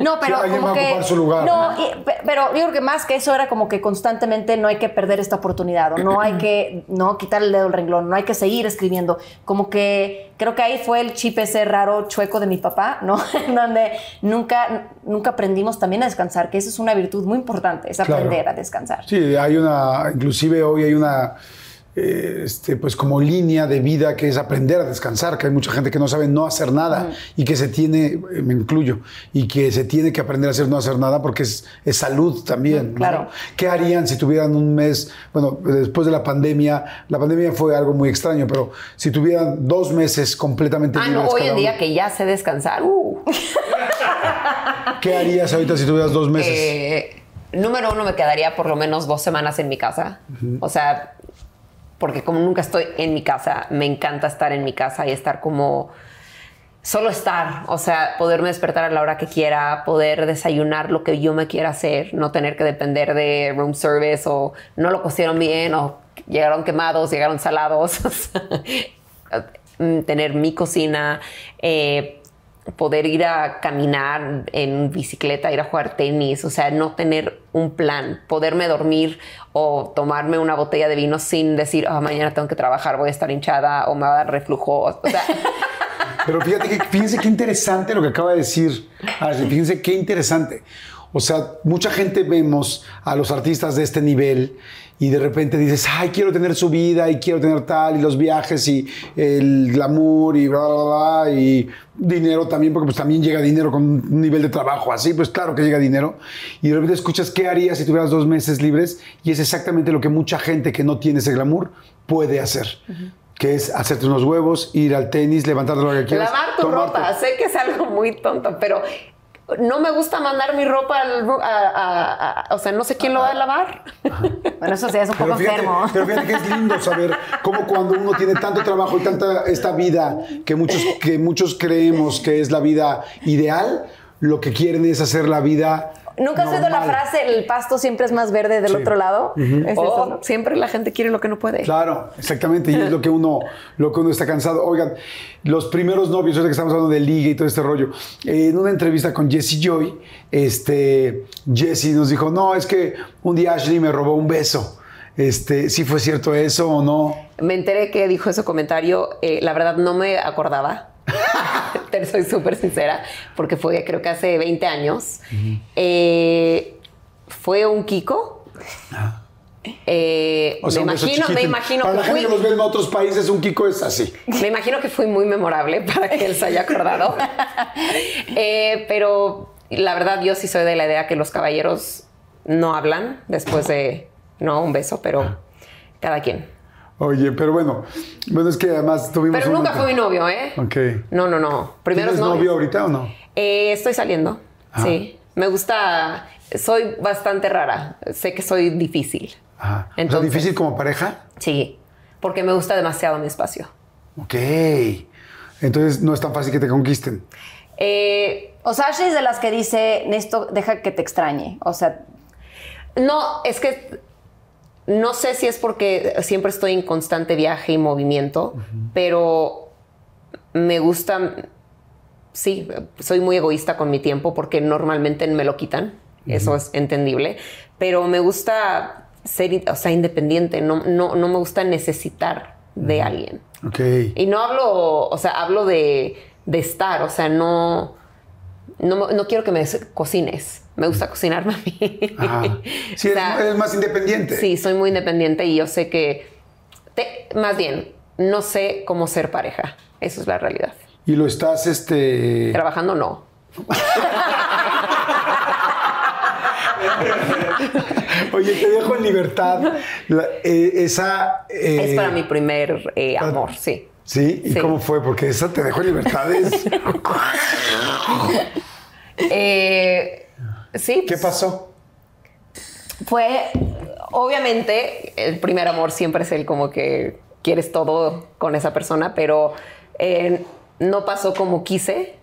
no, pero Sí, alguien como va a que ocupar su lugar. no, y- pero yo creo que más que eso era como que constantemente no hay que perder esta oportunidad o no hay que no quitar el dedo del renglón, no hay que seguir escribiendo. Como que creo que ahí fue el chip ese raro chueco de mi papá, ¿no? En donde nunca nunca aprendimos también a descansar, que eso es una virtud muy importante, es Claro. aprender a descansar. Sí, hay una, inclusive hoy hay una, eh, este, pues como línea de vida que es aprender a descansar, que hay mucha gente que no sabe no hacer nada y que se tiene, eh, me incluyo, y que se tiene que aprender a hacer no hacer nada porque es, es salud también. claro. ¿Qué harían si tuvieran un mes, bueno, después de la pandemia, la pandemia fue algo muy extraño, pero si tuvieran dos meses completamente Ah, no, hoy en día uno, que ya sé descansar. uh. ¿qué harías ahorita si tuvieras dos meses? Eh, número uno, me quedaría por lo menos dos semanas en mi casa. O sea, porque como nunca estoy en mi casa, me encanta estar en mi casa y estar como solo estar, o sea, poderme despertar a la hora que quiera, poder desayunar lo que yo me quiera hacer, no tener que depender de room service o no lo cocieron bien o llegaron quemados, llegaron salados, mm, tener mi cocina, eh, poder ir a caminar en bicicleta, ir a jugar tenis, o sea, no tener un plan, poderme dormir o tomarme una botella de vino sin decir, "Ah, mañana tengo que trabajar, voy a estar hinchada o me va a dar reflujo, o sea, Pero fíjate que, fíjense qué interesante lo que acaba de decir Ashley, fíjense qué interesante. O sea, mucha gente vemos a los artistas de este nivel y de repente dices, ay, quiero tener su vida y quiero tener tal, y los viajes y el glamour y bla, bla, bla, y dinero también, porque pues también llega dinero con un nivel de trabajo así, pues claro que llega dinero. Y de repente escuchas, ¿qué harías si tuvieras dos meses libres? Y es exactamente lo que mucha gente que no tiene ese glamour puede hacer. Que es hacerte unos huevos, ir al tenis, levantarte lo que quieras. lavar tu tomarte- ropa. Sé que es algo muy tonto, pero no me gusta mandar mi ropa al, a, a- a- o sea, no sé quién lo va a lavar. Bueno, eso sí es un poco Pero fíjate, enfermo. pero fíjate que es lindo saber cómo cuando uno tiene tanto trabajo y tanta esta vida que muchos, que muchos creemos que es la vida ideal, lo que quieren es hacer la vida ¿Nunca has oído la frase, el pasto siempre es más verde del Sí. otro lado? Es eso, siempre la gente quiere lo que no puede. Claro, exactamente, y es lo que uno, lo que uno está cansado. Oigan, los primeros novios, ahorita que estamos hablando de liga y todo este rollo, eh, en una entrevista con Jesse Joy, este, Jesse nos dijo, no, es que un día Ashley me robó un beso. Este, ¿sí fue cierto eso o no? Me enteré que dijo ese comentario. eh, la verdad no me acordaba. Te soy súper sincera, porque fue creo que hace 20 años. Eh, fue un Kiko. Eh, O sea, me imagino, me imagino Para la que gente que fui, los ve en otros países, un Kiko es así. me imagino que fui muy memorable para que él se haya acordado. Eh, pero la verdad, yo sí soy de la idea que los caballeros no hablan después de no un beso, pero cada quien. Oye, pero bueno, bueno, es que además tuvimos Pero un- nunca fue mi novio, ¿eh? Ok. No, no, no. Primero ¿Tienes novio ahorita o no? Eh, estoy saliendo. Ah. Sí. Me gusta. Soy bastante rara. Sé que soy difícil. Ajá. o sea, Entonces- difícil como pareja. Sí. Porque me gusta demasiado mi espacio. Ok. Entonces no es tan fácil que te conquisten. Eh, O sea, Ashley es de las que dice, Néstor, deja que te extrañe. O sea, no, es que no sé si es porque siempre estoy en constante viaje y movimiento, pero me gusta. Sí, soy muy egoísta con mi tiempo porque normalmente me lo quitan. Eso es entendible. Pero me gusta ser o sea, independiente. No, no, no me gusta necesitar de alguien. Y no hablo, o sea, hablo de, de estar, o sea, no, no, no quiero que me cocines. Me gusta cocinarme a mí. Ajá. Sí, O eres, sea, eres más independiente. Sí, soy muy independiente y yo sé que, te- más bien, no sé cómo ser pareja. Eso es la realidad. Y lo estás, este. Trabajando no. Oye, te dejo en libertad. La- eh, esa. eh, es para mi primer eh, amor, sí. ¿Sí? ¿Y Sí. cómo fue? Porque esa te dejó en libertades. Eh, sí. ¿Qué pasó? Fue, obviamente, el primer amor siempre es el como que quieres todo con esa persona, pero eh, no pasó como quise,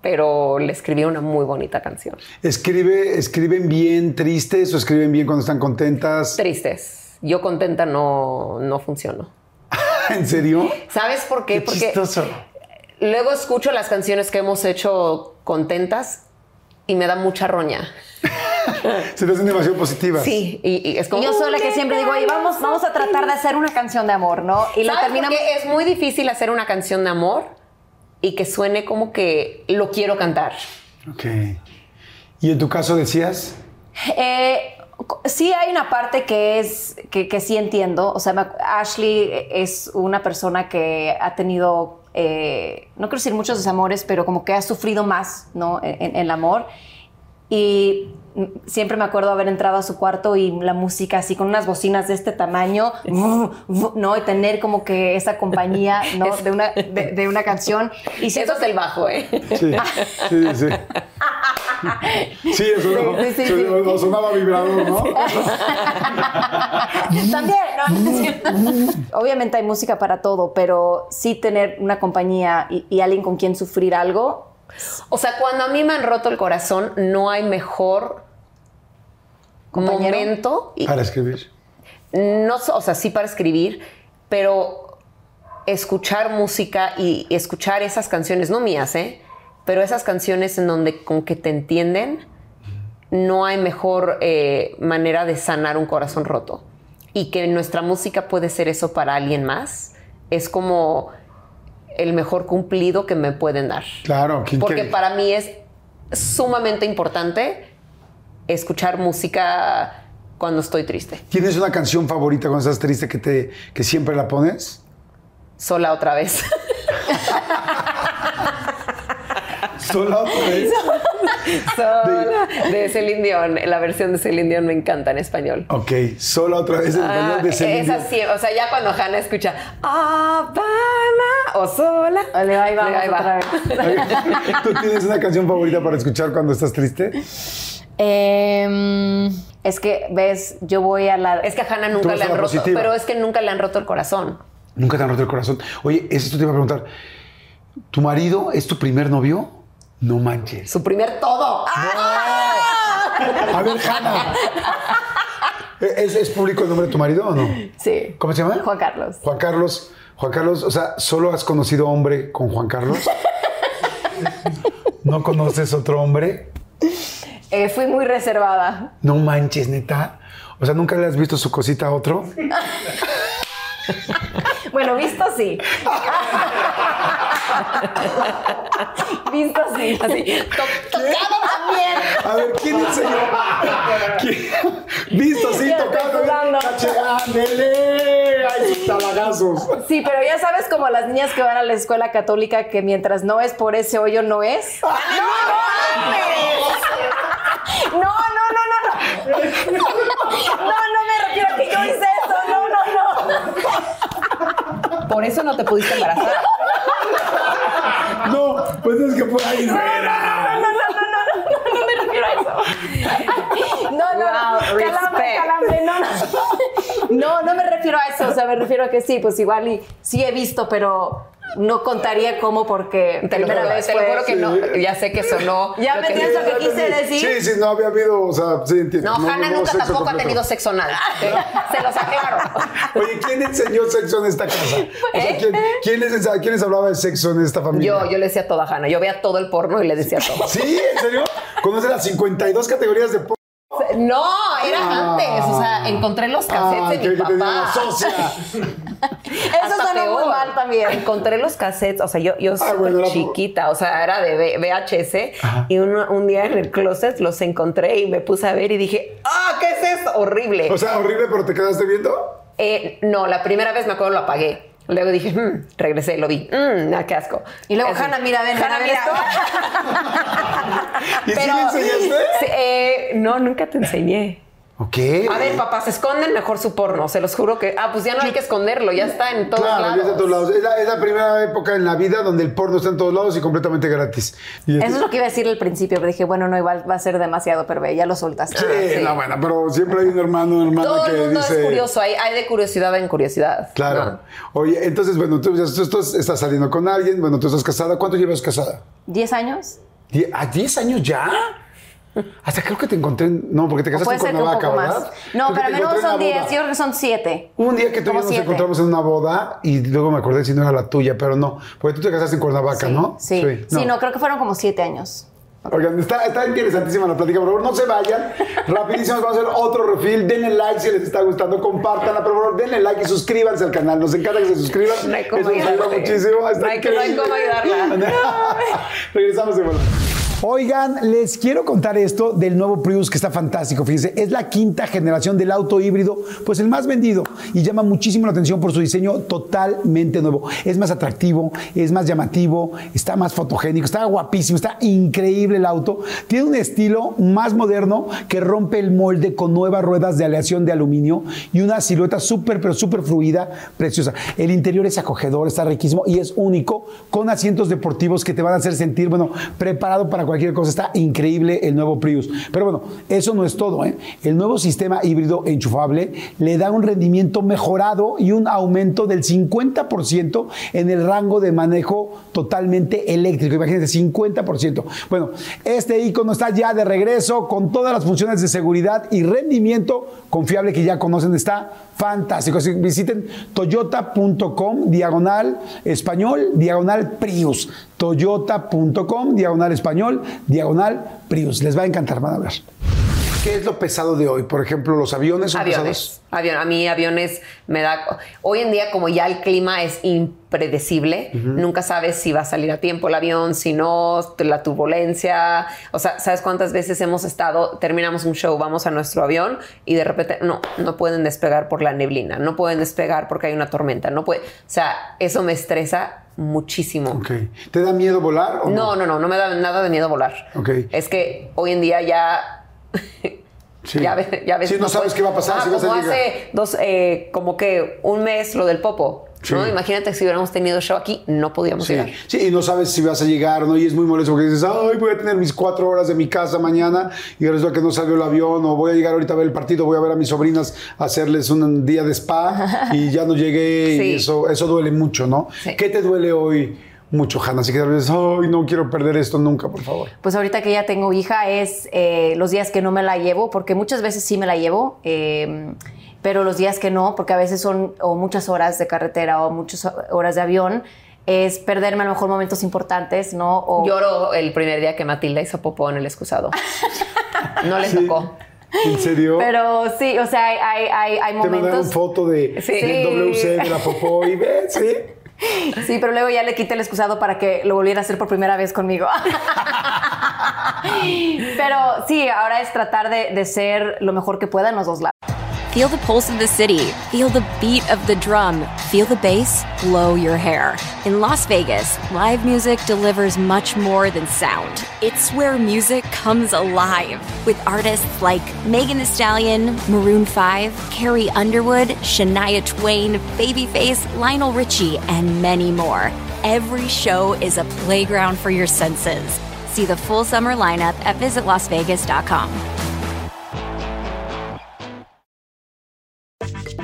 pero le escribí una muy bonita canción. ¿Escribe, ¿Escriben bien tristes o escriben bien cuando están contentas? Tristes. Yo contenta no, no funciono. ¿En serio? ¿Sabes por qué? Qué Porque chistoso. luego escucho las canciones que hemos hecho contentas y me da mucha roña. Se te hacen demasiado positivas. Sí, y, y es como... y yo soy la que siempre digo, oye, vamos, vamos a tratar de hacer una canción de amor, ¿no? Y la ¿Sabes por terminamos... Es muy difícil hacer una canción de amor y que suene como que lo quiero cantar. Ok. ¿Y en tu caso decías? Eh, sí hay una parte que es que, que sí entiendo. O sea, me- Ashley es una persona que ha tenido, eh, no quiero decir muchos desamores, pero como que ha sufrido más, ¿no? En, el amor. Y siempre me acuerdo haber entrado a su cuarto y la música así con unas bocinas de este tamaño, ¿no? Y tener como que esa compañía, ¿no? De una, de, de una canción. Y siento Eso es el bajo, ¿eh? Sí, sí, sí. Sí, eso no, Sí, sí, sí, no sonaba vibrador, ¿no? También, ¿no? Es cierto. Obviamente hay música para todo, pero sí tener una compañía y, y alguien con quien sufrir algo. O sea, cuando a mí me han roto el corazón, no hay mejor ¿Compañero? momento. y- Para escribir. no, o sea, sí para escribir, pero escuchar música y escuchar esas canciones, no mías, ¿eh? Pero esas canciones en donde como que te entienden, no hay mejor eh, manera de sanar un corazón roto. Y que nuestra música puede ser eso para alguien más, es como el mejor cumplido que me pueden dar. Claro, qué Porque para mí es sumamente importante escuchar música cuando estoy triste. ¿Tienes una canción favorita cuando estás triste que, te, que siempre la pones? Sola otra vez. Sola otra vez. Sola. De Celine Dion. La versión de Celine Dion me encanta en español. Ok, sola otra vez en español Ah, de Celine esa Dion. sí, o sea, ya cuando Hannah escucha Habana o sola. Vale, ahí vamos ahí va. otra vez. ¿Tú tienes una canción favorita para escuchar cuando estás triste? Em, es que, ves, yo voy a la... Es que a Hannah nunca le han roto, positiva. pero es que nunca le han roto el corazón. Nunca te han roto el corazón. Oye, eso te iba a preguntar. ¿Tu marido es tu primer novio? No manches. Su primer todo. A ver, Hanna. ¿Es, es público el nombre de tu marido o no? Sí. ¿Cómo se llama? Juan Carlos. Juan Carlos. Juan Carlos, o sea, ¿solo has conocido hombre con Juan Carlos? ¿No conoces otro hombre? Eh, fui muy reservada. No manches, neta. O sea, ¿nunca le has visto su cosita a otro? Bueno, visto sí. visto sí. Así, to- tocado también. A ver, ¿quién enseñó? ¿Quién? Visto, sí. Cache, ándele. Ay, talagazos. Sí, pero ya sabes como las niñas que van a la escuela católica que mientras no es por ese hoyo no es. Ah, No, no, no, no, no. No, no me refiero a que yo hice eso. No, no, no. Por eso no te pudiste embarazar. No, pues es que por ahí no era. No, no, no, no, no, no, no me refiero a eso. No, no, no. Calambre, calambre, no, no. No, no me refiero a eso. O sea, me refiero a que sí, pues igual y sí he visto, pero no contaría cómo porque Te lo primera juro, vez te lo juro que no. Ya sé que sonó. ¿Ya lo me que- entiendes lo que quise decir? Sí, sí, no había habido, o sea, sí entiendo. No, Hanna hubo nunca tampoco ha tenido sexo anal. ¿ok? Se los aclaro. Oye, ¿quién enseñó sexo en esta casa? O sea, ¿Eh? ¿quién, quién les, quién les hablaba de sexo en esta familia? Yo, yo le decía a Hanna. Yo veía todo el porno y le decía todo. ¿Sí? ¿En serio? ¿Conoce las 52 categorías de porno? No, era Ah. antes. O sea, encontré los cassettes de que mi papá. socia. Eso suena muy mal también. Encontré los cassettes, o sea, yo, yo Ah, bueno, era- chiquita, o sea, era de V- VHS. Y un, un día en el closet los encontré y me puse a ver y dije, ¡ah, qué es esto! Horrible. O sea, horrible, pero te quedaste viendo. Eh, no, la primera vez me acuerdo lo apagué. Luego dije, "Mm", regresé, lo vi. Mmm, qué asco. Y luego. Hanna, mira, ven, Hanna, mira. ¿Y sí le enseñaste? Eh, no, nunca te enseñé. Ok. A ver, papás, esconden mejor su porno. Se los juro que. Ah, pues ya no hay que esconderlo, ya está en todos Claro, lados. ya está en todos lados. Es la, es la primera época en la vida donde el porno está en todos lados y completamente gratis. Y Eso es lo que iba a decir al principio, pero dije, bueno, no, igual va a ser demasiado, pero ve, ya lo soltaste. Sí, sí. no, bueno, pero siempre hay un hermano o hermana Todo que el mundo dice. es curioso, hay, hay de curiosidad en curiosidad. Claro. ¿no? Oye, entonces, bueno, tú, tú- tú estás saliendo con alguien, bueno, tú estás casada. ¿Cuánto llevas casada? ¿10 años? ¿A 10 años ya? Hasta creo que te encontré. en- No, porque te casaste puede en ser que un Cuernavaca, poco ¿verdad? más. No, Creo pero menos son la 10, boda. yo creo que son 7. Un día que tú y yo nos siete. encontramos en una boda y luego me acordé si no era la tuya, pero no. Porque tú te casaste en Cuernavaca, Sí, ¿no? sí. Sí, no. creo que fueron como 7 años. Oigan, está, está interesantísima la plática, por favor, no se vayan. Rapidísimo, vamos a hacer otro refil. Denle like si les está gustando, compártanla, por favor, denle like y suscríbanse al canal. Nos encanta que se suscriban. No hay Eso nos ayuda muchísimo. Está No hay no hay increíble. cómo ayudarla. Regresamos de vuelta. Oigan, les quiero contar esto del nuevo Prius que está fantástico. Fíjense, es la quinta generación del auto híbrido, pues el más vendido y llama muchísimo la atención por su diseño totalmente nuevo. Es más atractivo, es más llamativo, está más fotogénico, está guapísimo, está increíble el auto. Tiene un estilo más moderno que rompe el molde con nuevas ruedas de aleación de aluminio y una silueta súper, pero súper fluida, preciosa. El interior es acogedor, está riquísimo y es único con asientos deportivos que te van a hacer sentir, bueno, preparado para cualquier cosa. Está increíble el nuevo Prius. Pero bueno, eso no es todo. ¿eh? El nuevo sistema híbrido enchufable le da un rendimiento mejorado y un aumento del 50% en el rango de manejo totalmente eléctrico. Imagínense, 50%. Bueno, este icono está ya de regreso con todas las funciones de seguridad y rendimiento confiable que ya conocen. Está fantástico. Así que visiten toyota.com diagonal español diagonal Prius. Toyota.com diagonal español diagonal Prius. Les va a encantar, van a ver. ¿Qué es lo pesado de hoy? Por ejemplo, los aviones son Aviones. pesados. Avión, a mí aviones me da... Hoy en día, como ya el clima es impredecible, nunca sabes si va a salir a tiempo el avión, si no, la turbulencia. O sea, ¿sabes cuántas veces hemos estado, terminamos un show, vamos a nuestro avión y de repente, no, no pueden despegar por la neblina, no pueden despegar porque hay una tormenta, no puede... O sea, eso me estresa muchísimo. ¿Te da miedo volar? O No, no, no, no me da nada de miedo volar. Ok. Es que hoy en día ya. Sí. Ya ves, ya ves, Sí, no sabes qué va a pasar, Ah, si vas a como llegar. hace dos, eh, como que un mes lo del popo. ¿no? Imagínate si hubiéramos tenido show aquí, no podíamos llegar. sí, y no sabes si vas a llegar no, y es muy molesto porque dices, ay, voy a tener mis cuatro horas de mi casa mañana y resulta que no salió el avión, o voy a llegar ahorita a ver el partido, voy a ver a mis sobrinas a hacerles un día de spa y ya no llegué, y eso, eso duele mucho, ¿no? ¿Qué te duele hoy mucho, Hanna. Así que tal vez, ay, no quiero perder esto nunca, por favor. Pues ahorita que ya tengo hija es eh, los días que no me la llevo, porque muchas veces sí me la llevo, eh, pero los días que no, porque a veces son o muchas horas de carretera o muchas horas de avión, es perderme a lo mejor momentos importantes, ¿no? O, Lloro el primer día que Matilda hizo popó en el excusado. No le tocó. ¿En serio? pero sí, o sea, hay, hay, hay, hay Te mandaron momentos... foto de, Sí. del WC, de la popó y ves, ¿sí? Sí, pero luego ya le quité el excusado para que lo volviera a hacer por primera vez conmigo. pero sí, ahora es tratar de, de ser lo mejor que pueda en los dos lados. Feel the pulse of the city. Feel the beat of the drum. Feel the bass blow your hair. In Las Vegas, live music delivers much more than sound. It's where music comes alive with artists like Megan Thee Stallion, Maroon 5, Carrie Underwood, Shania Twain, Babyface, Lionel Richie, and many more. Every show is a playground for your senses. See the full summer lineup at visitlasvegas.com.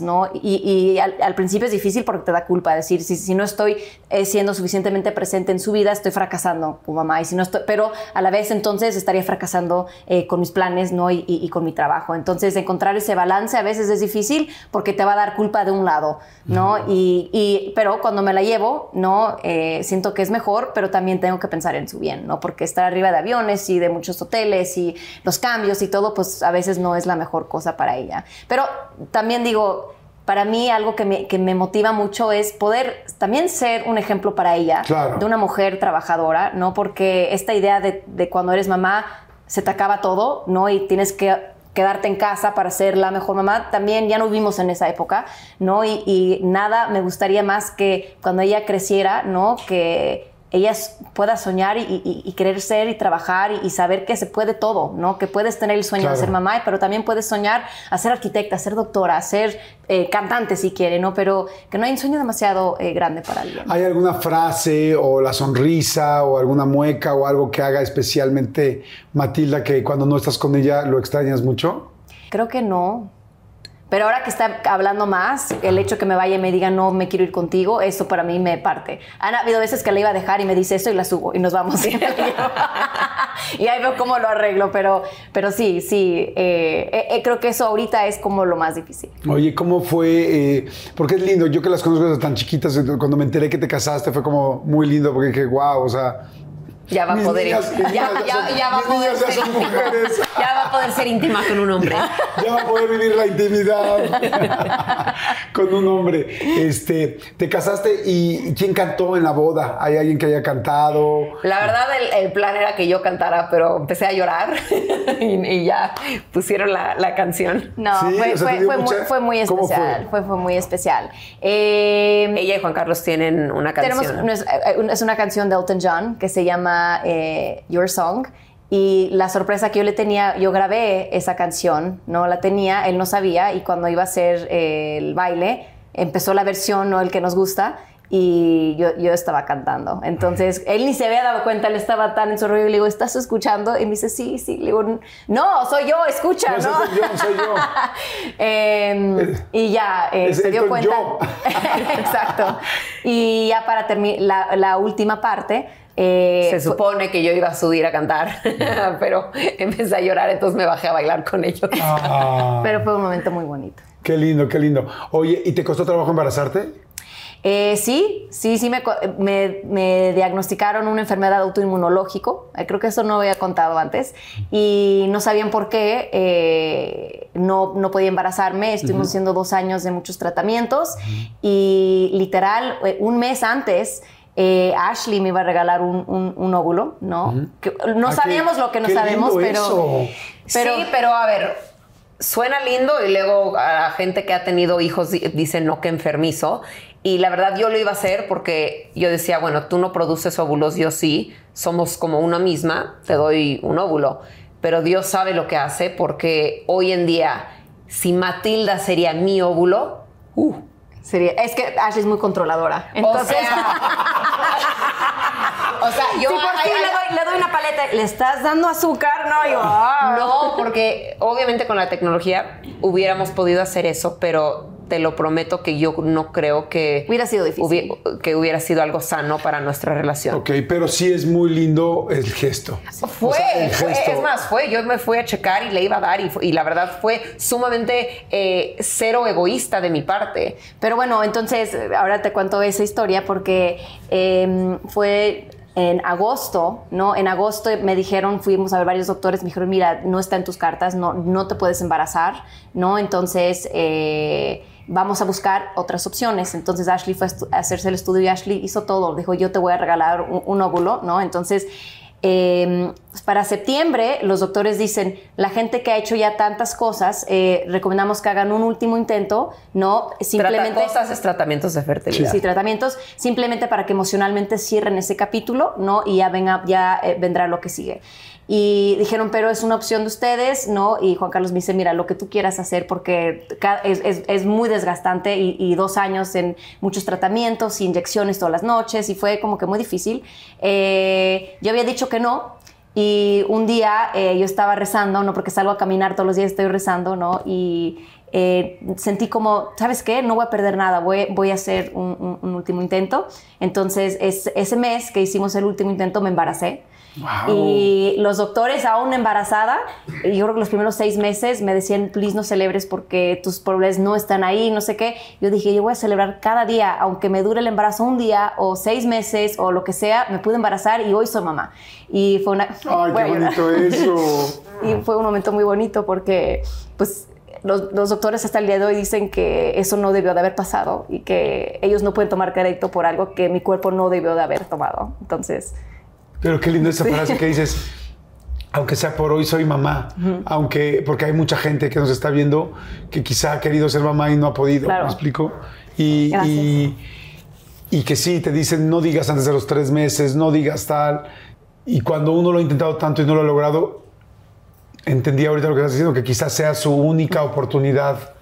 ¿No? Y, y al, al, principio es difícil porque te da culpa decir, si, si no estoy eh, siendo suficientemente presente en su vida, estoy fracasando como mamá. Y si no estoy, pero a la vez entonces estaría fracasando eh, con mis planes ¿no? Y, y, y, con mi trabajo. Entonces encontrar ese balance a veces es difícil porque te va a dar culpa de un lado, ¿no? y, pero cuando me la llevo, ¿no? Eh, siento que es mejor, pero también tengo que pensar en su bien, ¿no? Porque estar arriba de aviones y de muchos hoteles y los cambios y todo, pues a veces no es la mejor cosa para ella. Pero también digo, para mí algo que me, que me, motiva mucho es poder también ser un ejemplo para ella, claro. de una mujer trabajadora, ¿no? Porque esta idea de, de, cuando eres mamá se te acaba todo, ¿no? Y tienes que quedarte en casa para ser la mejor mamá, también ya no vivimos en esa época, ¿no? Y, y nada me gustaría más que cuando ella creciera, ¿no? Que ella pueda soñar y, y, y, querer ser y trabajar y, y, saber que se puede todo, ¿no? Que puedes tener el sueño claro. de ser mamá, pero también puedes soñar a ser arquitecta, a ser doctora, a ser eh, cantante si quiere, ¿no? Pero que no hay un sueño demasiado eh, grande para alguien. ¿Hay alguna frase o la sonrisa o alguna mueca o algo que haga especialmente Matilda que cuando no estás con ella lo extrañas mucho? Creo que no. Pero ahora que está hablando más, el hecho que me vaya y me diga no me quiero ir contigo, eso para mí me parte. Han habido veces que la iba a dejar y me dice esto y la subo y nos vamos. y ahí veo cómo lo arreglo, pero, pero sí, sí, eh, eh, creo que eso ahorita es como lo más difícil. Oye, ¿cómo fue? Eh, porque es lindo, yo que las conozco desde tan chiquitas, cuando me enteré que te casaste fue como muy lindo porque dije, wow, o sea, ya va a poder niñas, ya, ya, ya, ya, va a poder ser íntima. ya va a poder ser íntima con un hombre. Ya va a poder vivir la intimidad con un hombre. Este te casaste y quién cantó en la boda hay alguien que haya cantado la verdad el, el plan era que yo cantara pero empecé a llorar y, y, ya pusieron la, la canción. No sí, fue, o sea, fue, fue, mucha... muy, fue, muy, especial fue? fue? muy especial. Eh, ella y Juan Carlos tienen una canción. tenemos, es una canción de Elton John que se llama eh, Your Song. Y la sorpresa que yo le tenía, yo grabé esa canción, no la tenía, él no sabía, y cuando iba a hacer eh, el baile, empezó la versión, no el que nos gusta, y yo, yo, estaba cantando. Entonces, él ni se había dado cuenta, él estaba tan en su rollo, y le digo, ¿estás escuchando? Y me dice, sí, sí. Le digo, no, soy yo, escucha, no. ¿no? Soy yo, soy yo. eh, y ya, eh, se dio cuenta. Exacto. Y ya para terminar, la, la última parte, eh, se supone que yo iba a subir a cantar, pero empecé a llorar, entonces me bajé a bailar con ellos. Ah. pero fue un momento muy bonito. Qué lindo, qué lindo. Oye, ¿y te costó trabajo embarazarte? Eh, sí, sí, sí, me, me, me, diagnosticaron una enfermedad autoinmunológico, eh, creo que eso no había contado antes, y no sabían por qué, eh, no, no podía embarazarme, estuvimos uh -huh. haciendo dos años de muchos tratamientos, uh -huh. y literal, eh, un mes antes, eh, Ashley me iba a regalar un, un, un óvulo, ¿no? Uh -huh. que, no ah, sabíamos qué, lo que no sabemos, pero, pero... Sí, pero a ver, suena lindo y luego a la gente que ha tenido hijos dice no que enfermizo. Y la verdad yo lo iba a hacer porque yo decía, bueno, tú no produces óvulos, yo sí, somos como una misma, te doy un óvulo. Pero Dios sabe lo que hace porque hoy en día, si Matilda sería mi óvulo, uh, Sería, es que Ashley es muy controladora. Entonces, o sea, o sea, yo si por ay, ti ay, le, doy, le doy una paleta, le estás dando azúcar, no, yo. ah. No, porque obviamente con la tecnología hubiéramos podido hacer eso, pero te lo prometo que yo no creo que Hubiera sido difícil. hubi- que hubiera sido algo sano para nuestra relación. Ok, pero sí es muy lindo el gesto. Fue, O sea, el fue, gesto. es más, fue, yo me fui a checar y le iba a dar y, fue- y la verdad fue sumamente eh, cero egoísta de mi parte. Pero bueno, entonces ahora te cuento esa historia porque eh, fue en agosto, ¿no? En agosto me dijeron, fuimos a ver varios doctores, me dijeron, mira, no está en tus cartas, no, no te puedes embarazar, ¿no? Entonces eh, vamos a buscar otras opciones. Entonces Ashley fue a hacerse el estudio y Ashley hizo todo, dijo, yo te voy a regalar un, un óvulo, ¿no? Entonces... Eh, pues para septiembre, los doctores dicen, la gente que ha hecho ya tantas cosas, eh, recomendamos que hagan un último intento, ¿no? Simplemente... Trata cosas es tratamientos de fertilidad. Sí, tratamientos simplemente para que emocionalmente cierren ese capítulo, ¿no? Y ya, venga, ya eh, vendrá lo que sigue. Y dijeron, pero es una opción de ustedes, ¿no? Y Juan Carlos me dice, mira, lo que tú quieras hacer porque es, es- es muy desgastante y, y dos años en muchos tratamientos, inyecciones todas las noches y fue como que muy difícil. Eh, yo había dicho que no, y un día eh, yo estaba rezando, ¿no? Porque salgo a caminar todos los días, estoy rezando, ¿no? Y eh, sentí como, ¿sabes qué? No voy a perder nada, voy, voy a hacer un, un- un último intento. Entonces, es- ese mes que hicimos el último intento, me embaracé. Wow. Y los doctores, aún embarazada, yo creo que los primeros seis meses me decían, please no celebres porque tus problemas no están ahí, no sé qué. Yo dije, yo voy a celebrar cada día, aunque me dure el embarazo un día o seis meses o lo que sea, me pude embarazar y hoy soy mamá. Y fue una... Ay, qué bonito eso. Y fue un momento muy bonito porque, pues, los, los doctores hasta el día de hoy dicen que eso no debió de haber pasado y que ellos no pueden tomar crédito por algo que mi cuerpo no debió de haber tomado. Entonces, Pero qué lindo esa frase que dices, aunque sea por hoy soy mamá, aunque, porque hay mucha gente que nos está viendo que quizá ha querido ser mamá y no ha podido, Claro. ¿me explico? Y, y, y que sí, te dicen no digas antes de los tres meses, no digas tal. Y cuando uno lo ha intentado tanto y no lo ha logrado, entendí ahorita lo que estás diciendo, que quizás sea su única oportunidad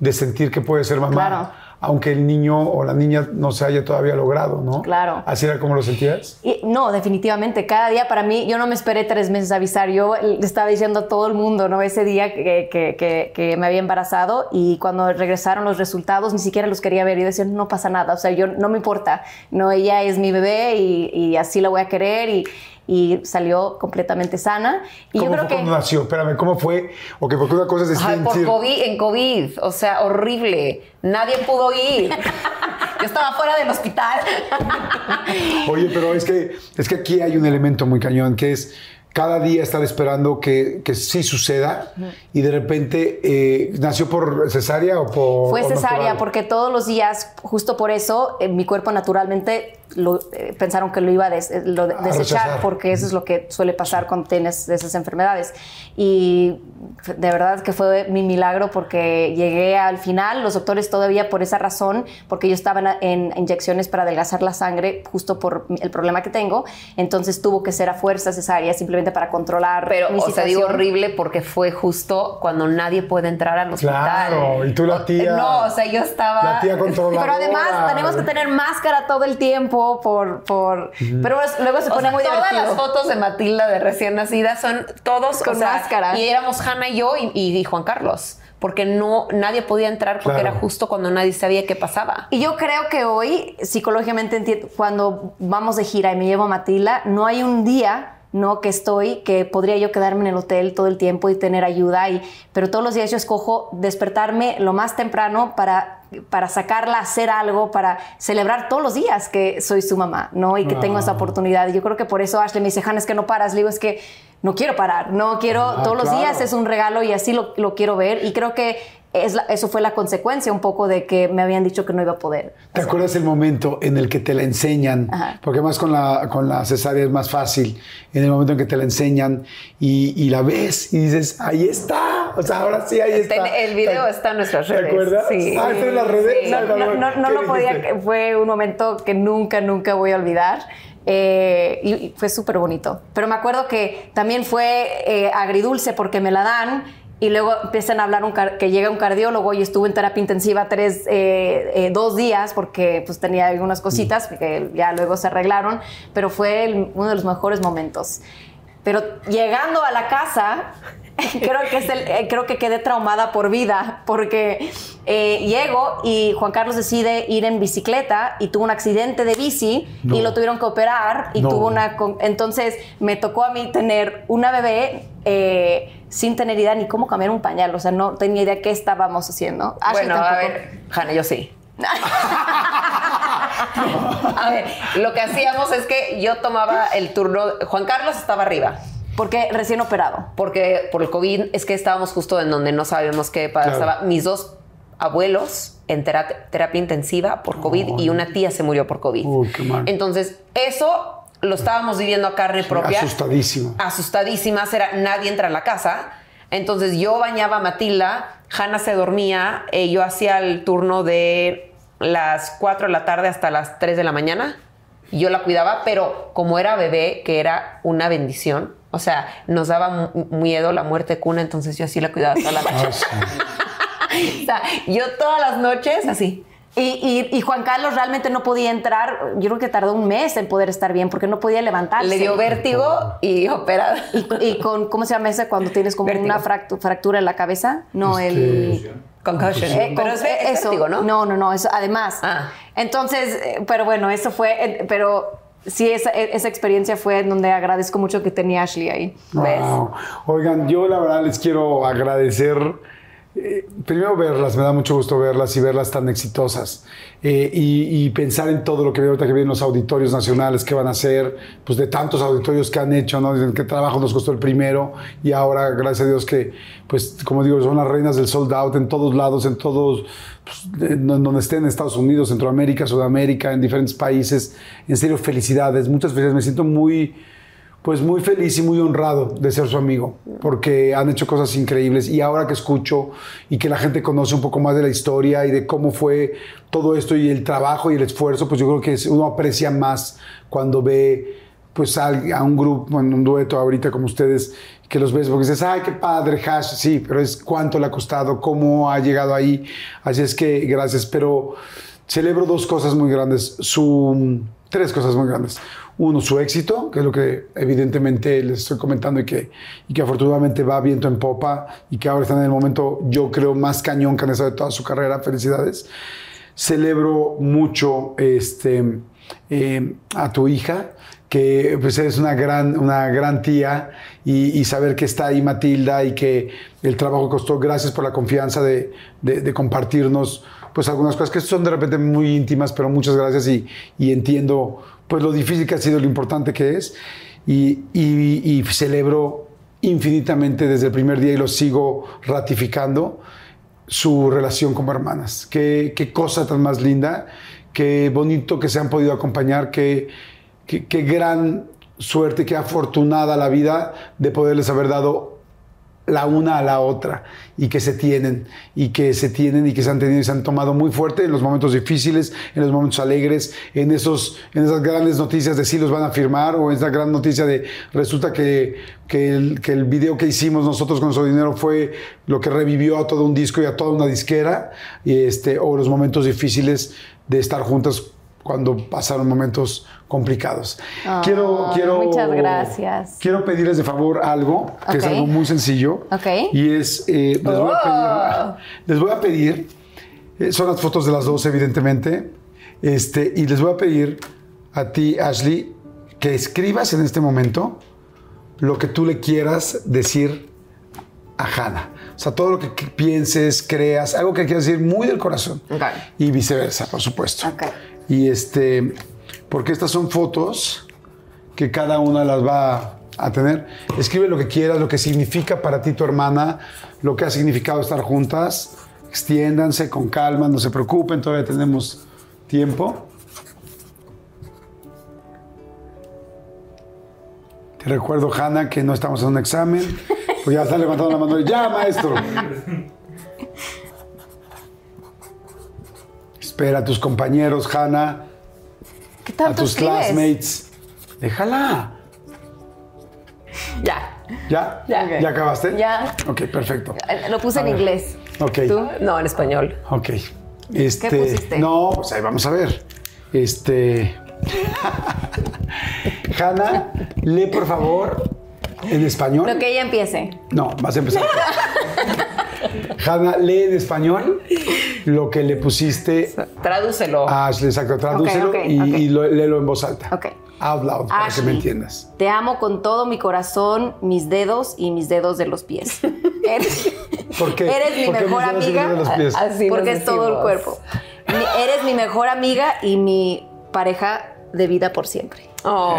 de sentir que puede ser mamá. Claro. Aunque el niño o la niña no se haya todavía logrado, ¿no? Claro. ¿Así era como lo sentías? Y- no, definitivamente. Cada día para mí, yo no me esperé tres meses a avisar. Yo le estaba diciendo a todo el mundo, ¿no? Ese día que, que- que- que me había embarazado y cuando regresaron los resultados ni siquiera los quería ver. Y decían, no pasa nada. O sea, yo no me importa. No, ella es mi bebé y, y así la voy a querer y, y salió completamente sana. Y ¿Cómo yo creo fue que... cuando nació? Espérame, ¿cómo fue? Ok, porque una cosa es Ay, por COVID, en COVID, o sea, horrible. Nadie pudo ir. Yo estaba fuera del hospital. Oye, pero es que, es que aquí hay un elemento muy cañón, que es cada día estar esperando que, que sí suceda y de repente eh, nació por cesárea o por... Fue o cesárea porque todos los días, justo por eso, eh, mi cuerpo naturalmente lo, eh, pensaron que lo iba a, des- eh, lo de- A desechar rechazar. porque eso es lo que suele pasar cuando tienes esas enfermedades. Y de verdad que fue mi milagro porque llegué al final, los doctores todavía por esa razón, porque yo estaba en, en inyecciones para adelgazar la sangre justo por el problema que tengo, entonces tuvo que ser a fuerza cesárea simplemente para controlar Pero, mi o sea, digo situación. horrible porque fue justo cuando nadie puede entrar al hospital. Claro, y tú la tía- No, o sea, yo estaba. La tía controladora. Pero además tenemos que tener máscara todo el tiempo por... por Pero luego se O pone sea, muy todas divertido. las fotos de Matilda de recién nacida son todos Con o sea, máscara. Y éramos Hanna y yo y, y Juan Carlos. Porque no, nadie podía entrar porque Claro. era justo cuando nadie sabía qué pasaba. Y yo creo que hoy, psicológicamente, cuando vamos de gira y me llevo a Matilda, no hay un día no que estoy que podría yo quedarme en el hotel todo el tiempo y tener ayuda y pero todos los días yo escojo despertarme lo más temprano para para sacarla hacer algo para celebrar todos los días que soy su mamá no y que tengo esa oportunidad. Y yo creo que por eso Ashley me dice Hannah es que no paras le digo es que no quiero parar no quiero Ah, todos los días es un regalo y así lo, lo quiero ver y creo que es la- eso fue la consecuencia un poco de que me habían dicho que no iba a poder ¿Te acuerdas el momento en el que te la enseñan? Ajá. Porque más con la, con la cesárea es más fácil. En el momento en que te la enseñan y, y la ves y dices, ahí está. O sea, ahora sí ahí está. El video ¿Te- está en nuestras ¿Te redes. acuerdas? Sí. Ah, está en las redes. Sí. No, no, no, no ¿Qué lo podía, fue un momento que nunca, nunca voy a olvidar. Eh, y, y fue súper bonito. Pero me acuerdo que también fue eh, agridulce porque me la dan y luego empiezan a hablar un car- que llega un cardiólogo y estuve en terapia intensiva tres, eh, eh, dos días porque pues tenía algunas cositas que ya luego se arreglaron, pero fue el- uno de los mejores momentos. Pero llegando a la casa, creo que, es el- eh, creo que quedé traumada por vida, porque eh, llego y Juan Carlos decide ir en bicicleta y tuvo un accidente de bici y lo tuvieron que operar y No. tuvo una... Entonces me tocó a mí tener una bebé eh, sin tener idea ni cómo cambiar un pañal, o sea, no tenía idea qué estábamos haciendo. Ashley Bueno, a ver, Hanna, yo sí. a ver, lo que hacíamos es que yo tomaba el turno, Juan Carlos estaba arriba. Porque recién operado. Porque por el COVID es que estábamos justo en donde no sabíamos qué pasaba. Claro. Mis dos abuelos en terapia, terapia intensiva por COVID y una tía se murió por COVID. Uy, qué mal. Entonces, eso lo estábamos viviendo a carne propia. Asustadísimo. Asustadísimas, era nadie entra a la casa. Entonces yo bañaba a Matilda, Hanna se dormía, eh, yo hacía el turno de las 4 de la tarde hasta las 3 de la mañana. Yo la cuidaba, pero como era bebé, que era una bendición, o sea, nos daba miedo la muerte de cuna, entonces yo así la cuidaba toda la noche. Ah, sí. o sea, yo todas las noches así. Y, y- y Juan Carlos realmente no podía entrar, yo creo que tardó un mes en poder estar bien porque no podía levantarse. Le dio vértigo y operada. Y, y con, ¿cómo se llama ese cuando tienes como Vértigo. una fractu- fractura en la cabeza? No, el... Concussion. Eh, pero con- es, ve- es eso. vértigo, ¿no? No, no, no, eso además. Ah. Entonces, eh, pero bueno, eso fue, eh, pero sí, esa, e, esa experiencia fue en donde agradezco mucho que tenía Ashley ahí. ¿Ves? Wow. Oigan, yo la verdad les quiero agradecer. Eh, primero verlas, me da mucho gusto verlas y verlas tan exitosas. Eh, y, pensar en todo lo que veo ahorita que vienen los auditorios nacionales que van a hacer, pues de tantos auditorios que han hecho, ¿no? Qué trabajo nos costó el primero y ahora, gracias a Dios, que, pues, como digo, son las reinas del sold out en todos lados, en todos, pues, en donde estén, Estados Unidos, Centroamérica, Sudamérica, en diferentes países. En serio, felicidades, muchas felicidades. Me siento muy pues muy feliz y muy honrado de ser su amigo, porque han hecho cosas increíbles. Y ahora que escucho y que la gente conoce un poco más de la historia y de cómo fue todo esto y el trabajo y el esfuerzo, pues yo creo que uno aprecia más cuando ve pues a, a un grupo, en un dueto ahorita como ustedes, que los ves, porque dices, ay, qué padre, Hash, sí, pero es cuánto le ha costado, cómo ha llegado ahí, así es que gracias, pero celebro dos cosas muy grandes, su, tres cosas muy grandes. Uno, su éxito, que es lo que evidentemente les estoy comentando y que, y que afortunadamente va viento en popa y que ahora están en el momento, yo creo, más cañón que han estado de toda su carrera. Felicidades. Celebro mucho este, eh, a tu hija, que pues eres una gran, una gran tía y, saber que está ahí Matilda y que el trabajo costó. Gracias por la confianza de, de- de compartirnos pues algunas cosas que son de repente muy íntimas, pero muchas gracias y, y entiendo pues lo difícil que ha sido, lo importante que es y, y- y celebro infinitamente desde el primer día y lo sigo ratificando su relación como hermanas. Qué, qué cosa tan más linda, qué bonito que se han podido acompañar, qué, qué, qué gran suerte, qué afortunada la vida de poderles haber dado la una a la otra y que se tienen y que se tienen y que se han tenido y se han tomado muy fuerte en los momentos difíciles, en los momentos alegres, en esos en esas grandes noticias de si los van a firmar o esa gran noticia de resulta que, que, el, video que hicimos nosotros con nuestro dinero fue lo que revivió a todo un disco y a toda una disquera este o los momentos difíciles de estar juntas cuando pasaron momentos complicados. quiero, Ay, quiero, muchas gracias. Quiero pedirles de favor algo, que es algo muy sencillo. Ok. Y es, eh, les, voy a pedir, les voy a pedir, eh, son las fotos de las dos, evidentemente, este, y les voy a pedir a ti, Ashley, que escribas en este momento lo que tú le quieras decir a Hannah. O sea, todo lo que pienses, creas, algo que quieras decir muy del corazón. Ok. Y viceversa, por supuesto. Y este, porque estas son fotos que cada una las va a tener. Escribe lo que quieras, lo que significa para ti tu hermana, lo que ha significado estar juntas. Extiéndanse con calma, no se preocupen, todavía tenemos tiempo. Te recuerdo, Hanna, que no estamos en un examen, Pues ya están levantando la mano. Ya, maestro. Espera a tus compañeros, Hanna. ¿Qué A tanto tus escribes? classmates. Déjala. Ya. ¿Ya? Ya. ¿Ya acabaste? Ya. Ok, perfecto. Lo puse A en ver. inglés. Ok. ¿Tú? No, en español. Ok. Este, pusiste? No, pues ahí vamos a ver. Este. Hanna, lee por favor en español. Lo que ella empiece. No, vas a empezar. Hanna, lee en español lo que le pusiste Tradúcelo. a Ashley. Exacto, tradúcelo y, ok. y lo- léelo en voz alta. Ok. Out loud, para que me entiendas. Te amo con todo mi corazón, mis dedos y mis dedos de los pies. Eres, ¿Por qué? Eres mi ¿Por qué mejor amiga. dedos de los pies? Así porque es todo el cuerpo. Mi- eres mi mejor amiga y mi pareja de vida por siempre. Oh.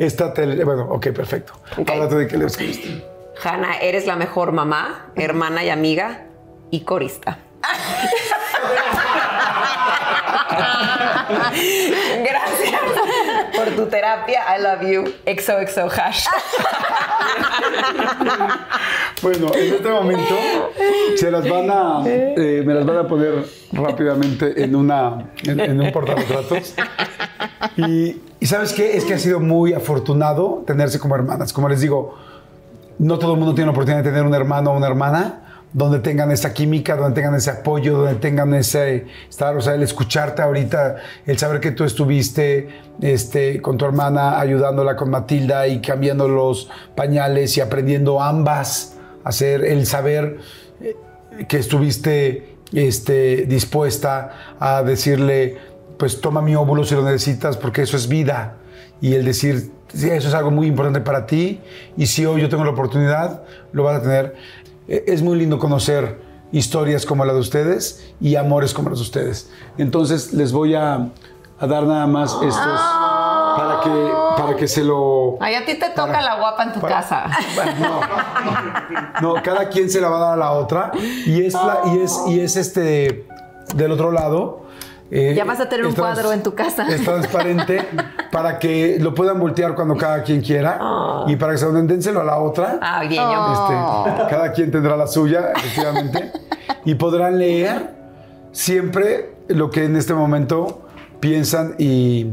Esta te- bueno, ok, perfecto. Ok. Ahora tú de qué le escribiste. Hanna, eres la mejor mamá, hermana y amiga y corista. Gracias por tu terapia. I love you. XOXO hash. Bueno, en este momento se las van a, eh, me las van a poner rápidamente en una, en, en un portarretratos. Y, y sabes qué, es que ha sido muy afortunado tenerse como hermanas. Como les digo, no todo el mundo tiene la oportunidad de tener un hermano o una hermana donde tengan esa química, donde tengan ese apoyo, donde tengan ese estar, o sea, el escucharte ahorita, el saber que tú estuviste este, con tu hermana ayudándola con Matilda y cambiando los pañales y aprendiendo ambas a hacer, el saber eh, que estuviste este, dispuesta a decirle, pues toma mi óvulo si lo necesitas, porque eso es vida. Y el decir, "Sí, eso es algo muy importante para ti, y si hoy yo tengo la oportunidad, lo vas a tener. Eh, Es muy lindo conocer historias como la de ustedes y amores como los de ustedes. Entonces les voy a, a dar nada más estos para que, para que se lo... Ay, a ti te toca la guapa en tu para- casa. No, no, cada quien se la va a dar a la otra y es, la- y es, y es este del otro lado. Eh, Ya vas a tener un cuadro en tu casa. Es transparente para que lo puedan voltear cuando cada quien quiera y para que se den, dénselo a la otra. Ah, bien. Este, cada quien tendrá la suya, efectivamente, y podrán leer siempre lo que en este momento piensan y,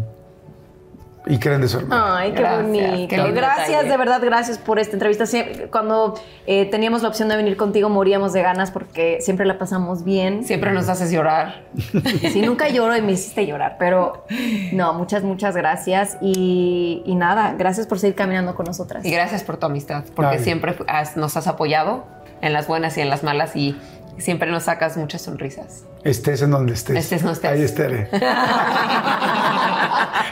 y creen de su hermano. Ay, qué Gracias, bonito. qué gracias, detalle. de verdad, gracias por esta entrevista. Sie- Cuando eh, teníamos la opción de venir contigo, moríamos de ganas porque siempre la pasamos bien. Siempre nos haces llorar. Sí, nunca lloro y me hiciste llorar, pero no, muchas, muchas gracias. Y, y nada, gracias por seguir caminando con nosotras. Y gracias por tu amistad, porque Ay. siempre has- nos has apoyado en las buenas y en las malas y siempre nos sacas muchas sonrisas. Estés en donde estés. Estés, no estés. Ahí estaré.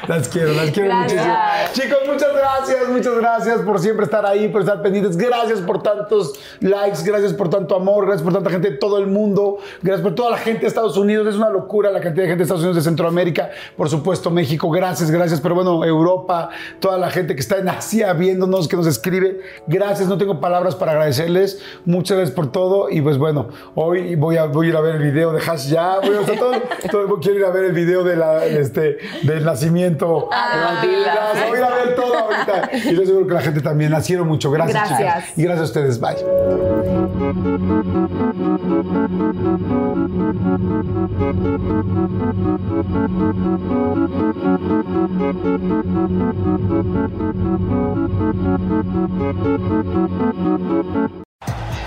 las quiero, las quiero Gracias. muchísimo. Chicos, muchas gracias, muchas gracias por siempre estar ahí, por estar pendientes. Gracias por tantos likes, gracias por tanto amor, gracias por tanta gente de todo el mundo, gracias por toda la gente de Estados Unidos. Es una locura la cantidad de gente de Estados Unidos, de Centroamérica, por supuesto México. Gracias, gracias. Pero bueno, Europa, toda la gente que está en Asia viéndonos, que nos escribe. Gracias, no tengo palabras para agradecerles. Muchas gracias por todo. Y pues bueno, hoy voy a, voy a ir a ver el video de Hash ya. A, o sea, todo, todo- quiero ir a ver el video de la, este, del nacimiento. Ah, voy a ir a ver todo ahorita. Y yo seguro que la gente también. Las quiero mucho. Gracias, Gracias. chicas. Y gracias a ustedes. Bye.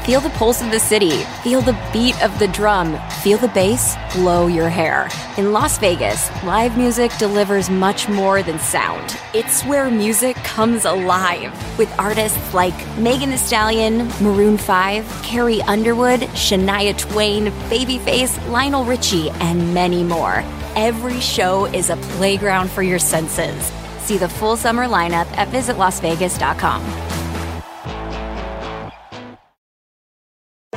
Feel the pulse of the city. Feel the beat of the drum. Feel the bass blow your hair. In Las Vegas, live music delivers much more than sound. It's where music comes alive with artists like Megan Thee Stallion, Maroon 5, Carrie Underwood, Shania Twain, Babyface, Lionel Richie, and many more. Every show is a playground for your senses. See the full summer lineup at visitlasvegas.com.